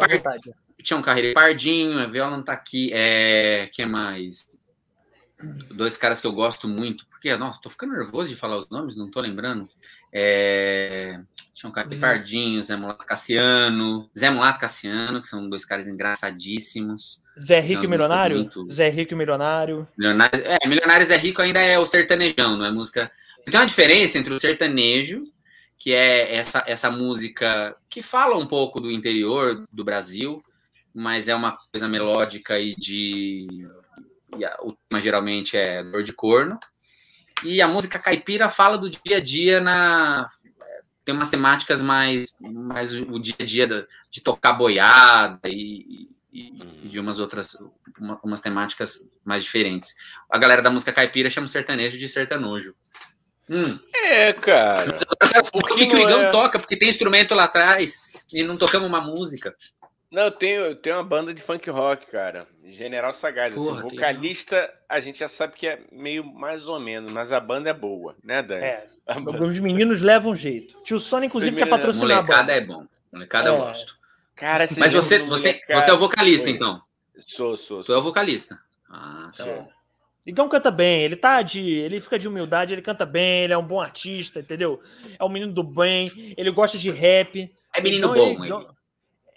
tinha um Carreiro Pardinho, a Viola não tá aqui. É, que mais? Dois caras que eu gosto muito, porque, nossa, tô ficando nervoso de falar os nomes, não tô lembrando. É, tinha um Carreiro Pardinho, Zé Mulato Cassiano, Zé Mulato Cassiano, que são dois caras engraçadíssimos. Zé Rico e Milionário? Muito... Zé Rico e Milionário. Milionário. É, Milionário Zé Rico ainda é o sertanejão, não é música. Tem uma diferença entre o sertanejo que é essa, essa música que fala um pouco do interior do Brasil, mas é uma coisa melódica e de. E a, o tema geralmente é dor de corno. E a música caipira fala do dia a dia na. Tem umas temáticas mais, mais o dia a dia de, tocar boiada e, e, de umas outras, uma, umas temáticas mais diferentes. A galera da música caipira chama o sertanejo de sertanojo. Hum. É, cara. Por que, que o Igão é... toca? Porque tem instrumento lá atrás e não tocamos uma música. Não, eu tenho, eu tenho uma banda de funk rock, cara. General Sagaz. Assim, Porra, assim, vocalista, a gente já sabe que é meio mais ou menos, mas a banda é boa, né, Dani? É. Os meninos levam jeito. Tio Sônia, inclusive, quer patrocinar Molecada a banda. é bom. Molecada é. eu gosto. Cara, mas você, você, você é o vocalista, então? Sou, sou. Tu é o vocalista. Ah, tá bom. Igão canta bem, ele tá de. Ele fica de humildade, ele canta bem, ele é um bom artista, entendeu? É um menino do bem, ele gosta de rap. É menino então, bom, ele,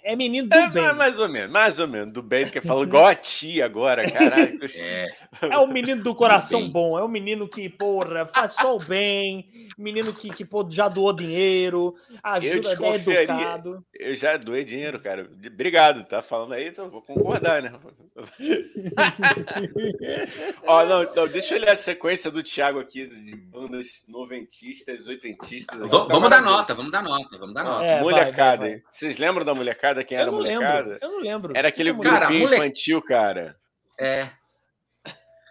é menino do é, bem. Mais ou menos, mais ou menos. Do bem, que fala igual a tia agora, caralho. [laughs] É. é o menino do coração bom, é o menino que, porra, faz só o bem, menino que, que pô, já doou dinheiro, ajuda, é educado. Eu já doei dinheiro, cara. Obrigado, tá falando aí, então vou concordar, né? [laughs] Ó, não, não, deixa eu ler a sequência do Thiago aqui, de bandas noventistas, oitentistas. Vamos, vamos dar nota, vamos dar nota, vamos dar nota. É, molecada, vai, vai, vai. Vocês lembram da molecada? Molecada? Quem era molecada? Lembro, eu não lembro. Era aquele grupo cara, mole... infantil, cara. É.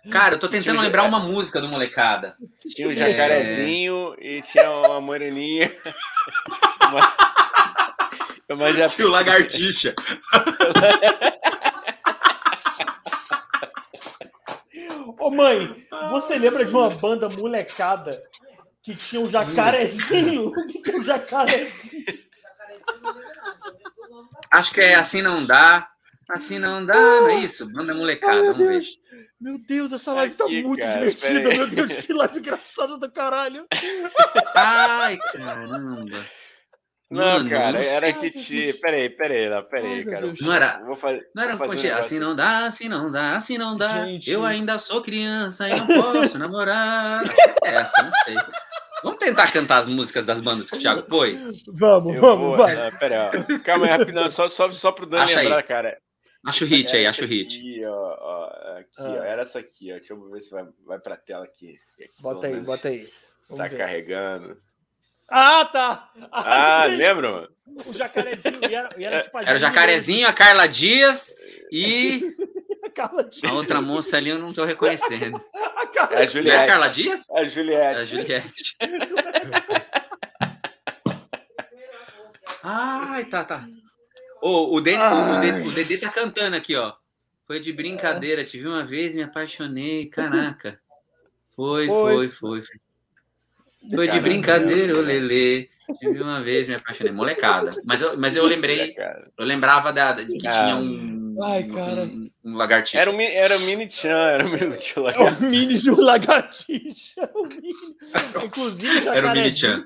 Cara, eu tô tentando tinha lembrar uma música do molecada. Tinha o um jacarezinho é... e tinha uma moreninha. [laughs] uma... Uma já... Tinha o lagartixa. Ô mãe, você lembra de uma banda molecada que tinha um jacarezinho? O [laughs] que é um jacarezinho? Acho que é assim não dá. Assim não dá, não é isso? Banda molecada, meu vamos Deus. ver. Meu Deus, essa live tá Aqui, muito cara, divertida. Meu Deus, que live engraçada do caralho. [laughs] Ai, caramba. Não, Mano, cara, não era que te. Peraí, peraí, não, peraí, cara. Não era. Vou fazer, não era vou fazer um assim não dá, assim não dá, assim não dá. Gente. Eu ainda sou criança e não posso [laughs] namorar. É essa, não sei. Vamos tentar cantar as músicas das bandas que o Thiago pôs? Vamos, eu vamos, vou, vai. Não, pera aí, calma aí, rapidão, só, só, só pro Dan acha lembrar, aí. cara. Acho o hit aí, acho o hit. Aqui, ó, ó, aqui, ah. ó, era essa aqui, ó. Deixa eu ver se vai, vai pra tela aqui. aqui bota aí, bota aí. Vamos tá ver. carregando. Ah, tá! Ah, lembra, mano? O jacarezinho. E era, e era, tipo, era o jacarezinho, a Carla Dias e. [laughs] a, Carla Dias. a outra moça ali eu não tô reconhecendo. a Carla é a Juliette. É a Carla Dias? É a Juliette. É a Juliette. [laughs] Ai, tá, tá. Oh, o, Dedê, o, Dedê, o Dedê tá cantando aqui, ó. Foi de brincadeira, te vi uma vez, me apaixonei, caraca. Foi, foi, foi. Foi, foi de brincadeira, o Lelê. Tive uma vez, me apaixonei. Molecada. Mas eu, mas eu lembrei, eu lembrava da, de que tinha um, Ai, cara. um, um lagartixa. Era o era o mini chan, era o mini tio lagartixa. [laughs] É o mini do lagartixa. Mini. Inclusive, era o mini chan.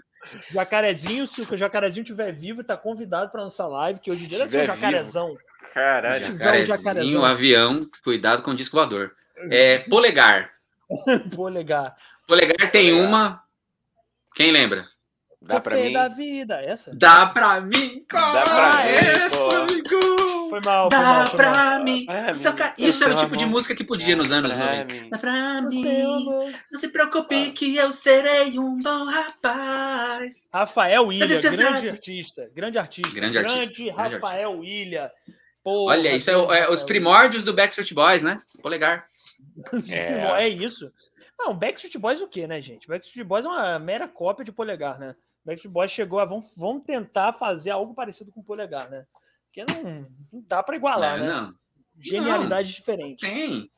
Jacarezinho, se o Jacarezinho estiver vivo, está convidado para nossa live, que hoje em dia deve ser o Jacarezão. Caralho. Jacarezinho, jacarezinho. avião, cuidado com o disco voador. É, polegar. [laughs] polegar. Polegar tem uma. Quem lembra? Dá pra mim. da vida, essa? Dá pra mim, Dá pra essa, amigo. Foi mal, foi Dá mal, foi pra mal. mim. É, Isso, isso era o tipo de música que podia nos anos 90. Dá pra mim. Não se preocupe que eu serei um bom rapaz. Rafael Ilha, grande artista. Grande artista. Grande artista. Grande Rafael Ilha. Porra, Olha, isso é, é, os primórdios do Backstreet Boys, né? Polegar. [laughs] É. é isso. Não, Backstreet Boys o quê, né, gente? Backstreet Boys é uma mera cópia de polegar, né? Backstreet Boys chegou a vamos, vamos tentar fazer algo parecido com o polegar, né? Porque não, não dá para igualar, é, né? Não. Genialidade não, diferente. Tem.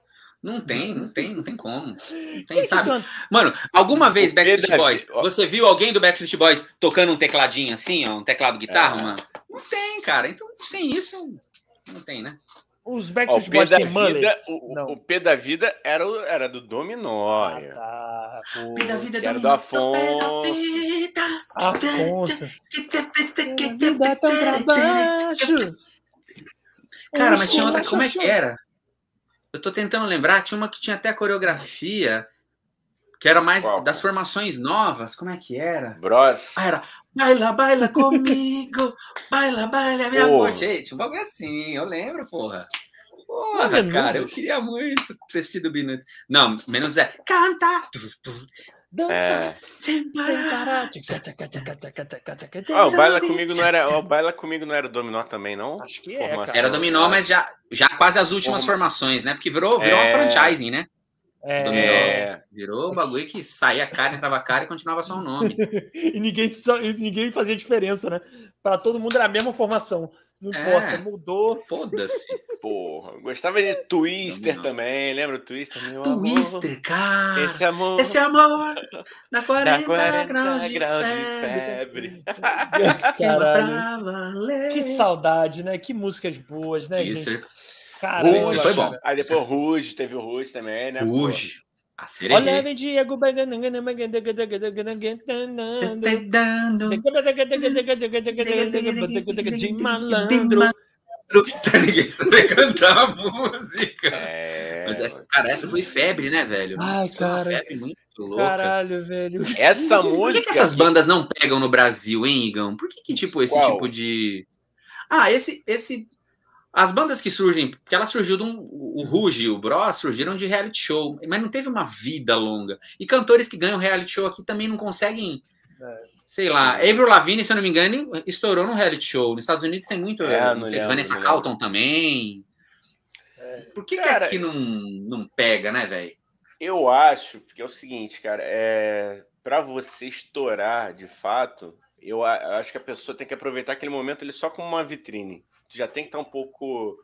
Não tem, não tem, não tem como. [laughs] Não tem, sabe? Mano, alguma vez Backstreet Boys, você viu alguém do Backstreet Boys tocando um tecladinho assim, ó, um teclado guitarra, é. mano? Não tem, cara. Então, sem isso, não tem, né? Os Backstreet Boys têm mullets? O, o, P da Vida era, o, era do Dominó. Ah, tá. P da Vida era do Afonso. Afonso. Cara, mas tinha outra. Como é que era? Eu tô tentando lembrar. Tinha uma que tinha até coreografia. Que era mais Qual? das formações novas. Como é que era? Bros. Ah, era Baila, baila [laughs] comigo, baila, baila, minha amor. Gente, um bagulho assim, eu lembro, porra. Porra, é cara, eu queria muito ter sido Binuto. Não, menos é. Canta! Dança, é. sem parar. Oh, o Baila Comigo não era, o Baila Comigo não era Dominó também, não? Acho que é, Era Dominó, mas já, já quase as últimas Forma... formações, né? Porque virou, virou é... uma franchising, né? É. Virou um bagulho que saía cara, entrava cara e continuava só o um nome. [laughs] e ninguém, ninguém fazia diferença, né? Para todo mundo era a mesma formação. Não é. importa, mudou. Foda-se. [laughs] Porra, gostava de Twister também, lembra o Twister? Meu Twister, amor. cara. Esse amor. Esse amor. Na [laughs] 40, 40 graus, de, graus febre. de febre. Caralho. Que saudade, né? Que músicas boas, né, Twister. gente? Cara, Ruge, foi bom. Aí depois o Ruge, teve o Ruge também, né? Ruge. A cereja. Olha, vem Diego de malandro. Ninguém sabe cantar a música. É... Mas essa, cara, essa foi febre, né, velho? Ai, essa cara. Foi uma febre muito louca. Caralho, velho. Essa música. Por que, que essas bandas não pegam no Brasil, hein, Igão? Por que, que tipo, esse Qual? tipo de. Ah, esse, esse as bandas que surgem, porque ela surgiu de um, o Ruge e o Bros surgiram de reality show, mas não teve uma vida longa. E cantores que ganham reality show aqui também não conseguem, é. sei lá. Avril Lavigne, se eu não me engano, estourou no reality show. Nos Estados Unidos tem muito, é, não, não sei se Vanessa Carlton também. É. Por que, cara, que aqui não, não pega, né, velho? Eu acho, porque é o seguinte, cara, é para você estourar de fato, eu acho que a pessoa tem que aproveitar aquele momento ele só como uma vitrine tu já tem que estar um pouco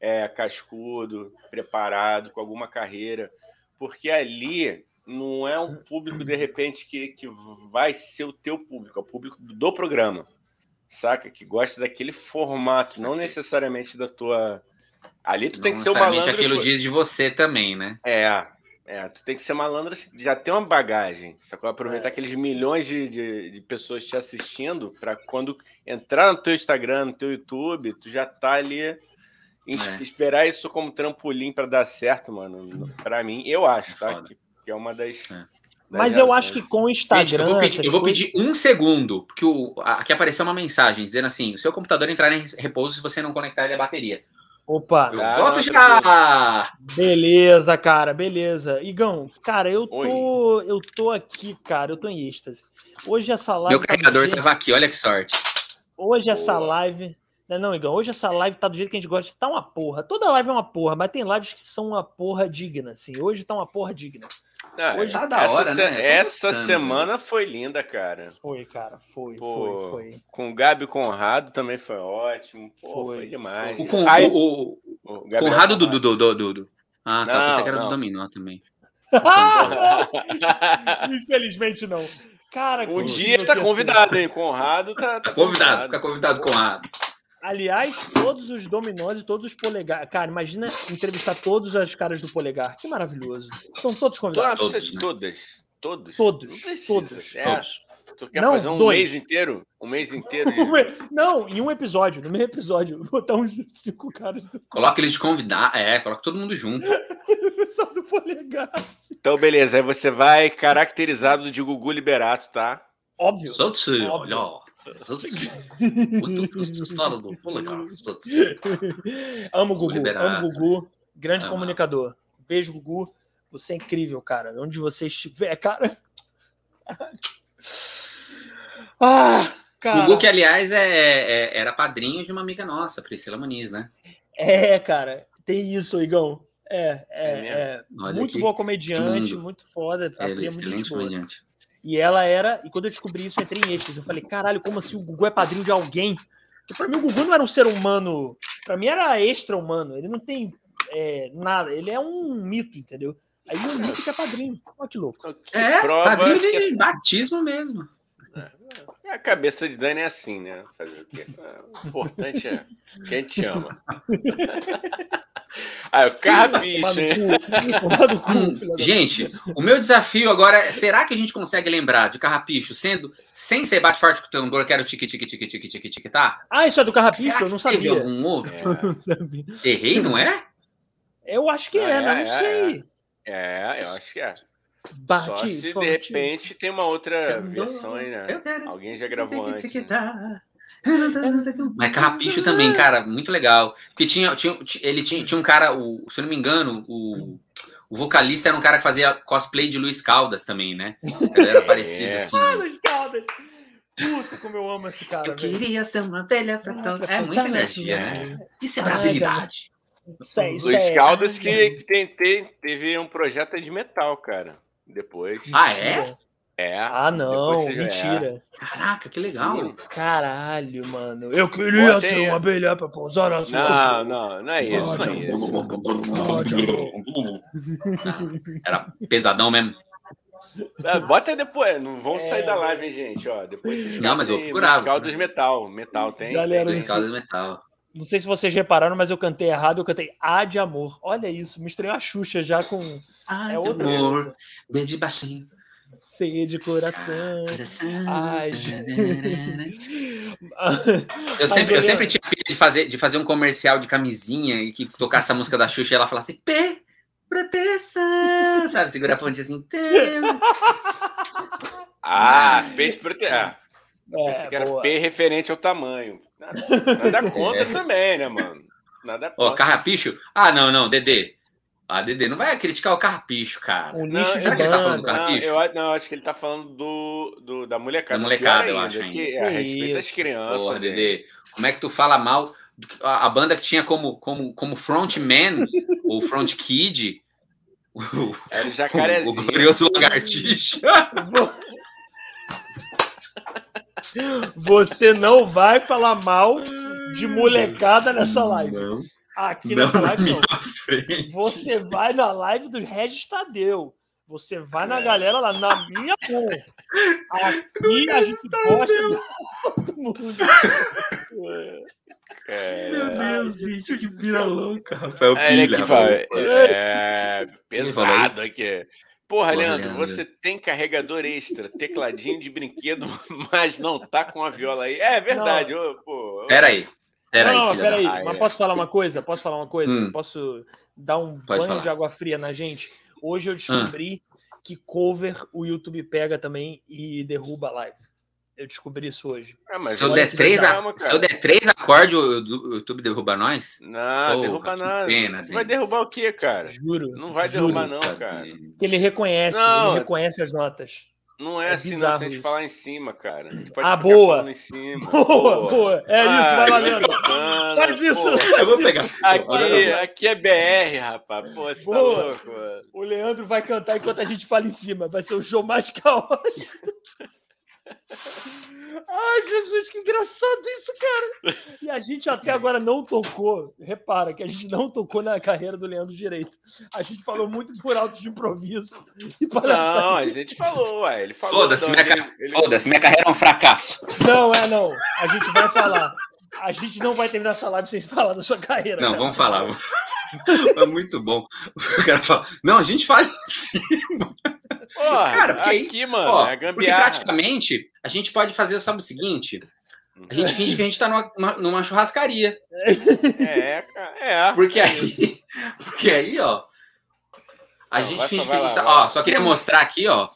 é, cascudo, preparado, com alguma carreira, porque ali não é um público, de repente, que, que vai ser o teu público, é o público do programa, saca? Que gosta daquele formato, não necessariamente da tua. Ali tu não tem que ser o malandro. aquilo diz de você também, né? É. É, tu tem que ser malandro, já tem uma bagagem. Sacou? Aproveitar é. aqueles milhões de, de, de, pessoas te assistindo para quando entrar no teu Instagram, no teu YouTube, tu já tá ali. É. Esperar isso como trampolim para dar certo, mano. Para mim, eu acho, é tá? Que, que, é uma das. É. Mas eu acho que com o Instagram. Gente, eu vou, pedir, eu vou pedir, um segundo, porque o, aqui apareceu uma mensagem dizendo assim: o seu computador entrará em repouso se você não conectar ele à bateria. Opa! Eu volto já! Beleza, cara, beleza. Igão, cara, eu tô, eu tô aqui, cara, eu tô em êxtase. Hoje essa live. Meu tá carregador jeito... tava aqui, olha que sorte. Hoje essa live. Não, não, Igão, hoje essa live tá do jeito que a gente gosta. Tá uma porra. Toda live é uma porra, mas tem lives que são uma porra digna, assim. Hoje tá uma porra digna. Ah, Hoje tá da hora, essa, né? Essa semana foi linda, cara. Foi, cara, foi, Pô, foi, foi. Com o Gabi Conrado também foi ótimo. Pô, foi. foi demais. O, con, Aí, o, o, o Conrado do, do, do, do, do. Ah, tá. Não, pensei que era não. do Dominó também. [laughs] Infelizmente não. Cara, um dia tá convidado, hein? Conrado tá, tá convidado. Fica convidado, Conrado. Aliás, todos os dominós e todos os polegar. Cara, imagina entrevistar todos os caras do polegar. Que maravilhoso. Estão todos convidados. Todas, né? todas. Todos. Todos. Todos. É. todos. Tu quer não, fazer um dois. mês inteiro? Um mês inteiro? [laughs] De... não, em um episódio, no mesmo episódio. Botar uns cinco caras. Do... Coloca eles de convidar. É, coloca todo mundo junto. [laughs] Só do polegar. Então, beleza. Aí você vai caracterizado de Gugu Liberato, tá? Óbvio. Só olha. História do polegar. amo o Gugu, amo o Gugu, grande comunicador. Beijo, Gugu. Você é incrível, cara. Onde você estiver, cara. [laughs] Ah, cara. Gugu, que aliás é, é, era padrinho de uma amiga nossa, Priscila Muniz, né? É, cara. Tem isso, Igão. É, é, é, é muito boa comediante, muito foda. É, excelente comediante. E ela era, e quando eu descobri isso, eu entrei em êxtase. Eu falei, caralho, como assim o Gugu é padrinho de alguém? Porque pra mim o Gugu não era um ser humano, pra mim era extra-humano. Ele não tem é, nada, ele é um mito, entendeu? Aí o mito que é padrinho. Olha que louco. É, padrinho de é... batismo mesmo. É, a cabeça de Dani é assim, né? Fazer o quê? O importante é quem te ama. [laughs] Ah, o carrapicho, hein? [laughs] gente, o meu desafio agora é: será que a gente consegue lembrar de carrapicho sendo sem ser bate forte com o tambor, que era o tique tique tique tique tique tique tá? Ah, isso é do carrapicho, [laughs] eu não sabia. Teve algum outro? É. Errei, não é? Eu acho que é, é não é, sei. É, eu acho que é. Bate Só se forte. de repente tem uma outra versão aí, né? Alguém já gravou antes. Né? Mas Carrapicho também, cara, muito legal. Porque tinha, tinha, ele tinha, tinha um cara, o, se eu não me engano, o, o vocalista era um cara que fazia cosplay de Luiz Caldas também, né? Ele era [laughs] parecido é. assim. Ah, Luiz Caldas! Puta, como eu amo esse cara. Eu queria ser uma velha pra todo. É muita energia. Né? Isso é brasilidade. Sei, Luiz é, Caldas que, que tem, tem, teve um projeto de metal, cara. Depois. Ah, é? É. Ah, não, mentira. É. Caraca, que legal. Caralho, mano. Eu queria Pô, ser uma abelha pra pousar na sua. Não, não, não é isso. Não é isso. Era pesadão mesmo. É, bota depois, não vão sair é, da live, hein, gente. Ó, depois não, mas eu procurava. Caldas Metal, Metal tem. Galera, Caldas Metal. Não sei se vocês repararam, mas eu cantei errado, eu cantei A de amor. Olha isso, misturei a Xuxa já com. Ai, é outra amor, bem de baixinho. C de coração. Ai, [laughs] [laughs] eu, sempre, eu sempre tinha pedido de fazer, de fazer um comercial de camisinha e que tocasse a música da Xuxa e ela falasse P, proteção, [laughs] sabe? Segura a ponte assim. ah, P de proteção. É, Pensei que era boa. P referente ao tamanho. Nada, nada contra é. também, né, mano? Nada Ó, carrapicho? Ah, não, não, Dedê. Ah, Dedê, não vai criticar o carrapicho, cara. Um lixo não, será que ele tá falando do carrapicho? Não, eu, não, acho que ele tá falando do, do da molecada. Da molecada, eu acho. Que, é, a respeito das crianças. Porra, Dedê, como é que tu fala mal a, a banda que tinha como, como, como frontman, ou front kid, o, Era o jacarezinho. O, o glorioso lagartixa. Você não vai falar mal de molecada nessa live. Não. Aqui não nessa live, não. Frente. Você vai na live do Regis Tadeu. Você vai na é. galera lá, na minha mão. Aqui a gente gosta de todo mundo. [laughs] É... Meu Deus, gente, que vira louca, Rafael é, Pilha. É, é, pesado aqui. Porra, Porra Leandro, Leandro, você tem carregador extra, tecladinho de brinquedo, [laughs] mas não tá com a viola aí. É verdade. Ô, pô, Peraí. Peraí, não, peraí. Ah, mas é. posso falar uma coisa? Posso falar uma coisa? Hum. Posso dar um Pode banho falar. de água fria na gente? Hoje eu descobri hum. que cover o YouTube pega também e derruba a live. Eu descobri isso hoje. É, se, eu der três, a... se eu der três acordes, o YouTube derruba nós? Não, derruba nada. Pena, vai derrubar o quê, cara? Juro. Não vai juro, derrubar, não, cara. Ele reconhece, não, ele reconhece as notas. Não é, é assim, não, se a gente falar em cima, cara. ah, [laughs] boa. Boa, boa. É ah, isso, vai valendo. Faz isso. Eu vou pegar. Aqui, aqui é BR, rapaz. Pô, você tá boa. tá louco, mano. O Leandro vai cantar enquanto a gente fala em cima. Vai ser o show mais [laughs] caótico. Ai, Jesus, que engraçado isso, cara. E a gente até agora não tocou. Repara que a gente não tocou na carreira do Leandro Direito. A gente falou muito por alto de improviso. não, a gente falou, ué. Ele falou. Foda-se, minha, ele, ele... Foda minha carreira é um fracasso. Não, é não. A gente vai falar. A gente não vai terminar essa live sem falar da sua carreira. Não, cara. vamos falar. É muito bom. O cara fala, não, a gente fala em cima. Porra, cara, porque aqui, aí, mano, ó, é porque praticamente a gente pode fazer, sabe o seguinte? A gente finge que a gente tá numa, numa churrascaria. É, cara, é. Porque aí, [laughs] porque aí, ó, a não, gente finge que a gente tá, ó, só queria mostrar aqui, ó,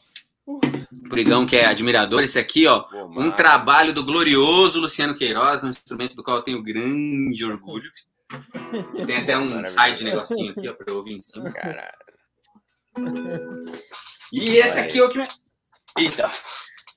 Brigão que é admirador, esse aqui, ó, Pô, um trabalho do glorioso Luciano Queiroz, um instrumento do qual eu tenho grande orgulho. [laughs] Tem até um side negocinho aqui, ó, pra eu ouvir em cima. Caralho. E esse aqui é o que me. Eita!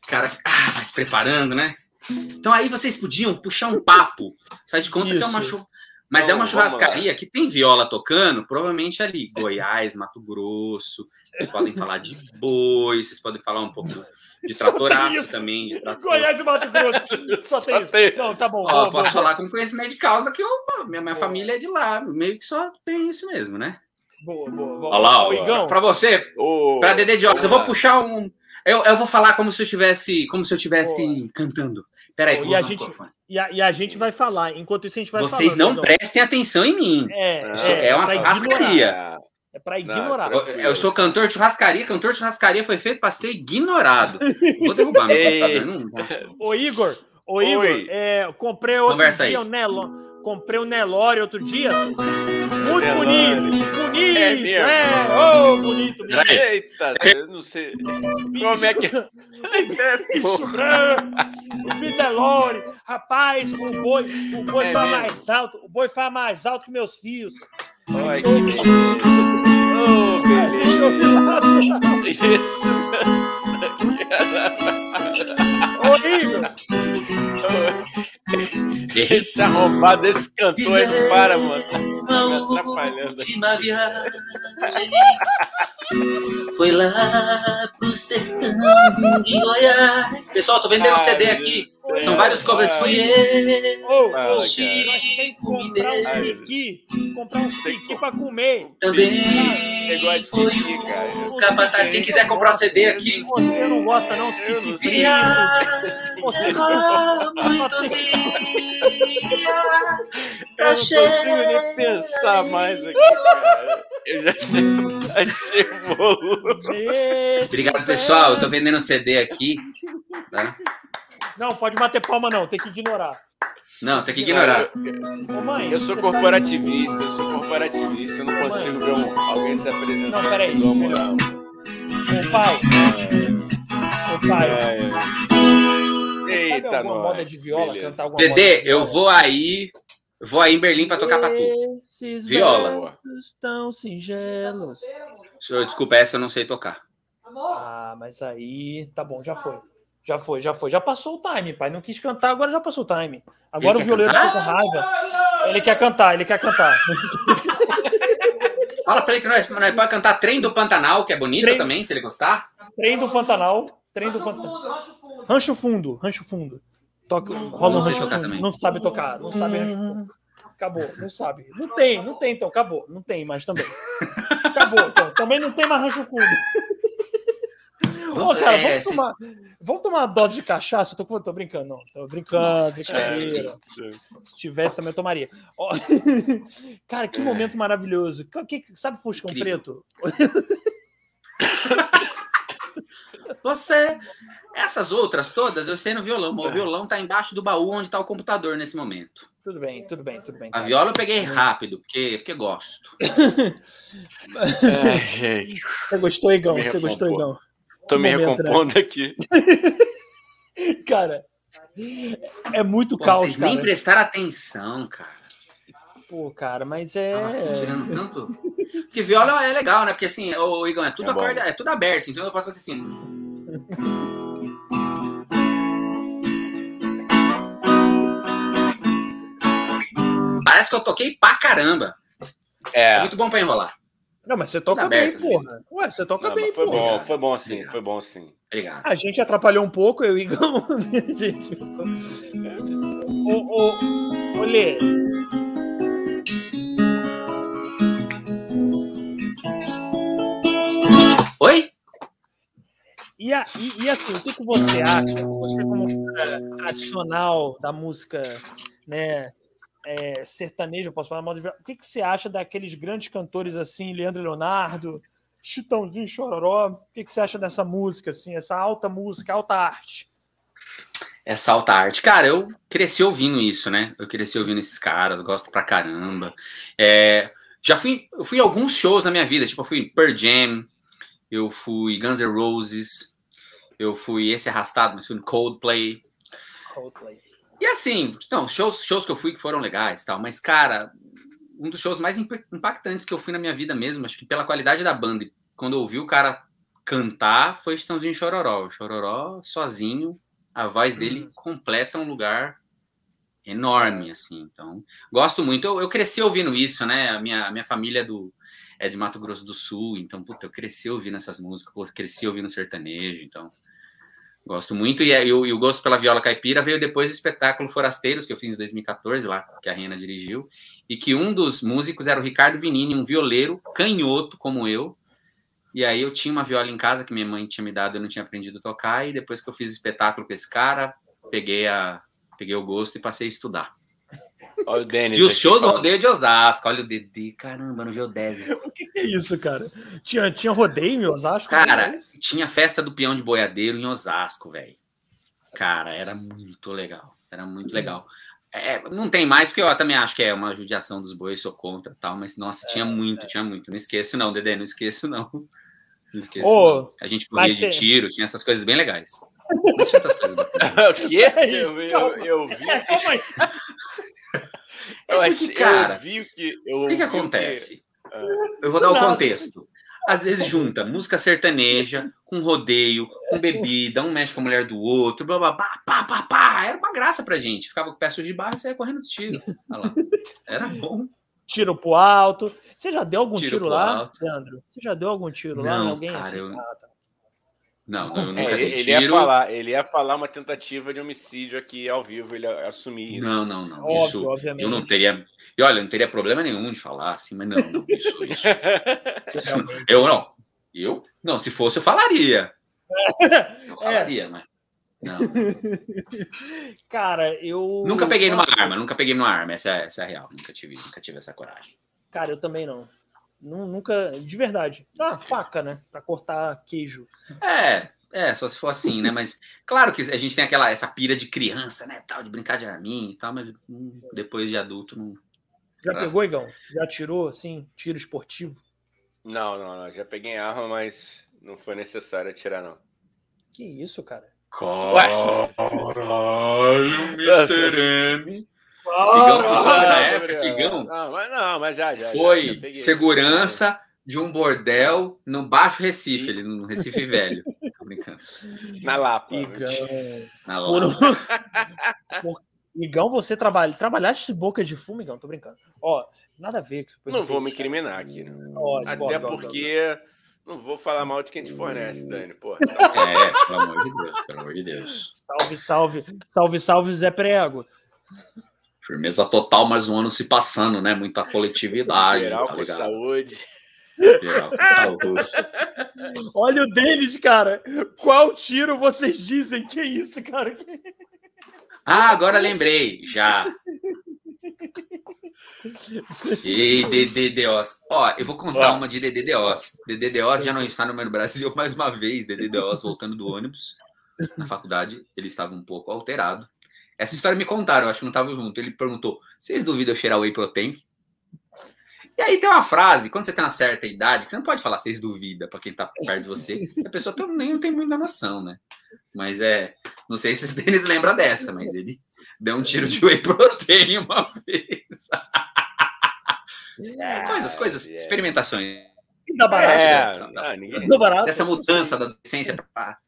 Cara, ah, vai se preparando, né? Então aí vocês podiam puxar um papo. Faz de conta Isso. que é uma chu... Mas é uma churrascaria que tem viola tocando, provavelmente ali, Goiás, Mato Grosso. Vocês podem falar de boi, vocês podem falar um pouco de tratoraço também. De trator. Goiás e Mato Grosso. [laughs] Só tem isso. Não, tá bom. Ó, posso falar com conhecimento de causa que eu, minha, minha família é de lá. Meio que só tem isso mesmo, né? Boa, boa. boa. Olha lá, ó. Pra você, oh, pra Dedê de eu vou puxar um. Eu, eu vou falar como se eu tivesse, como se eu tivesse cantando. Peraí, oh, e, a gente, e, a, e a gente vai falar. Enquanto isso, a gente vai Vocês falando, não prestem atenção em mim. É, é, é uma churrascaria. É para ignorar. Não, eu, eu, sou cantor de churrascaria. Cantor de churrascaria foi feito para ser ignorado. Vou derrubar meu [laughs] computador. Ô, Igor, ô, Igor, é, comprei outro Conversa dia o Nelon. Comprei um Nelore outro dia. Muito bonito, bonito. É, mesmo. é oh, bonito. bonito. Eita, eu não sei. Como é que. Bicho [laughs] branco, o Nelore. Rapaz, o boi, o boi é faz mais alto. O boi faz mais alto que meus fios. Olha que beleza. Isso. Ô, Igor. Esse arrombado, esse cantor aí não para, mano. Tá me atrapalhando. Foi lá pro sertão de Goiás. Pessoal, tô vendendo ah, CD aqui. São vários covers. Fui eu. Que comprar uns piqui. Comprar uns piqui pra comer. Também. Foi o capataz. Quem quiser comprar um CD aqui. Você não gosta, não? Piqui. Você não muitos dias. Eu não consigo nem pensar mais aqui, cara. Eu já [laughs] achei volume. Obrigado, pessoal. Eu tô vendendo CD aqui. Tá? Não, pode bater palma, não. Tem que ignorar. Não, tem que ignorar. Ô, mãe, eu sou corporativista, eu sou corporativista, eu não consigo ver um, alguém se apresentando. Não, peraí. Ô, pai. Ô, pai. É, é. Eita, sabe alguma nós. moda de viola, Beleza. cantar alguma Dedê, eu vou aí. Vou aí em Berlim para tocar pra tu. Viola. Tão singelos. Desculpa, essa eu não sei tocar. Ah, mas aí. Tá bom, já foi. Já foi, já foi. Já passou o time, pai. Não quis cantar, agora já passou o time. Agora ele o violeiro ficou com raiva. Ele quer cantar, ele quer cantar. [laughs] Fala pra ele que nós, nós pode cantar Trem do Pantanal, que é bonito Trem... também, se ele gostar. Trem do Pantanal. Trem do Pantanal. Rancho Fundo, Rancho Fundo. Toca, rola um Rancho Fundo. Também. Não sabe tocar, não sabe Rancho Fundo. Acabou, não sabe. Não tem, não tem, então, acabou. Não tem mais também. Acabou, então. Também não tem mais Rancho Fundo. Ô, cara, é, vamos, tomar, vamos tomar uma dose de cachaça? Tô, tô brincando, não. Tô brincando, brincadeira. Se tivesse, também eu tomaria. Ó, [laughs] cara, que momento maravilhoso. Que, que, sabe Fuscão Incrível. Preto? [laughs] Você. Essas outras todas eu sei no violão. O é. violão tá embaixo do baú onde tá o computador nesse momento. Tudo bem, tudo bem, tudo bem. A viola eu peguei rápido, porque, porque gosto. [laughs] é, gente. Você gostou, Igão? Você gostou, Igão? Tô me recompondo né? aqui. [laughs] cara, é muito Pô, caos, Vocês cara. nem prestaram atenção, cara. Pô, cara, mas é. Ah, tirando tanto. Porque viola é legal, né? Porque assim, o Igão, é tudo é, acorde, é tudo aberto, então eu posso fazer assim. Parece que eu toquei pra caramba. É. é muito bom pra enrolar. Não, mas você toca bem, aberto, porra. Ué, você toca Não, bem, foi porra. Bom, foi bom sim, foi bom sim. Obrigado. A gente atrapalhou um pouco, eu e Igão. [laughs] gente. Ô, ô, ô, Lê. Oi? E, a, e, e, assim, o que, que você acha? Você, como tradicional da música, né? É, sertanejo, posso falar mal de... O que, que você acha daqueles grandes cantores assim, Leandro Leonardo, Chitãozinho Chororó? O que, que você acha dessa música, assim, essa alta música, alta arte? Essa alta arte. Cara, eu cresci ouvindo isso, né? Eu cresci ouvindo esses caras, gosto pra caramba. É, já fui, eu fui em alguns shows na minha vida, tipo, eu fui Pearl Jam, eu fui Guns N' Roses, eu fui esse arrastado, mas fui no Coldplay. Coldplay. E assim, não, shows, shows que eu fui que foram legais tal, mas, cara, um dos shows mais impactantes que eu fui na minha vida mesmo, acho que pela qualidade da banda, quando eu ouvi o cara cantar, foi Estãozinho Chororó. O Chororó, sozinho, a voz dele uhum. completa um lugar enorme, assim. Então, gosto muito. Eu, eu cresci ouvindo isso, né? A minha, a minha família é, do, é de Mato Grosso do Sul, então, puta, eu cresci ouvindo essas músicas, cresci ouvindo sertanejo, então Gosto muito. E, e, o, e, o, gosto pela viola caipira veio depois do espetáculo Forasteiros, que eu fiz em 2014, lá, que a Rena dirigiu. E que um dos músicos era o Ricardo Vinini, um violeiro canhoto como eu. E aí eu tinha uma viola em casa que minha mãe tinha me dado, eu não tinha aprendido a tocar. E depois que eu fiz espetáculo com esse cara, peguei, a, peguei o gosto e passei a estudar. Olha o Denis. E os shows do rodeio de Osasco. Olha o Dedê, caramba, no Geodésio. [laughs] O que, que, é isso, cara? Tinha, tinha rodeio em Osasco? Cara, tinha festa do peão de boiadeiro em Osasco, velho. Cara, era muito legal. Era muito hum. legal. É, não tem mais, porque eu também acho que é uma judiação dos bois, sou contra tal, mas nossa, tinha é, muito, é. tinha muito. Não esqueço, não, Dedê, não esqueço, não. Não esqueço. não. A gente corria de tiro, tinha essas coisas bem legais. Deixa outras coisas [laughs] o quê? Eu, eu, eu vi. Calma aí. [laughs] Eu, é porque, cara, eu vi que. o que, que acontece? Que... Ah. Eu vou dar o contexto. Às vezes junta música sertaneja com rodeio, com bebida, um mexe com a mulher do outro, blá blá blá, pá, pá, pá. Era uma graça pra gente. Ficava com peças de barra e saia correndo de tiro. Era bom. Tiro pro alto. Você já deu algum tiro, tiro lá, alto. Leandro? Você já deu algum tiro Não, lá em alguém? Cara, assim? eu... ah, tá. Não, eu nunca é, ele, tiro. Ia falar, ele ia falar uma tentativa de homicídio aqui ao vivo, ele assumir isso. Não, não, não. Óbvio, isso obviamente. eu não teria. E olha, não teria problema nenhum de falar assim, mas não, não, isso, [laughs] isso. eu não. Eu? Não, se fosse, eu falaria. Eu falaria, é. mas. Não. [laughs] Cara, eu. Nunca peguei numa arma, nunca peguei numa arma, essa é, essa é a real. Nunca tive, nunca tive essa coragem. Cara, eu também não. Nunca, de verdade. Ah, faca, né? Para cortar queijo. É, é, só se for assim, né? Mas claro que a gente tem aquela essa pira de criança, né? Tal, de brincar de arminha e tal, mas hum, depois de adulto não. Já ah. pegou, Igão? Já tirou, assim, tiro esportivo? Não, não, não. Já peguei arma, mas não foi necessário atirar, não. Que isso, cara? Caralho, Mr. M. Igão, sabe na época que Igão não, mas, não, mas já, já foi já, segurança de um bordel no Baixo Recife, ali no Recife Velho. [laughs] Tô brincando. Na Lapa. Igão. Na Lapa. Por... Igão, você trabalha, trabalhaste de boca de fumo, Igão? Tô brincando. Ó, nada a ver. Não vou me incriminar aqui. Né? Até porque não vou falar mal de quem te fornece, Dani. Pô, tá é, pelo amor de Deus, pelo amor de Deus. Salve, salve, salve, salve, Zé Prego. Firmeza total, mais um ano se passando, né? Muita [laughs] coletividade. Geral, tá ligado? saúde. [laughs] Olha o David, cara. Qual tiro vocês dizem? Que isso, cara? Ah, agora lembrei. Já. E DDDOS. Ó, eu vou contar uma de DDDOS. DDDOS já não está no Brasil [laughs] mais uma vez. DDDOS voltando do ônibus na faculdade. Ele estava um pouco alterado. Essa história me contaram, eu acho que não estava junto. Ele perguntou: vocês duvidam eu cheirar whey protein? E aí tem uma frase, quando você tem uma certa idade, você não pode falar vocês duvida para quem está perto de você. [laughs] a pessoa também não tem muita noção, né? Mas é. Não sei se [laughs] o Denis lembra dessa, mas ele deu um tiro de whey protein [laughs] uma vez. É, coisas, coisas, é. experimentações. Dá barato. É, né? não, ninguém... Dá barato. Dessa mudança da adolescência para.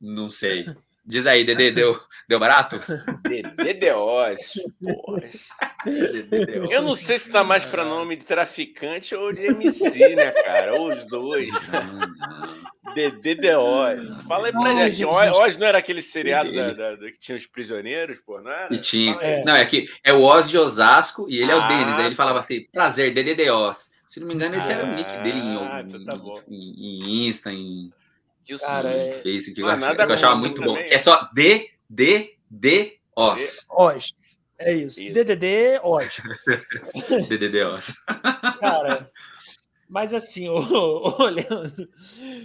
Não sei. Diz aí, Dedê, deu, deu barato? DDOs, Eu não sei se dá mais para nome de traficante ou de MC, né, cara? Ou os dois. DDOs. Fala aí pra Ai, gente. Oz não era aquele seriado da, da, da, que tinha os prisioneiros, pô, não era? E tinha. É. Não, é que é o Oz de Osasco e ele é o ah, Denis. Aí ele falava assim: prazer, DDOs. Se não me engano, esse ah, era o nick dele em, ah, então tá em, em Insta, em que cara, é... Face, que, eu, que eu achava muito bom. Que é só D, D, D, Os. Os. É isso. isso. DDD, Os. [laughs] DDD, Os. Cara, mas assim, olhando,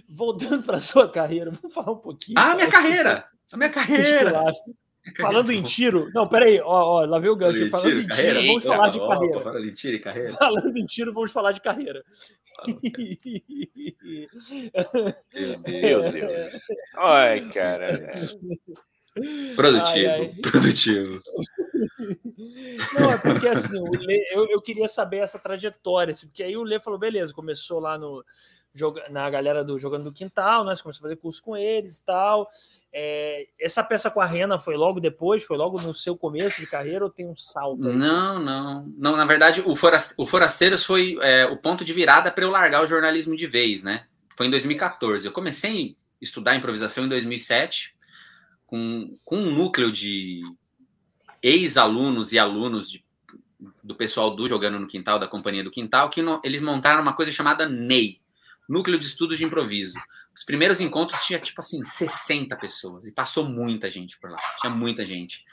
voltando para sua carreira, vamos falar um pouquinho. Ah, [laughs] minha carreira! A minha carreira! Falando em tiro. Não, peraí, ó, ó, lá veio o gancho. Falando tiro, em carreira, tiro, vamos falar de carreira. Falando em tiro e carreira. Falando em tiro, vamos falar de carreira. [laughs] Meu Deus. Ai, cara. Produtivo, ai, ai. produtivo. Não, é porque assim, Lê, eu, eu queria saber essa trajetória, assim, porque aí o Lê falou, beleza, começou lá no na galera do Jogando do Quintal, né? Você começou a fazer curso com eles e tal. É, essa peça com a Rena foi logo depois? Foi logo no seu começo de carreira ou tem um salto? Aí? Não, não. Não, na verdade, o, o Forasteiros foi é, o ponto de virada para eu largar o jornalismo de vez, né? Foi em 2014. Eu comecei a estudar improvisação em 2007 com, com um núcleo de ex-alunos e alunos de, do pessoal do Jogando no Quintal, da Companhia do Quintal, que no, eles montaram uma coisa chamada NEI, Núcleo de Estudos de Improviso os primeiros encontros tinha, tipo assim, 60 pessoas. E passou muita gente por lá. Tinha muita gente.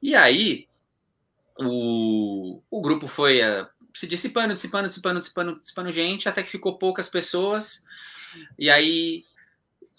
E aí, o, o grupo foi uh, se dissipando, dissipando, dissipando, dissipando, dissipando gente, até que ficou poucas pessoas. E aí,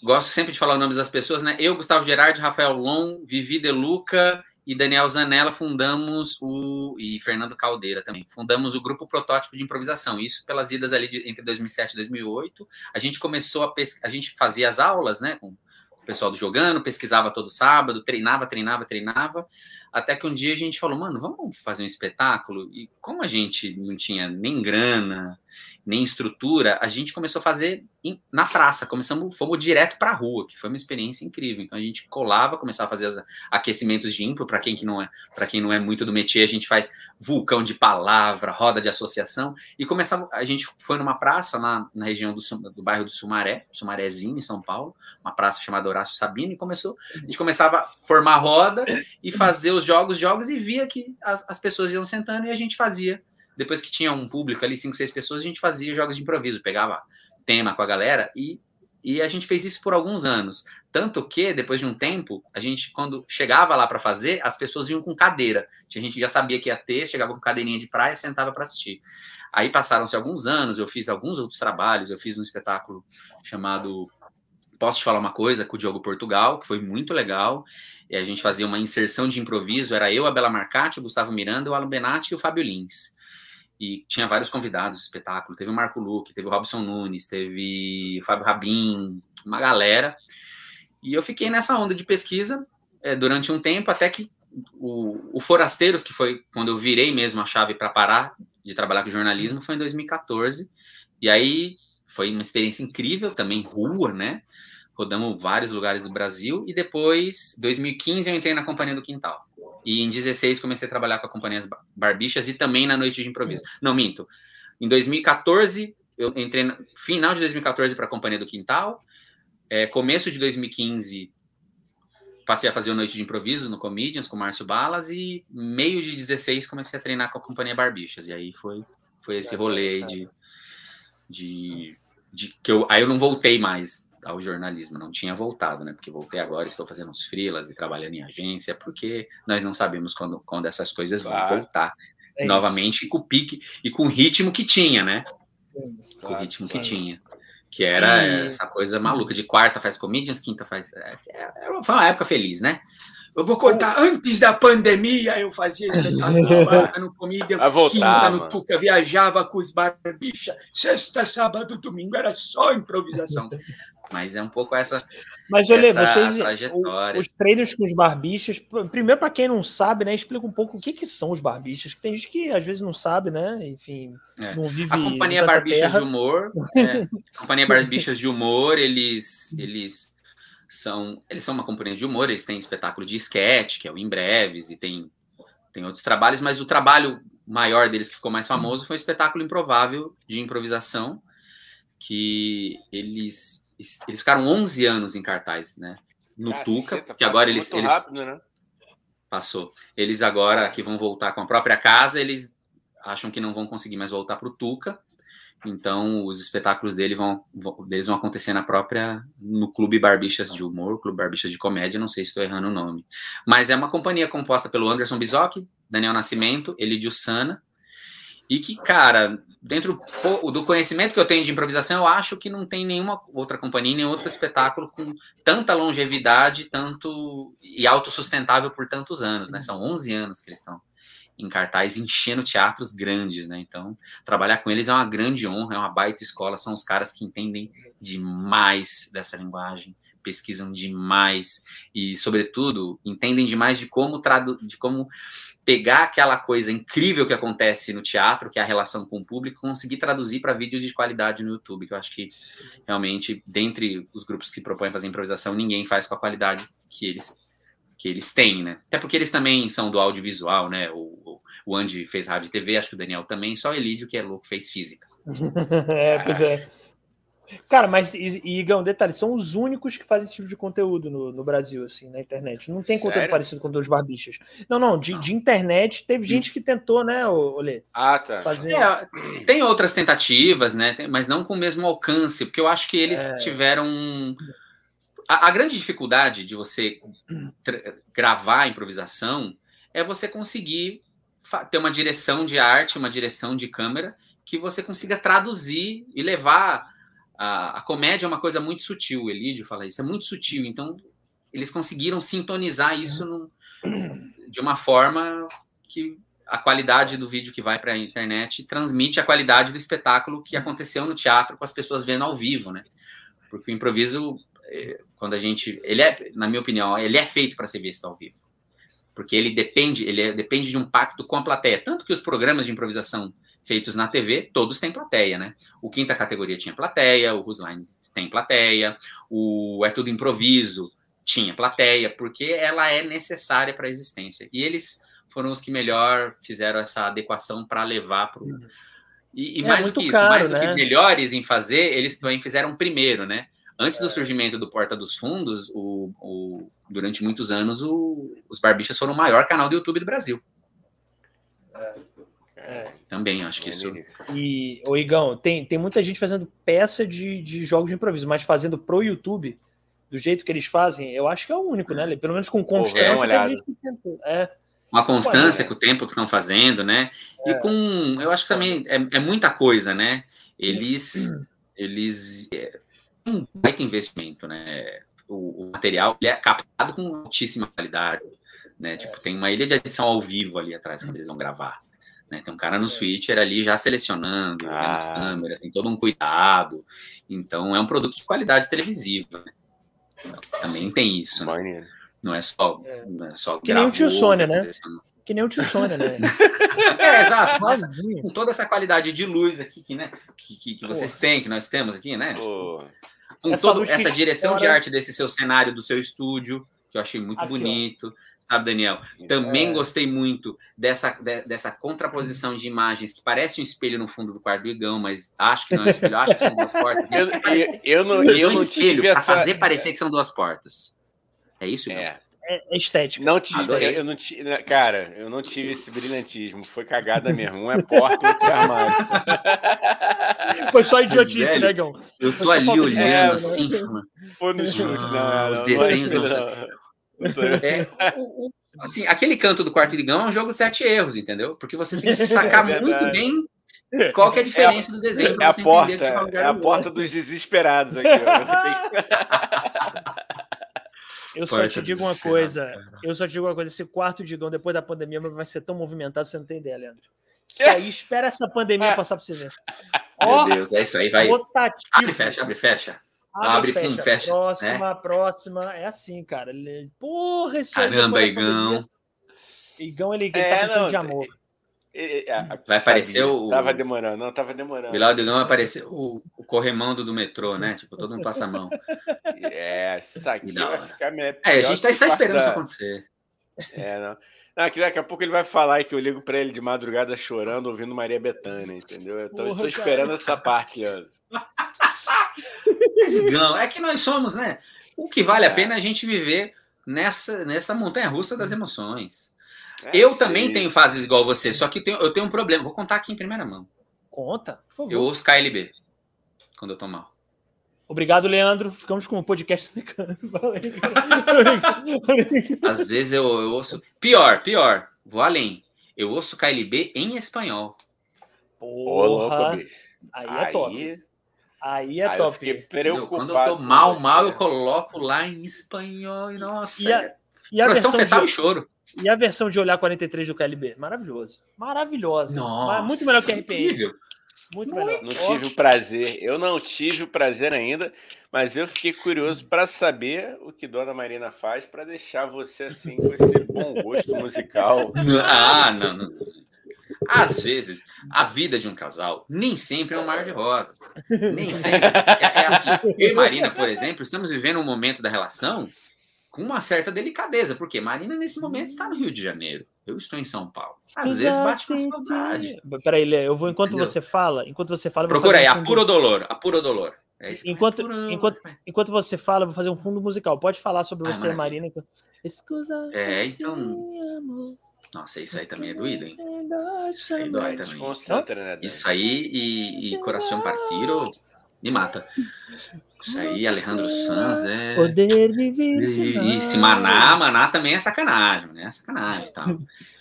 gosto sempre de falar os nomes das pessoas, né? Eu, Gustavo Gerardi, Rafael Lon, Vivi De Luca e Daniel Zanella fundamos o e Fernando Caldeira também fundamos o grupo protótipo de improvisação. Isso pelas idas ali de, entre 2007 e 2008 a gente começou a a gente fazia as aulas né com o pessoal do jogando pesquisava todo sábado treinava treinava treinava até que um dia a gente falou mano vamos fazer um espetáculo? E como a gente não tinha nem grana nem estrutura, a gente começou a fazer em, na praça, começamos, fomos direto para a rua, que foi uma experiência incrível. Então a gente colava, começava a fazer os aquecimentos de impro, para quem que não é, para quem não é muito do métier, a gente faz vulcão de palavra, roda de associação. E começava, a gente foi numa praça lá na região do, do bairro do Sumaré, Sumarézinho em São Paulo, uma praça chamada Horácio Sabino e começou, a gente começava a formar roda e fazer os jogos, jogos e via que as, as pessoas iam sentando e a gente fazia depois que tinha um público ali, cinco, seis pessoas, a gente fazia jogos de improviso, pegava tema com a galera e, e a gente fez isso por alguns anos. Tanto que, depois de um tempo, a gente, quando chegava lá para fazer, as pessoas vinham com cadeira. A gente já sabia que ia ter, chegava com cadeirinha de praia e sentava para assistir. Aí passaram-se alguns anos, eu fiz alguns outros trabalhos, eu fiz um espetáculo chamado Posso te falar uma coisa com o Diogo Portugal, que foi muito legal. E a gente fazia uma inserção de improviso, era eu, a Bela Marcati, o Gustavo Miranda, o Alan Benatti e o Fábio Lins e tinha vários convidados do espetáculo. Teve o Marco Luque, teve o Robson Nunes, teve o Fábio Rabin, uma galera. E eu fiquei nessa onda de pesquisa é, durante um tempo, até que o, o, Forasteiros, que foi quando eu virei mesmo a chave para parar de trabalhar com jornalismo, foi em 2014. E aí foi uma experiência incrível, também rua, né? Rodamos vários lugares do Brasil. E depois, 2015, eu entrei na Companhia do Quintal. E em 16 comecei a trabalhar com a Companhia Barbichas e também na Noite de Improviso. Não, minto. Em 2014, eu entrei no final de 2014 para a Companhia do Quintal. É, começo de 2015, passei a fazer a Noite de Improviso no Comedians com o Márcio Balas. E meio de 16 comecei a treinar com a Companhia Barbichas. E aí foi, foi esse rolê de, de, de que eu aí eu não voltei mais ao jornalismo, não tinha voltado, né? Porque voltei agora, estou fazendo uns freelas e trabalhando em agência, porque nós não sabemos quando, quando essas coisas claro. vão voltar é novamente isso. com o pique e com o ritmo que tinha, né? Sim, com o ritmo sim. que tinha. Que era e... essa coisa maluca, de quarta faz comedians, quinta faz. É, é, foi uma época feliz, né? Eu vou contar, antes da pandemia eu fazia espetáculo no Comídia, [laughs] quinta no Tuca, viajava com os barbicha, sexta, sábado, domingo, era só improvisação. Mas é um pouco essa, Mas, olha, vocês, trajetória. Os treinos com os barbichas, primeiro, para quem não sabe, né, explica um pouco o que, que são os barbichas, que tem gente que às vezes não sabe, né? Enfim, é. não vive. A Companhia Barbichas terra. de Humor, [laughs] é, a Companhia Barbichas de Humor, eles, eles são eles são uma companhia de humor, eles têm espetáculo de sketch, que é o Em Breves, e tem, tem outros trabalhos, mas o trabalho maior deles que ficou mais famoso foi o espetáculo improvável de improvisação, que eles eles ficaram 11 anos em cartaz, né? No Caceta, Tuca, que agora eles, eles rápido, né? passou. Eles agora que vão voltar com a própria casa, eles acham que não vão conseguir mais voltar para o Tuca. Então, os espetáculos dele vão, deles vão acontecer na própria no Clube Barbixas de Humor, Clube Barbixas de Comédia, não sei se estou errando o nome. Mas é uma companhia composta pelo Anderson Bizoc, Daniel Nascimento, Elidio Sana, e que, cara, dentro do conhecimento que eu tenho de improvisação, eu acho que não tem nenhuma outra companhia, nenhum outro espetáculo com tanta longevidade, tanto e autossustentável por tantos anos, né? São 11 anos que eles estão em cartaz, enchendo teatros grandes, né? Então, trabalhar com eles é uma grande honra, é uma baita escola, são os caras que entendem demais dessa linguagem, pesquisam demais e, sobretudo, entendem demais de como tradu de como pegar aquela coisa incrível que acontece no teatro, que é a relação com o público, conseguir traduzir para vídeos de qualidade no YouTube, que eu acho que realmente, dentre os grupos que propõem fazer improvisação, ninguém faz com a qualidade que eles que eles têm, né? Até porque eles também são do audiovisual, né? O, o Andy fez rádio e TV, acho que o Daniel também, só o Elídio, que é louco, fez física. [laughs] é, pois é. Cara, mas, e, Igão, detalhe, são os únicos que fazem esse tipo de conteúdo no, no Brasil, assim, na internet. Não tem Sério? conteúdo parecido com os barbichas. Não, não, de, não. de internet teve gente que tentou, né, Olê? Ah, tá. Fazer... É, tem outras tentativas, né, mas não com o mesmo alcance, porque eu acho que eles é... tiveram a, a, grande dificuldade de você gravar a improvisação é você conseguir ter uma direção de arte, uma direção de câmera, que você consiga traduzir e levar. A, a comédia é uma coisa muito sutil, o Elídio fala isso, é muito sutil, então eles conseguiram sintonizar isso no, de uma forma que a qualidade do vídeo que vai para a internet transmite a qualidade do espetáculo que aconteceu no teatro com as pessoas vendo ao vivo, né? Porque o improviso é, quando a gente, ele é, na minha opinião, ele é feito para ser visto ao vivo, porque ele depende, ele é, depende de um pacto com a plateia, tanto que os programas de improvisação feitos na TV, todos têm plateia, né? O quinta categoria tinha plateia, o Whose Lines tem plateia, o É Tudo Improviso tinha plateia, porque ela é necessária para a existência. E eles foram os que melhor fizeram essa adequação para levar para o. E, e é, mais do que isso, caro, mais do né? que melhores em fazer, eles também fizeram primeiro, né? Antes do é. surgimento do Porta dos Fundos, o, o durante muitos anos, o, os Barbichas foram o maior canal do YouTube do Brasil. É, é. Também, acho que isso. E, o Igão, tem, tem muita gente fazendo peça de, de jogos de improviso, mas fazendo pro YouTube, do jeito que eles fazem, eu acho que é o único, né? Pelo menos com constância, é gente que É. Uma constância com o tempo que estão fazendo, né? E com. Eu acho que também é, é muita coisa, né? Eles. [clears throat] Eles um baita investimento, né? O, o, material ele é captado com altíssima qualidade, né? Tipo, tem uma ilha de edição ao vivo ali atrás quando eles vão gravar. Né? Tem um cara no é. switcher ali já selecionando, ah. as câmeras, tem todo um cuidado. Então é um produto de qualidade televisiva. Né? Também tem isso. Né? Não é só, é. Não é só que nem o tio Sônia, né? Que nem o tio Sônia, né? [laughs] é, exato. [laughs] Mas, com toda essa qualidade de luz aqui, que, né, que, que, que vocês têm, que nós temos aqui, né? Com essa, todo, essa direção de arte desse seu cenário, do seu estúdio, que eu achei muito Aqui, bonito, ó. Sabe, Daniel? Também é. gostei muito dessa, de, dessa contraposição de imagens que parece um espelho no fundo do quarto do Igão, mas acho que não é um espelho, acho que são duas portas. [laughs] eu, eu, eu, não, eu um não espelho para essa... fazer parecer que são duas portas. É isso, Igão? É. É estética. Não tive, eu, eu, não tive, né, cara, eu não tive esse brilhantismo. Foi cagada mesmo. Um é porta, outro é armário. [laughs] Foi só idiotice, velho, né, Gão? Eu tô ali olhando é, assim, Foi no chute, não, Os desenhos não, não, é, o, o, assim, aquele canto do quarto de Gão é um jogo de sete erros, entendeu? Porque você tem que sacar [laughs] é muito bem qual que é a diferença é do desenho. É a porta, é, é a porta dos desesperados aqui. [laughs] Eu só te digo uma coisa. Eu só te digo uma coisa. Esse quarto Digão, depois da pandemia, vai ser tão movimentado, você não tem ideia, Leandro. Isso aí, espera essa pandemia passar pra você ver. Meu oh, Deus, é isso aí, vai. Rotativo. Abre, fecha, abre, fecha. Abre, fecha. Pum, fecha. Próxima, né? próxima. É assim, cara. Porra, esse Caramba, Igão. Igão, ele, ele é, tá precisando não, de amor. Vai aparecer o. Tava demorando, não, tava demorando. Bilal Digão vai aparecer o, o corremão do metrô, né? Tipo, todo mundo passa a mão. [laughs] É, isso aqui vai ficar É, a gente tá só esperando isso acontecer. É, não. Não, que daqui a pouco ele vai falar que eu ligo para ele de madrugada chorando, ouvindo Maria Bethânia, entendeu? Eu tô, Porra, tô esperando essa parte, Leandro. [laughs] É que nós somos, né? O que vale a pena é a gente viver nessa, nessa montanha russa das emoções. É, eu sim. também tenho fases igual você, só que eu tenho, eu tenho um problema. Vou contar aqui em primeira mão. Conta, por favor. Eu ouço KLB quando eu tô mal. Obrigado, Leandro. Ficamos com o podcast [laughs] Às vezes eu, eu, ouço. Pior, pior. Vou além. Eu ouço KLB em espanhol. Porra. aí é top. Aí é aí top. Eu quando eu tô mal, mal, eu coloco lá em espanhol. E nossa. E a, e a versão fetal de... e choro. E a versão de olhar 43 do KLB? Maravilhoso. Maravilhosa. Nossa, Muito melhor que RPM. Incrível. Muito melhor. Não tive o prazer, eu não tive o prazer ainda, mas eu fiquei curioso para saber o que Dona Marina faz para deixar você assim com esse bom gosto musical. [laughs] Ah, não, não. Às vezes, a vida de um casal nem sempre é um mar de rosas. Nem sempre. É, é assim. Eu e Marina, por exemplo, estamos vivendo um momento da relação com uma certa delicadeza, porque Marina, nesse momento, está no Rio de Janeiro. Eu estou em São Paulo. Às vezes bate uma saudade. Peraí, Lê, eu vou, enquanto Entendeu? você fala, enquanto você fala. Procura aí, um apuro dolor, apuro dolor. É enquanto, enquanto, enquanto você fala, eu vou fazer um fundo musical. Pode falar sobre você, Marina. Escusa. É, então. Nossa, isso aí também é doído, hein? Isso aí dói também. Né, isso aí e, e Coração Partido me mata. Isso aí, Alejandro Sanz é. Poder viver. E, e se Maná, Maná também é sacanagem, né? É sacanagem tal.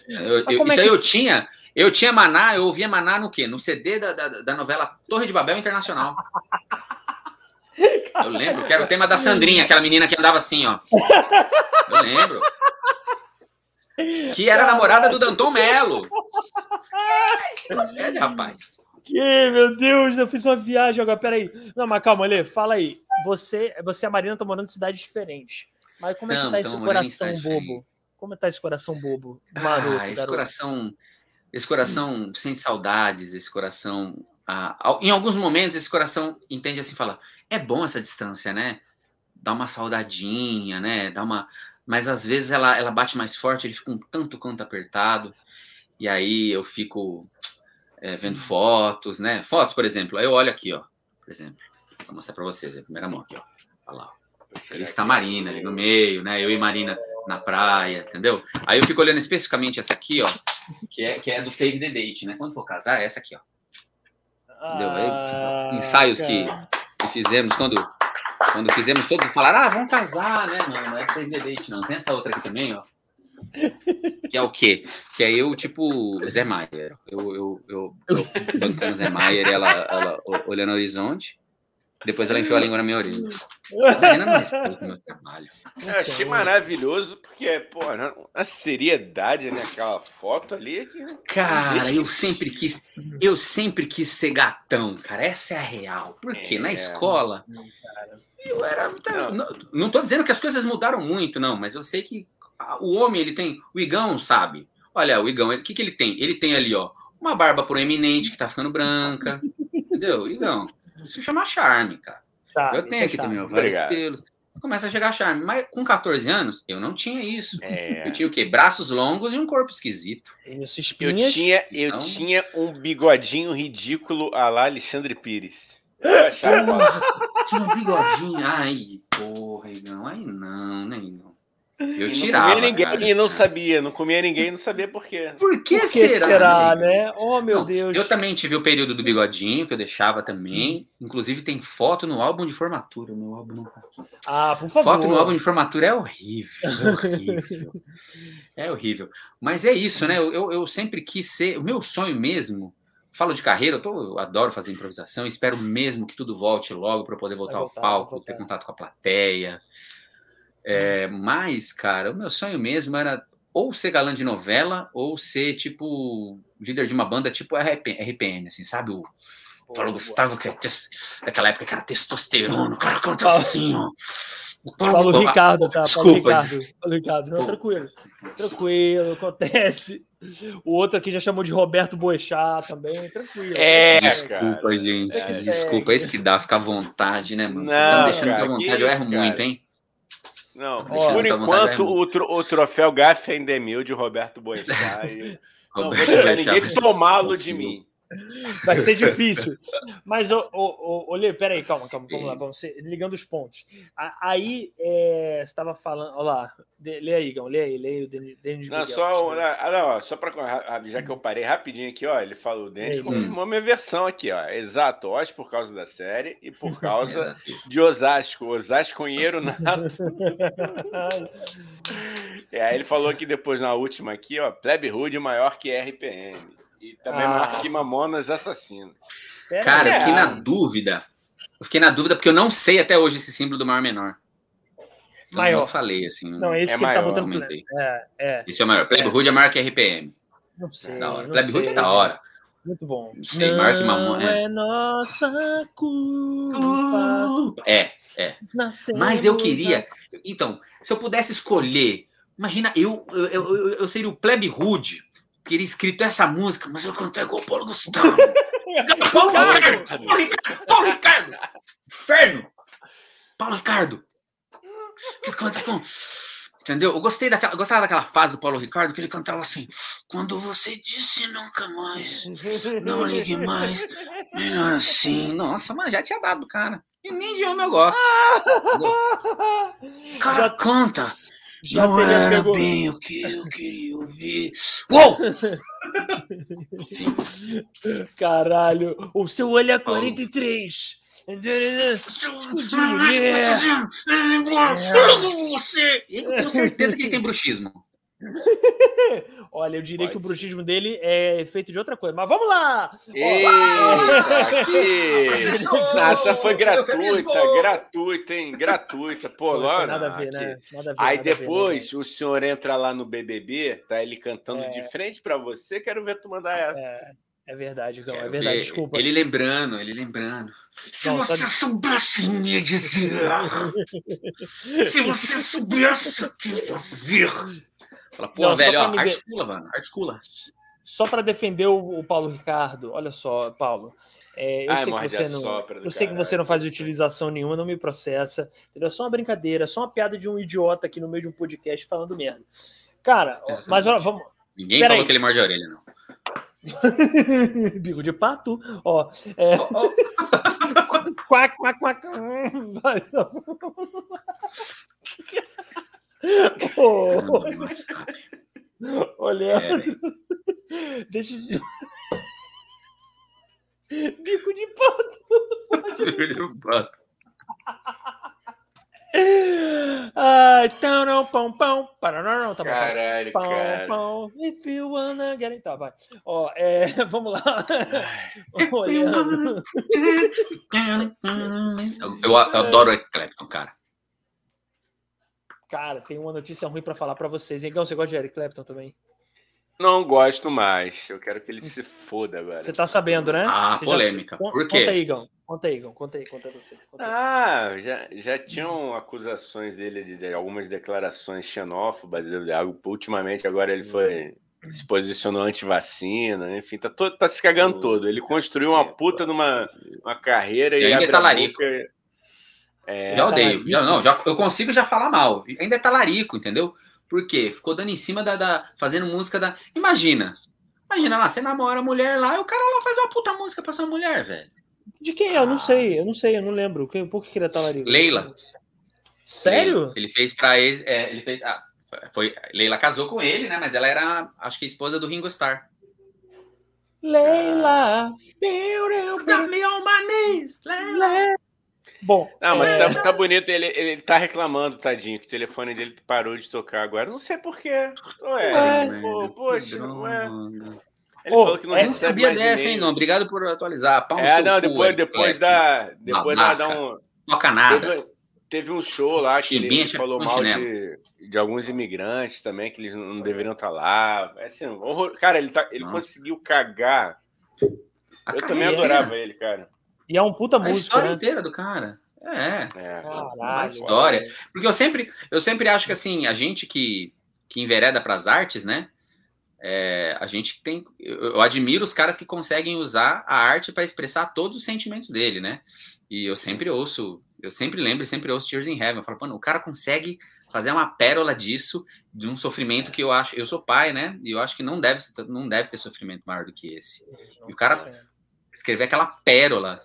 Eu, eu, isso é que... aí eu tinha. Eu tinha Maná, eu ouvia Maná no quê? No CD da, da, da novela Torre de Babel Internacional. [laughs] Eu lembro, que era o tema da Sandrinha, aquela menina que andava assim, ó. Eu lembro. Que era namorada do Danton Melo. É, rapaz que, meu Deus, eu fiz uma viagem agora. Peraí. Não, mas calma, Lê, fala aí. Você, você e a Marina estão morando em cidades diferentes. Mas como é que tá esse coração bobo? Como é que tá esse coração bobo? Maroto, ah, esse garoto? coração. Esse coração sente saudades, esse coração. Ah, em alguns momentos, esse coração entende assim, fala: é bom essa distância, né? Dá uma saudadinha, né? Dá uma. Mas às vezes ela, ela bate mais forte, ele fica um tanto quanto apertado. E aí eu fico é, vendo fotos, né? Fotos, por exemplo, aí eu olho aqui, ó, por exemplo, vou mostrar para vocês, a primeira mão aqui, ó, olha lá. Ali está a Marina ali no meio, né? Eu e Marina na praia, entendeu? Aí eu fico olhando especificamente essa aqui, ó, que é, que é do Save the Date, né? Quando for casar, é essa aqui, ó. Entendeu? Aí, ah, ensaios que, que, fizemos quando, quando fizemos todos falaram, ah, vamos casar, né? Não, não é Save the Date, não. Tem essa outra aqui também, ó. Que é o quê? Que é eu, tipo, Zé Maier. Eu, eu, eu, eu bancando Zé Maier, ela, ela olhando o horizonte. Depois ela enfiou a língua na minha orelha. Ainda não respeita o meu trabalho. Eu achei maravilhoso, porque, pô, a seriedade naquela foto ali. Que... Cara, eu sempre quis. Eu sempre quis ser gatão, cara. Essa é a real. Porque é, na escola. Eu era. Não. não tô dizendo que as coisas mudaram muito, não, mas eu sei que o homem, ele tem. O Igão, sabe? Olha, o Igão, o que, que ele tem? Ele tem ali, ó, uma barba proeminente que tá ficando branca. entendeu? Igão, isso chama charme, cara. Tá, eu tenho é aqui também, ó, vários pelos. Começa a chegar charme. Mas com 14 anos, eu não tinha isso. É... Eu tinha o quê? Braços longos e um corpo esquisito. Isso, espinhas. Eu tinha, eu então... tinha um bigodinho ridículo a lá Alexandre Pires. Eu achava... [laughs] tinha um bigodinho. Ai, porra, Igão. Aí não, nem né, não. Eu tirava. Não ninguém cara. e não sabia, não comia ninguém e não sabia por quê. Por que, por que será, será né? Oh, meu não, Deus. Eu também tive o período do bigodinho, que eu deixava também. Inclusive, tem foto no álbum de formatura. Meu álbum não tá aqui. Ah, por favor. Foto no álbum de formatura é horrível. É horrível. [laughs] é horrível. Mas é isso, né? Eu, eu sempre quis ser. O meu sonho mesmo. Falo de carreira, eu, tô, eu adoro fazer improvisação, espero mesmo que tudo volte logo para poder voltar, voltar, ao palco, voltar. ter contato com a plateia. É, mas, cara, o meu sonho mesmo era ou ser galã de novela ou ser, tipo, líder de uma banda tipo RPN, assim, sabe? O Paulo Gustavo, que é daquela época que era testosterona, o cara canta assim, ó. Paulo, Ricardo, tá? Desculpa, Paulo Ricardo. Paulo Ricardo. Não, tranquilo. Tranquilo, acontece. O outro aqui já chamou de Roberto Boechat também, tranquilo. É, desculpa, gente. É, desculpa, é isso que dá, ficar à vontade, né, mano? Não, Vocês estão deixando ficar à vontade, eu erro cara. muito, hein? Não, Ó, por enquanto o, tro o troféu Gaff Endemil de Roberto Boechat. E... [laughs] não vou deixar ninguém tomá-lo de mim. Vai ser difícil. [laughs] Mas, ô, ô, ô, peraí, calma, calma, vamos lá, vamos ser, ligando os pontos. Aí, é, você estava falando, olha lá, lê aí, Gão, lê aí, lê aí o Denis Não, só, ah, não, só para, já que eu parei rapidinho aqui, ó, ele falou, o Denis confirmou minha versão aqui, ó, exato, Oz por causa da série e por [laughs] causa de Osasco, Osasconheiro nato. [laughs] é, aí ele falou aqui depois, na última aqui, ó, Plebe Rude maior que RPM. E também ah. maior que Mamonas Assassinas. Cara, eu fiquei na dúvida. Eu fiquei na dúvida porque eu não sei até hoje esse símbolo do maior menor. Então, maior. Eu falei assim. Não, esse é que maior, tá botando. É, é. Esse é o maior. Plebe é. Hood é maior que RPM. Não sei. Da hora. Plebe Hood é da hora. Muito bom. Não sei, não maior que Mamona. É. é nossa culpa. É, é. Nascemos Mas eu queria. Então, se eu pudesse escolher. Imagina, eu, eu, eu, eu seria o Plebe Hood teria escrito essa música, mas eu cantei igual o Paulo Gustavo. [laughs] Paulo Ricardo! Paulo Ricardo! Paulo Ricardo! Inferno! Paulo Ricardo! Que canta com. Entendeu? Eu gostei daquela, eu gostava daquela fase do Paulo Ricardo que ele cantava assim: Quando você disse nunca mais, não ligue mais, melhor assim. Nossa, mas já tinha dado, cara. E nem de homem eu gosto. [laughs] O cara já canta. Já não era pegou... bem o que eu queria ouvir. Uou! Caralho, o seu olho é 43. Você! Eu tenho certeza que ele tem bruxismo. [laughs] Olha, eu diria Pode que o bruxismo ser. dele é feito de outra coisa. Mas vamos lá! Essa foi gratuita, gratuita, hein? Gratuita. Pô, lá. Nada a ver, né? Nada a ver, Aí depois ver, o senhor entra lá no BBB, tá ele cantando é... de frente para você. Quero ver tu mandar essa. É... É verdade, Gão, é verdade, desculpa. Ele lembrando, ele lembrando. Se Não, você tá... soubesse me dizer. [laughs] [laughs] se você soubesse o que fazer. Fala, pô, Não, velho, ó, articula, mano, articula. Só para defender o, o, Paulo Ricardo, olha só, Paulo. É, eu Ai, sei, que você, não, eu sei que você não faz utilização nenhuma, não me processa. Entendeu? É só uma brincadeira, é só uma piada de um idiota aqui no meio de um podcast falando merda. Cara, mas olha, vamos. Ninguém Pera falou aí. que ele morde a orelha, não. [laughs] Bico de pato, ó. É... Oh, [laughs] oh. quack, quack, quack. [laughs] oh. [laughs] Olhando. É, Deixa eu. [laughs] Bico de pato. [laughs] Bico de pato. Ai, tão não, pão, pão, para não, não, tá bom. Caralho, pão, cara. Pão, if you wanna get it. Tá, vai. Ó, é, vamos lá. eu, eu adoro o Clapton, cara. Cara, tem uma notícia ruim para falar para vocês. Então, você gosta de Eric Clapton também? Não gosto mais. Eu quero que ele se foda agora. Você tá sabendo, né? Ah, você polêmica. Já... Por quê? Conta aí, Igão. Conta aí, Igão. Conta aí, conta você. Conta aí. Ah, já, já tinham acusações dele de, de algumas declarações xenófobas. Ultimamente, agora ele foi se posicionou anti-vacina, enfim, tá, todo, tá se cagando todo. Ele construiu uma puta numa uma carreira e, e ainda é talarico. É, já odeio. Já, não, já, eu consigo já falar mal. Ainda é talarico, entendeu? Por quê? Ficou dando em cima da, da. fazendo música da. Imagina. Imagina lá, você namora a mulher lá e o cara lá faz uma puta música pra sua mulher, velho. De quem é? Eu não sei, eu não sei, eu não lembro. Por que ele é talarico? Leila. Sério? Ele, ele fez para ex, é, ele fez, ah, foi, Leila casou com ele, né? Mas ela era, acho que esposa do Ringo Starr. Leila, got me on my knees, Leila. Bom, não, mas é... tá, tá, bonito. Ele, ele tá reclamando, tadinho, que o telefone dele parou de tocar agora. Não sei porquê. Ué, é, pô, poxa, não é. Ele oh, falou que não é, sabia dessa, hein, não? Obrigado por atualizar. Pau é, não, depois, cu, depois é, da. Depois da, dar um. Toca nada. Teve, teve, um show lá que ele, ele falou mal de, de alguns imigrantes também, que eles não deveriam estar tá lá. É assim, horror... Cara, ele, tá, ele conseguiu cagar. A Eu também adorava ele, cara. E é um puta música. A história né? inteira do cara. É. é. Caralho, história. Porque eu sempre, eu sempre acho que assim, a gente que, que envereda para as artes, né? É, a gente tem. Eu, eu, admiro os caras que conseguem usar a arte para expressar todos os sentimentos dele, né? E eu sempre ouço, eu sempre lembro e sempre ouço Tears in Heaven. Eu falo, mano, o cara consegue fazer uma pérola disso, de um sofrimento que eu acho. Eu sou pai, né? E eu acho que não deve, não deve ter sofrimento maior do que esse. E o cara escrever aquela pérola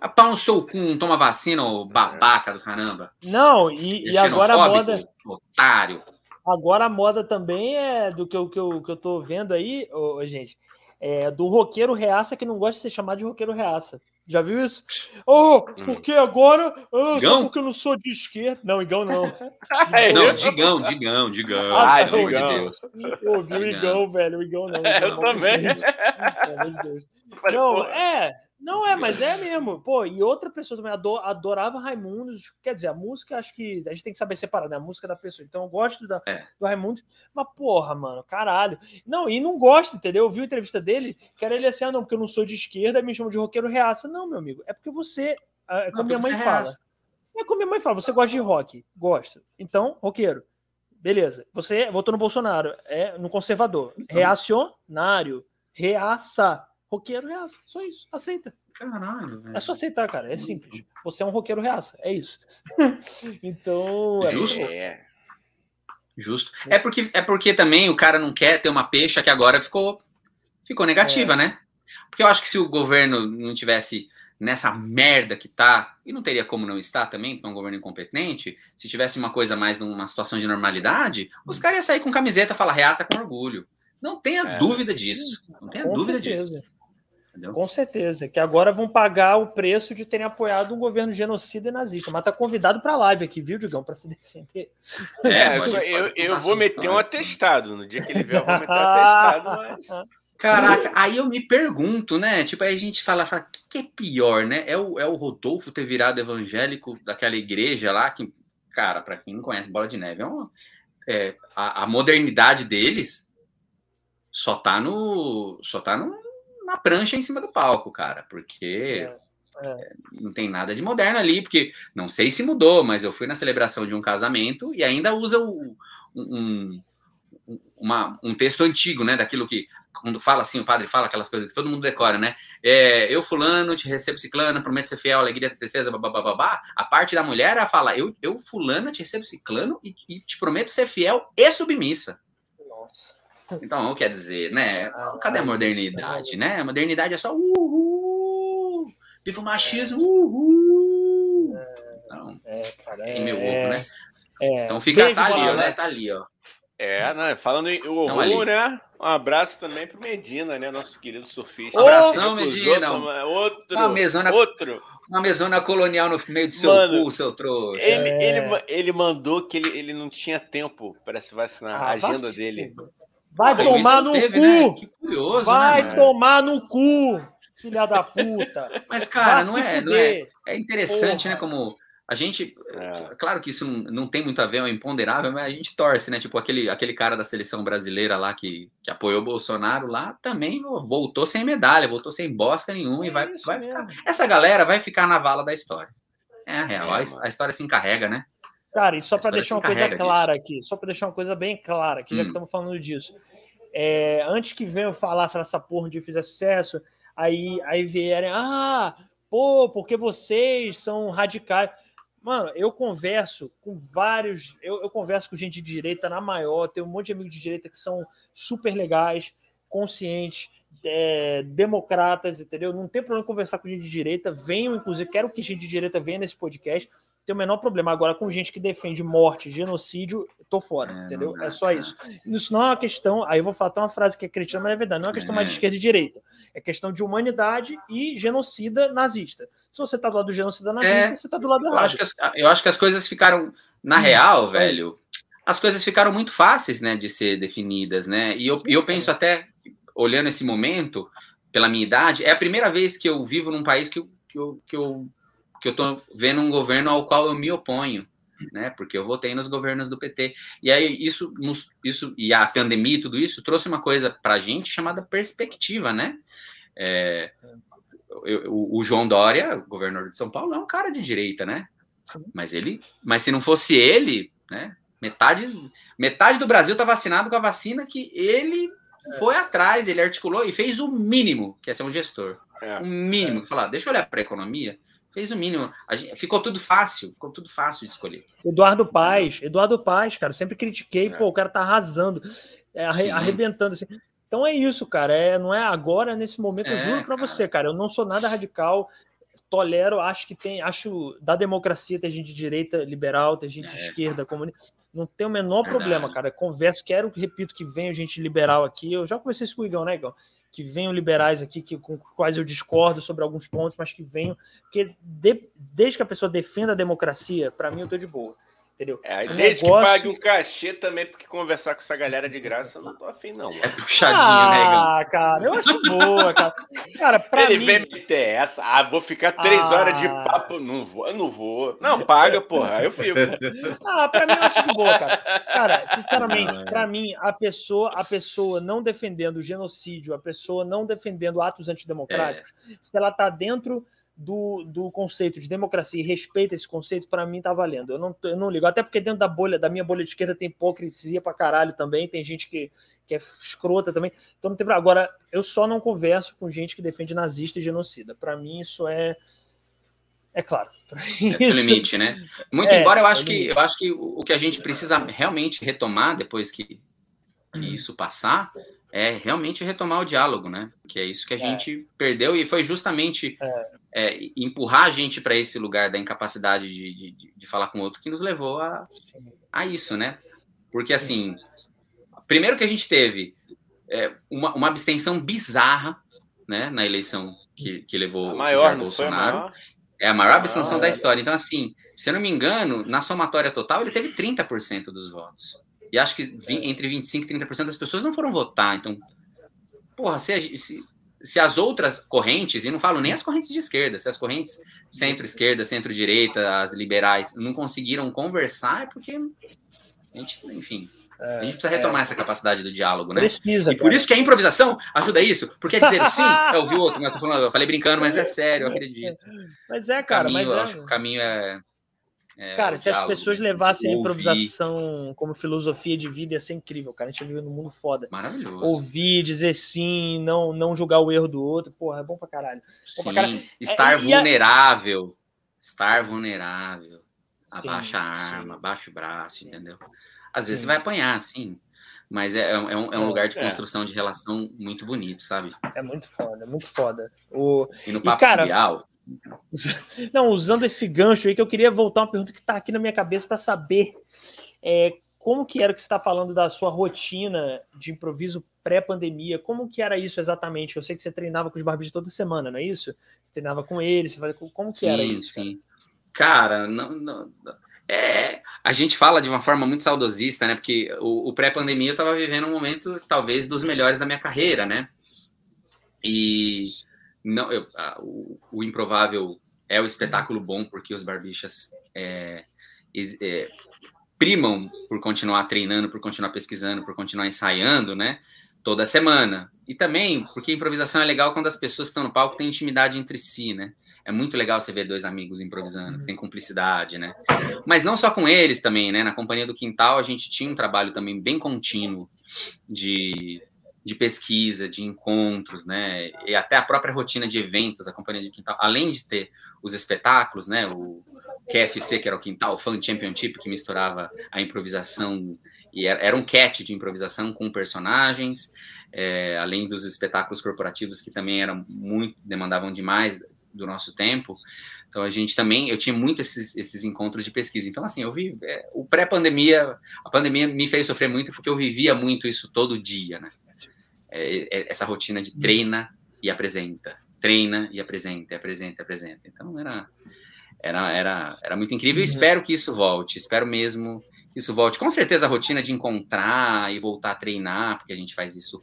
a pau no seu cu, toma vacina, ô babaca do caramba. Não, e, e agora a moda. Otário. Agora a moda também é do que eu, que eu, que eu tô vendo aí, ô, gente. É do roqueiro reaça que não gosta de ser chamado de roqueiro reaça. Já viu isso? Oh, porque agora. Oh, só porque eu não sou de esquerda. Não, Igão não. [laughs] não, Digão, Digão, Digão. Ah, pelo amor de Deus. Eu ouvi o Igão, velho. O Igão não. É, [laughs] eu também. Pelo amor de Deus. [laughs] Não, é. Não é, mas é mesmo. Pô, e outra pessoa também adorava Raimundos. Quer dizer, a música, acho que a gente tem que saber separar, né? A música da pessoa. Então eu gosto da, é. do Raimundos, mas porra, mano, caralho. Não, e não gosto, entendeu? Eu vi a entrevista dele, que era ele assim, ah, não, porque eu não sou de esquerda, me chamam de roqueiro reaça. Não, meu amigo, é porque você, é como minha mãe é fala. É como minha mãe fala, você gosta de rock, gosta. Então, roqueiro. Beleza. Você votou no Bolsonaro, é no conservador. Então. Reacionário. Reaça roqueiro reaça. Só isso. Aceita. Caralho, velho. É só aceitar, cara. É simples. Você é um roqueiro reaça. É isso. [laughs] então. É Justo. É. Justo. É porque, é porque também o cara não quer ter uma peixa que agora ficou, ficou negativa, é. né? Porque eu acho que se o governo não tivesse nessa merda que tá, e não teria como não estar também, porque é um governo incompetente, se tivesse uma coisa mais numa situação de normalidade, os caras iam sair com camiseta e falar reaça com orgulho. Não tenha é. dúvida disso. Não tenha com dúvida certeza. disso. Entendeu? Com certeza, que agora vão pagar o preço de terem apoiado um governo genocida e nazista. Mas tá convidado para a live aqui, viu, Digão, para se defender. É, eu, eu, eu vou meter um atestado. No dia que ele vier, eu vou meter um atestado, mas. [laughs] Caraca, aí eu me pergunto, né? Tipo, aí a gente fala, o que, que, é pior, né? É o, é o Rodolfo ter virado evangélico daquela igreja lá, que, cara, para quem não conhece Bola de Neve, é, uma, é a, a, modernidade deles só tá no. só tá no, na prancha em cima do palco, cara, porque é, é. não tem nada de moderno ali, porque não sei se mudou, mas eu fui na celebração de um casamento e ainda usa o, um, uma, um texto antigo, né, daquilo que quando fala assim, o padre fala aquelas coisas que todo mundo decora, né? É, eu fulano, te recebo ciclano, prometo ser fiel, alegria, tristeza, babá. A parte da mulher, ela fala, eu, eu fulano, te recebo ciclano e, e te prometo ser fiel e submissa. Nossa. Então, quer dizer, né? Cadê a modernidade, né? A modernidade é só uhul! Viva o machismo, uhul! Então, é, cara, é, meu ovo, né? É, então fica, tá ali, ó, né? Tá ali, ó. É, né? Falando em horror, né? Um abraço também pro Medina, né? Nosso querido surfista. Abração, Medina. Outro, uma mesona, outro. Uma mesona colonial no meio do seu Mano, cu, seu trouxa. Ele, é. ele, ele mandou que ele, ele não tinha tempo para se vacinar. Ah, a agenda dele. Vai ah, tomar no teve, cu! Né? Que curioso, Vai né, tomar no cu, filha da puta! Mas, cara, não é, não é. É interessante, né? Porra. né? Como a gente. É. Claro que isso não, não tem muito a ver, é imponderável, mas a gente torce, né? Tipo, aquele, aquele cara da seleção brasileira lá que, que apoiou o Bolsonaro lá também voltou sem medalha, voltou sem bosta nenhuma é e vai, vai ficar. Essa galera vai ficar na vala da história. É a real. É, a, a história se encarrega, né? Cara, e só para deixar uma coisa clara disso. aqui, só para deixar uma coisa bem clara aqui, hum. já que estamos falando disso. É, antes que venham falar se essa porra de fizer sucesso, aí, aí vierem, ah, pô, porque vocês são radicais. Mano, eu converso com vários, eu, eu converso com gente de direita na maior, tenho um monte de amigos de direita que são super legais, conscientes, é, democratas, entendeu? Não tem problema conversar com gente de direita, venham, inclusive, quero que gente de direita venha nesse podcast tem o menor problema. Agora, com gente que defende morte, genocídio, tô fora, é, entendeu? É só isso. Isso não é uma questão. Aí eu vou falar uma frase que é cretina, mas é verdade. Não é uma questão é. mais de esquerda e direita. É questão de humanidade e genocida nazista. Se você tá do lado do genocida nazista, é, você tá do lado errado. Eu acho, que as, eu acho que as coisas ficaram. Na hum, real, velho, as coisas ficaram muito fáceis, né, de ser definidas, né? E eu, e eu penso até, olhando esse momento, pela minha idade, é a primeira vez que eu vivo num país que eu, que eu, que eu, que eu tô vendo um governo ao qual eu me oponho, né? Porque eu votei nos governos do PT. E aí isso, isso e a pandemia e tudo isso trouxe uma coisa para a gente chamada perspectiva, né? É, eu, o, o João Dória, governador de São Paulo, é um cara de direita, né? Mas ele, mas se não fosse ele, né? Metade, metade do Brasil está vacinado com a vacina que ele foi atrás, ele articulou e fez o mínimo, que é ser um gestor. É, o mínimo, é. falar, deixa eu olhar para a economia. Fez o mínimo. Gente, ficou tudo fácil, ficou tudo fácil de escolher. Eduardo Paz, Eduardo Paz, cara, sempre critiquei, é. pô, o cara tá arrasando, é, arre, arrebentando assim. Então é isso, cara. É, não é agora, nesse momento, eu é, juro para você, cara. Eu não sou nada radical tolero, acho que tem, acho da democracia tem gente de direita liberal, tem gente de é. esquerda, comunista. Não tem o menor Verdade. problema, cara. Converso, quero, repito, que venha gente liberal aqui. Eu já conversei isso com o Igão, né, Igão? Que venham liberais aqui, que, com quais eu discordo sobre alguns pontos, mas que venham. Porque de, desde que a pessoa defenda a democracia, para mim eu tô de boa. Entendeu? É, desde negócio... que pague um cachê também, porque conversar com essa galera de graça eu não tô afim, não. É puxadinho, ah, né, Ah, cara, eu acho boa, cara. Cara, pra Ele mim... vem meter essa. Ah, vou ficar três ah... horas de papo. Não vou, eu não vou. Não, paga, porra. Aí eu fico. Ah, pra mim eu acho de boa, cara. Cara, sinceramente, pra mim, a pessoa, a pessoa não defendendo o genocídio, a pessoa não defendendo atos antidemocráticos, é. se ela tá dentro do, do conceito de democracia e respeita esse conceito, para mim tá valendo. Eu não, eu não ligo. Até porque dentro da bolha, da minha bolha de esquerda, tem hipocrisia pra caralho também, tem gente que, que é escrota também. Então não tem pra... Agora, eu só não converso com gente que defende nazista e genocida. Para mim, isso é. É claro. [laughs] É isso... limite, né? Muito é, embora eu acho é que eu acho que o que a gente precisa realmente retomar depois que, que isso passar é realmente retomar o diálogo, né? Que é isso que a é. gente perdeu e foi justamente é. É, empurrar a gente para esse lugar da incapacidade de, de, de, falar com o outro que nos levou a, a isso, né? Porque assim, primeiro que a gente teve é, uma, uma abstenção bizarra, né? Na eleição que, que levou a maior, o Bolsonaro. Maior? É a maior abstenção da é. história. Então, assim, se eu não me engano, na somatória total, ele teve 30% dos votos. E acho que é. entre 25% e 30% das pessoas não foram votar. Então, porra, se, se, se, as outras correntes, e não falo nem as correntes de esquerda, se as correntes centro-esquerda, centro-direita, as liberais, não conseguiram conversar, é porque a gente, enfim. É, a gente precisa retomar é. essa capacidade do diálogo, né? Precisa. E por isso que a improvisação ajuda isso. Porque dizer sim, [laughs] eu ouvi outro, mas eu, falando, eu falei brincando, mas é sério, eu acredito. Mas é, cara. Caminho, mas é. acho que o caminho é é, cara, se as pessoas levassem a improvisação como filosofia de vida, ia ser incrível, cara. A gente vive num mundo foda. Maravilhoso. Ouvir, dizer sim, não, não julgar o erro do outro, porra, é bom pra caralho. Bom sim, pra caralho. estar é, vulnerável. A... Estar vulnerável. Abaixa sim, a arma, sim. abaixa o braço, entendeu? Às vezes você vai apanhar, sim. Mas é, é, um, é um é, lugar de é. construção de relação muito bonito, sabe? É muito foda, é muito foda. O... E no papo e, cara, real, não, usando esse gancho aí, que eu queria voltar uma pergunta que está aqui na minha cabeça para saber é, como que era que você está falando da sua rotina de improviso pré-pandemia, como que era isso exatamente? Eu sei que você treinava com os barbichos toda semana, não é isso? Você treinava com eles, você fazia, como que sim, era isso? Sim, cara, cara não, não, é, a gente fala de uma forma muito saudosista, né? Porque o, o pré-pandemia eu estava vivendo um momento talvez dos melhores da minha carreira, né? E não, eu, a, o, o, improvável é o espetáculo bom porque os barbichas é, é, primam por continuar treinando, por continuar pesquisando, por continuar ensaiando, né? Toda semana. E também porque improvisação é legal quando as pessoas que estão no palco têm intimidade entre si, né? É muito legal você ver dois amigos improvisando, tem cumplicidade, né? Mas não só com eles também, né? Na Companhia do Quintal a gente tinha um trabalho também bem contínuo de de pesquisa, de encontros, né? E até a própria rotina de eventos, a Companhia de Quintal, além de ter os espetáculos, né? O QFC, que era o Quintal Fan Championship, que misturava a improvisação e era, um catch de improvisação com personagens, é, além dos espetáculos corporativos que também eram muito demandavam demais do nosso tempo. Então a gente também, eu tinha muito esses, esses encontros de pesquisa. Então assim, eu vi é, o pré-pandemia, a pandemia me fez sofrer muito porque eu vivia muito isso todo dia, né? É, é, essa rotina de treina e apresenta, treina e apresenta, e apresenta, e apresenta. Então era era era, era muito incrível. Eu uhum. espero que isso volte. Espero mesmo que isso volte. Com certeza a rotina de encontrar e voltar a treinar, porque a gente faz isso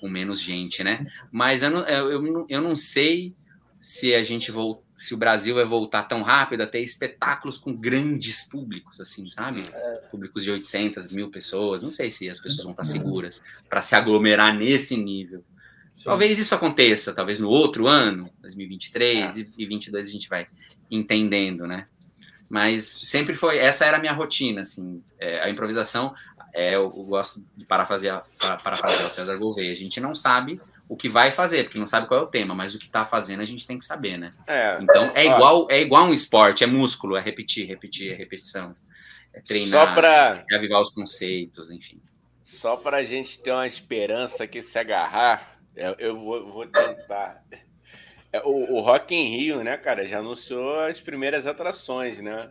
com menos gente, né? Mas eu não, eu, eu não sei se a gente volta, se o Brasil vai voltar tão rápido a ter espetáculos com grandes públicos, assim, sabe? É. Públicos de 800 mil pessoas. Não sei se as pessoas vão estar seguras para se aglomerar nesse nível. Talvez isso aconteça, talvez no outro ano, 2023 é. e 2022 a gente vai entendendo, né? Mas sempre foi, essa era a minha rotina, assim, é, a improvisação, é, eu, eu gosto de parafrasear, parafrasear o César Gouveia, a gente não sabe o que vai fazer, porque não sabe qual é o tema, mas o que está fazendo a gente tem que saber, né? É, então é igual, é igual um esporte, é músculo, é repetir, repetir, é repetição, é treinar, Só pra... é avivar os conceitos, enfim. Só para a gente ter uma esperança que se agarrar, eu, eu vou, vou, tentar. É, o, o Rock in Rio, né, cara, já anunciou as primeiras atrações, né?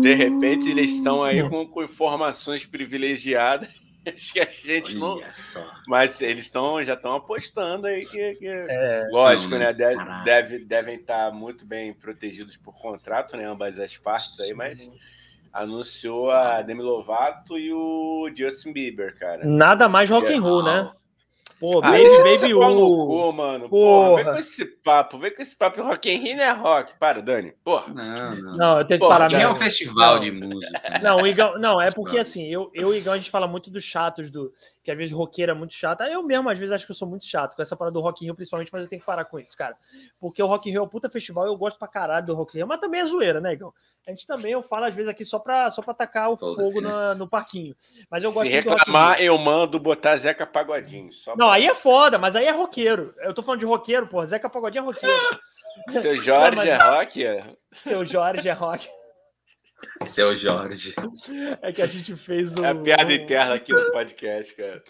De repente eles estão aí com, com informações privilegiadas Acho que a gente Olha não. Só. Mas eles estão já estão apostando aí que, que... É, lógico, não, né? Deve, deve, devem estar muito bem protegidos por contrato, né? Ambas as partes aí, mas anunciou a Demi Lovato e o Justin Bieber, cara. Nada mais rock and roll, né? Pô, Baby Baby U. Mano. Porra. Porra, vem com esse papo, vem com esse papo. Rock in Rio não é rock. Para, Dani. Porra. Não, não. não eu tenho que parar. É um festival de música. Né? Não, o Igão, não, é porque assim, eu, eu e o Igão, a gente fala muito dos chatos, do, que às vezes roqueiro é muito chato. Eu mesmo, às vezes, acho que eu sou muito chato com essa parada do Rock in Rio, principalmente, mas eu tenho que parar com isso, cara. Porque o Rock in Rio é um puta festival, eu gosto pra caralho do Rock in Rio, mas também é zoeira, né, Igão? A gente também, eu falo às vezes aqui só pra, só pra tacar o Todo fogo assim, no parquinho. Mas eu gosto Se reclamar, eu mando botar Zeca Pagodinho. não, aí é foda, mas aí é roqueiro. Eu tô falando de roqueiro, pô. Zeca Pagodinho é roqueiro. Seu [laughs] Jorge Não, é rock? Seu Jorge é rock. Seu Jorge. É que a gente fez o. É a piada interna aqui no podcast, cara.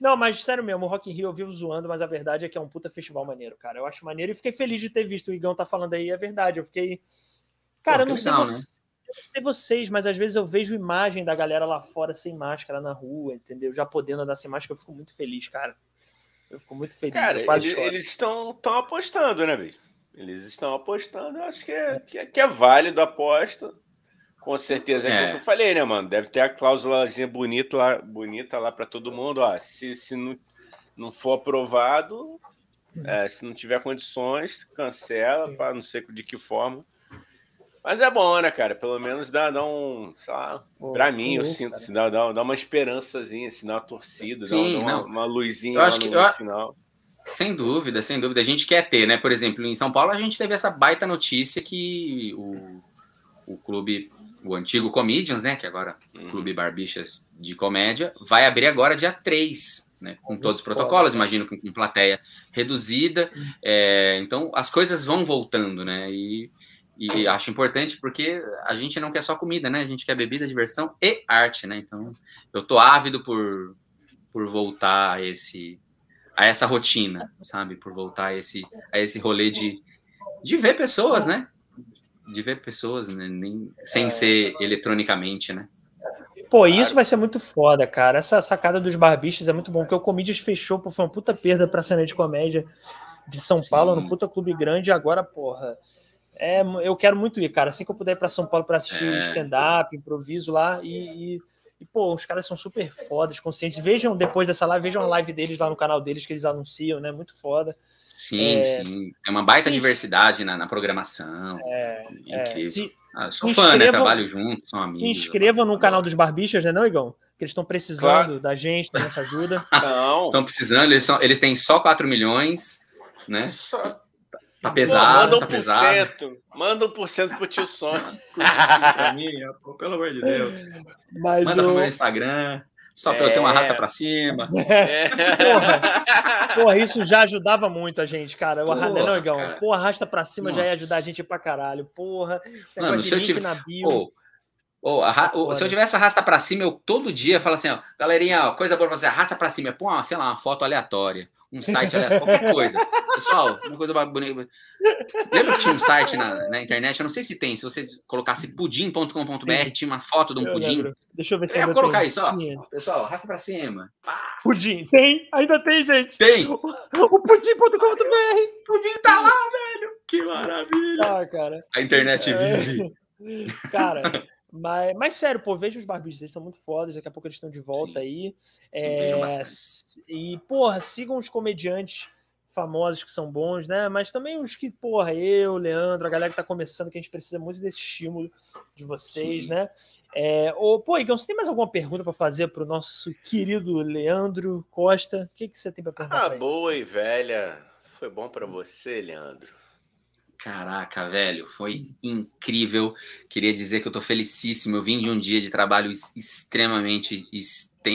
Não, mas sério mesmo, o Rock in Rio eu vivo zoando, mas a verdade é que é um puta festival maneiro, cara. Eu acho maneiro e fiquei feliz de ter visto o Igão tá falando aí, é verdade. Eu fiquei. Cara, Pô, eu não sei, legal, você... né? Eu não sei vocês, mas às vezes eu vejo imagem da galera lá fora sem máscara na rua, entendeu? Já podendo andar sem máscara, eu fico muito feliz, cara. Eu fico muito feliz. Cara, eles estão apostando, né, bicho? Eles estão apostando. Eu acho que é, que é, que é válido a aposta. Com certeza é, é. que eu falei, né, mano? Deve ter a cláusulazinha bonita lá, bonita lá para todo mundo. Ó, se, se não, não for aprovado, é, se não tiver condições, cancela, para não sei de que forma. Mas é bom, né, cara? Pelo menos dá, dá um. Para mim, eu sinto, assim, dá, dá, dá uma esperançazinha, assim, dá uma torcida, Sim, dá, uma, uma, luzinha eu acho no, que, no final. Sem dúvida, sem dúvida. A gente quer ter, né? Por exemplo, em São Paulo a gente teve essa baita notícia que o, o clube, o antigo Comedians, né? Que agora é o Clube Barbichas de Comédia, vai abrir agora dia 3, né? Com todos os protocolos, imagino com, com plateia reduzida. É, então as coisas vão voltando, né? E e acho importante porque a gente não quer só comida, né? A gente quer bebida, diversão e arte, né? Então, eu tô ávido por, por voltar a esse a essa rotina, sabe? Por voltar a esse a esse rolê de, de ver pessoas, né? De ver pessoas, né? Nem, sem ser eletronicamente, né? Pô, isso vai ser muito foda, cara. Essa sacada dos barbichos é muito bom, porque o Comedians fechou, pô, foi uma puta perda pra cena de comédia de São Sim. Paulo, no puta clube grande, e agora, porra é, eu quero muito ir, cara. Assim que eu puder ir para São Paulo para assistir é. stand-up, improviso lá e, e, e, pô, os caras são super fodas, conscientes. Vejam depois dessa live, vejam a live deles lá no canal deles que eles anunciam, né? Muito foda. Sim, é, sim. É uma baita sim. diversidade na, na programação. É, é. Se, ah, sou fã, né? Trabalho junto, são amigos. Se inscrevam no canal dos Barbichas, né, não, Igão? Que eles estão precisando claro. da gente, da nossa ajuda. [laughs] Não. Estão precisando, eles, são, eles têm só 4 milhões, né? Só Tá pesado, manda um tá pesado. Manda um por cento pro tio Sônia. [laughs] pra mim, pelo amor de Deus. Mas manda o... pro meu Instagram. Só para é... eu ter uma rasta para cima. É. Porra, porra, isso já ajudava muito a gente, cara. O porra, não, Igão. Porra, arrasta para cima Nossa. já ia ajudar a gente pra caralho. Porra, você Mano, se eu tive... na bio. Oh, oh, arra... oh, se eu tivesse arrasta para cima, eu todo dia falo assim, ó, galerinha, ó, coisa boa pra você, arrasta para cima, põe, sei lá, uma foto aleatória um site aleatório, qualquer coisa. Pessoal, uma coisa bonita. Lembra que tinha um site na, na internet? Eu não sei se tem. Se você colocasse pudim.com.br, tinha uma foto de um pudim. Lembro. Deixa eu ver se eu ia colocar tem. isso, ó. Pessoal, arrasta pra cima. Pudim, tem? Ainda tem, gente. Tem. O, o pudim.com.br. Pudim tá lá, velho. Que maravilha. Ah, cara. A internet é. vive. Cara, mas, mas sério, pô, veja os barbichos, eles são muito fodas, daqui a pouco eles estão de volta Sim. aí. Sim, é, e, porra, sigam os comediantes famosos que são bons, né? Mas também os que, porra, eu, Leandro, a galera que tá começando, que a gente precisa muito desse estímulo de vocês, Sim. né? É, ô, pô, Igão, você tem mais alguma pergunta para fazer para o nosso querido Leandro Costa? O que, que você tem para perguntar? Ah, boa e velha. Foi bom para você, Leandro? Caraca, velho, foi incrível. Queria dizer que eu tô felicíssimo. Eu vim de um dia de trabalho extremamente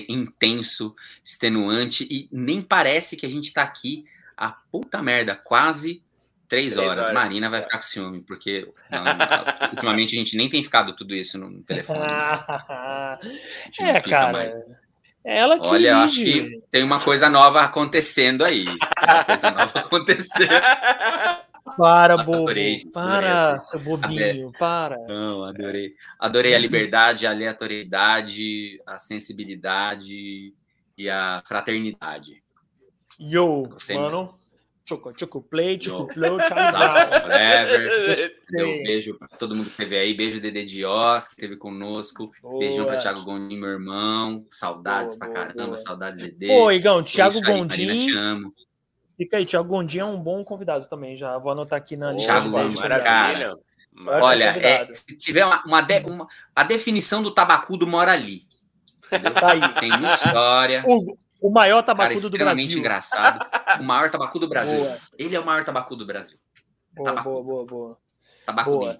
intenso, extenuante, e nem parece que a gente tá aqui a puta merda, quase três, três horas. horas. Marina vai ficar com ciúme, porque não, ultimamente a gente nem tem ficado tudo isso no telefone. [laughs] é, cara. Mais... Ela que Olha, acho que tem uma coisa nova acontecendo aí. Uma coisa nova [laughs] acontecendo. Para, bobo. Adorei, para, adorei. seu bobinho, adorei. para. Não, adorei. Adorei a liberdade, a aleatoriedade, a sensibilidade e a fraternidade. Yo, Gostei mano. Mesmo. Choco, choco play, choco play, [laughs] forever. Um beijo para todo mundo que esteve aí. Beijo Dede Dios, que esteve conosco. Boa. Beijão para Thiago Gondim, meu irmão. Saudades boa, pra caramba, boa. saudades Dede. Pô, Igão, Thiago Gondim. Fica aí, Thiago Gondim é um bom convidado também. Já vou anotar aqui na lista. Thiago Gondim, cara. Olha, é, se tiver uma, uma, de, uma, a definição do tabacudo mora ali. Tá aí. Tem muita história. O, o maior tabacudo do Brasil. Extremamente engraçado. O maior tabacudo do Brasil. Boa. Ele é o maior tabacudo do Brasil. Boa, boa, boa, boa. Tabacudo. Boa.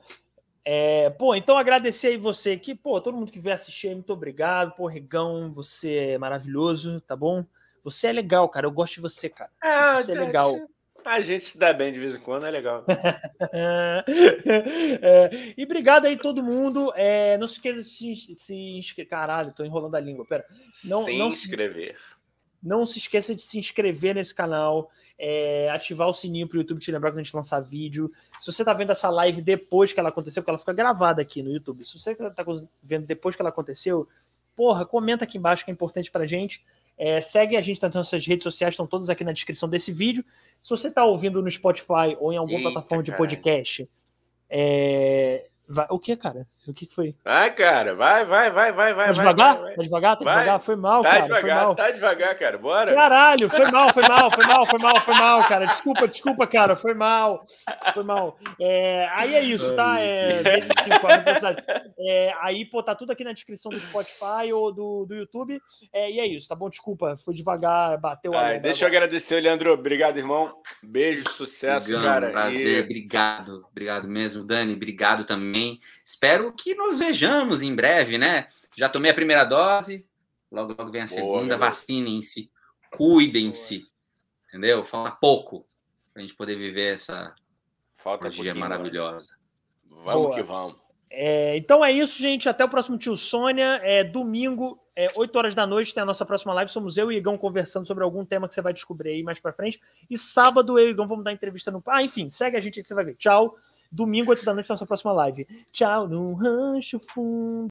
É, pô, então agradecer aí você aqui, pô, todo mundo que veio assistir, muito obrigado, pô, Regão, você é maravilhoso, tá bom? Você é legal, cara. Eu gosto de você, cara. Ah, você é legal. [laughs] A gente se dá bem de vez em quando, é legal. [laughs] é, e obrigado aí todo mundo. É, não se esqueça de se, se inscrever. Caralho, tô enrolando a língua. Pera. Não, se não inscrever. Não se esqueça de se inscrever nesse canal. É, ativar o sininho para o YouTube te lembrar quando a gente lançar vídeo. Se você está vendo essa live depois que ela aconteceu, porque ela fica gravada aqui no YouTube. Se você está vendo depois que ela aconteceu, porra, comenta aqui embaixo que é importante pra gente. É, segue a gente nas nossas redes sociais, estão todas aqui na descrição desse vídeo. Se você está ouvindo no Spotify ou em alguma Eita, plataforma de podcast, é, Vai, o que, cara? O que foi? Vai, cara, vai, vai, vai, vai, vai. Tá devagar? Vai, vai. Tá devagar? Tá vai. devagar? Foi mal, tá cara. Devagar, foi mal. Tá devagar, cara. Bora. Caralho, foi mal, foi mal, foi mal, foi mal, foi mal, cara. Desculpa, desculpa, cara. Foi mal. Foi mal. É, aí é isso, tá? É, vezes cinco, é, aí, pô, tá tudo aqui na descrição do Spotify ou do, do YouTube. É, e é isso, tá bom? Desculpa, foi devagar, bateu a. deixa eu agradecer, Leandro. Obrigado, irmão. Beijo, sucesso, Gano, cara. Prazer, e... obrigado. Obrigado mesmo, Dani. Obrigado também. Espero que nos vejamos em breve, né? Já tomei a primeira dose, logo, logo vem a segunda. Vacinem-se, cuidem-se, entendeu? Falta pouco para a gente poder viver essa Falta dia maravilhosa. Vamos Boa. que vamos. É, então é isso, gente. Até o próximo Tio Sônia. É domingo, é, 8 horas da noite, tem a nossa próxima live. Somos eu e Igão conversando sobre algum tema que você vai descobrir aí mais pra frente. E sábado eu e Igão vamos dar entrevista no. Ah, enfim, segue a gente aí que você vai ver. Tchau. Domingo, 8 da noite, nossa próxima live. Tchau, no rancho fundo.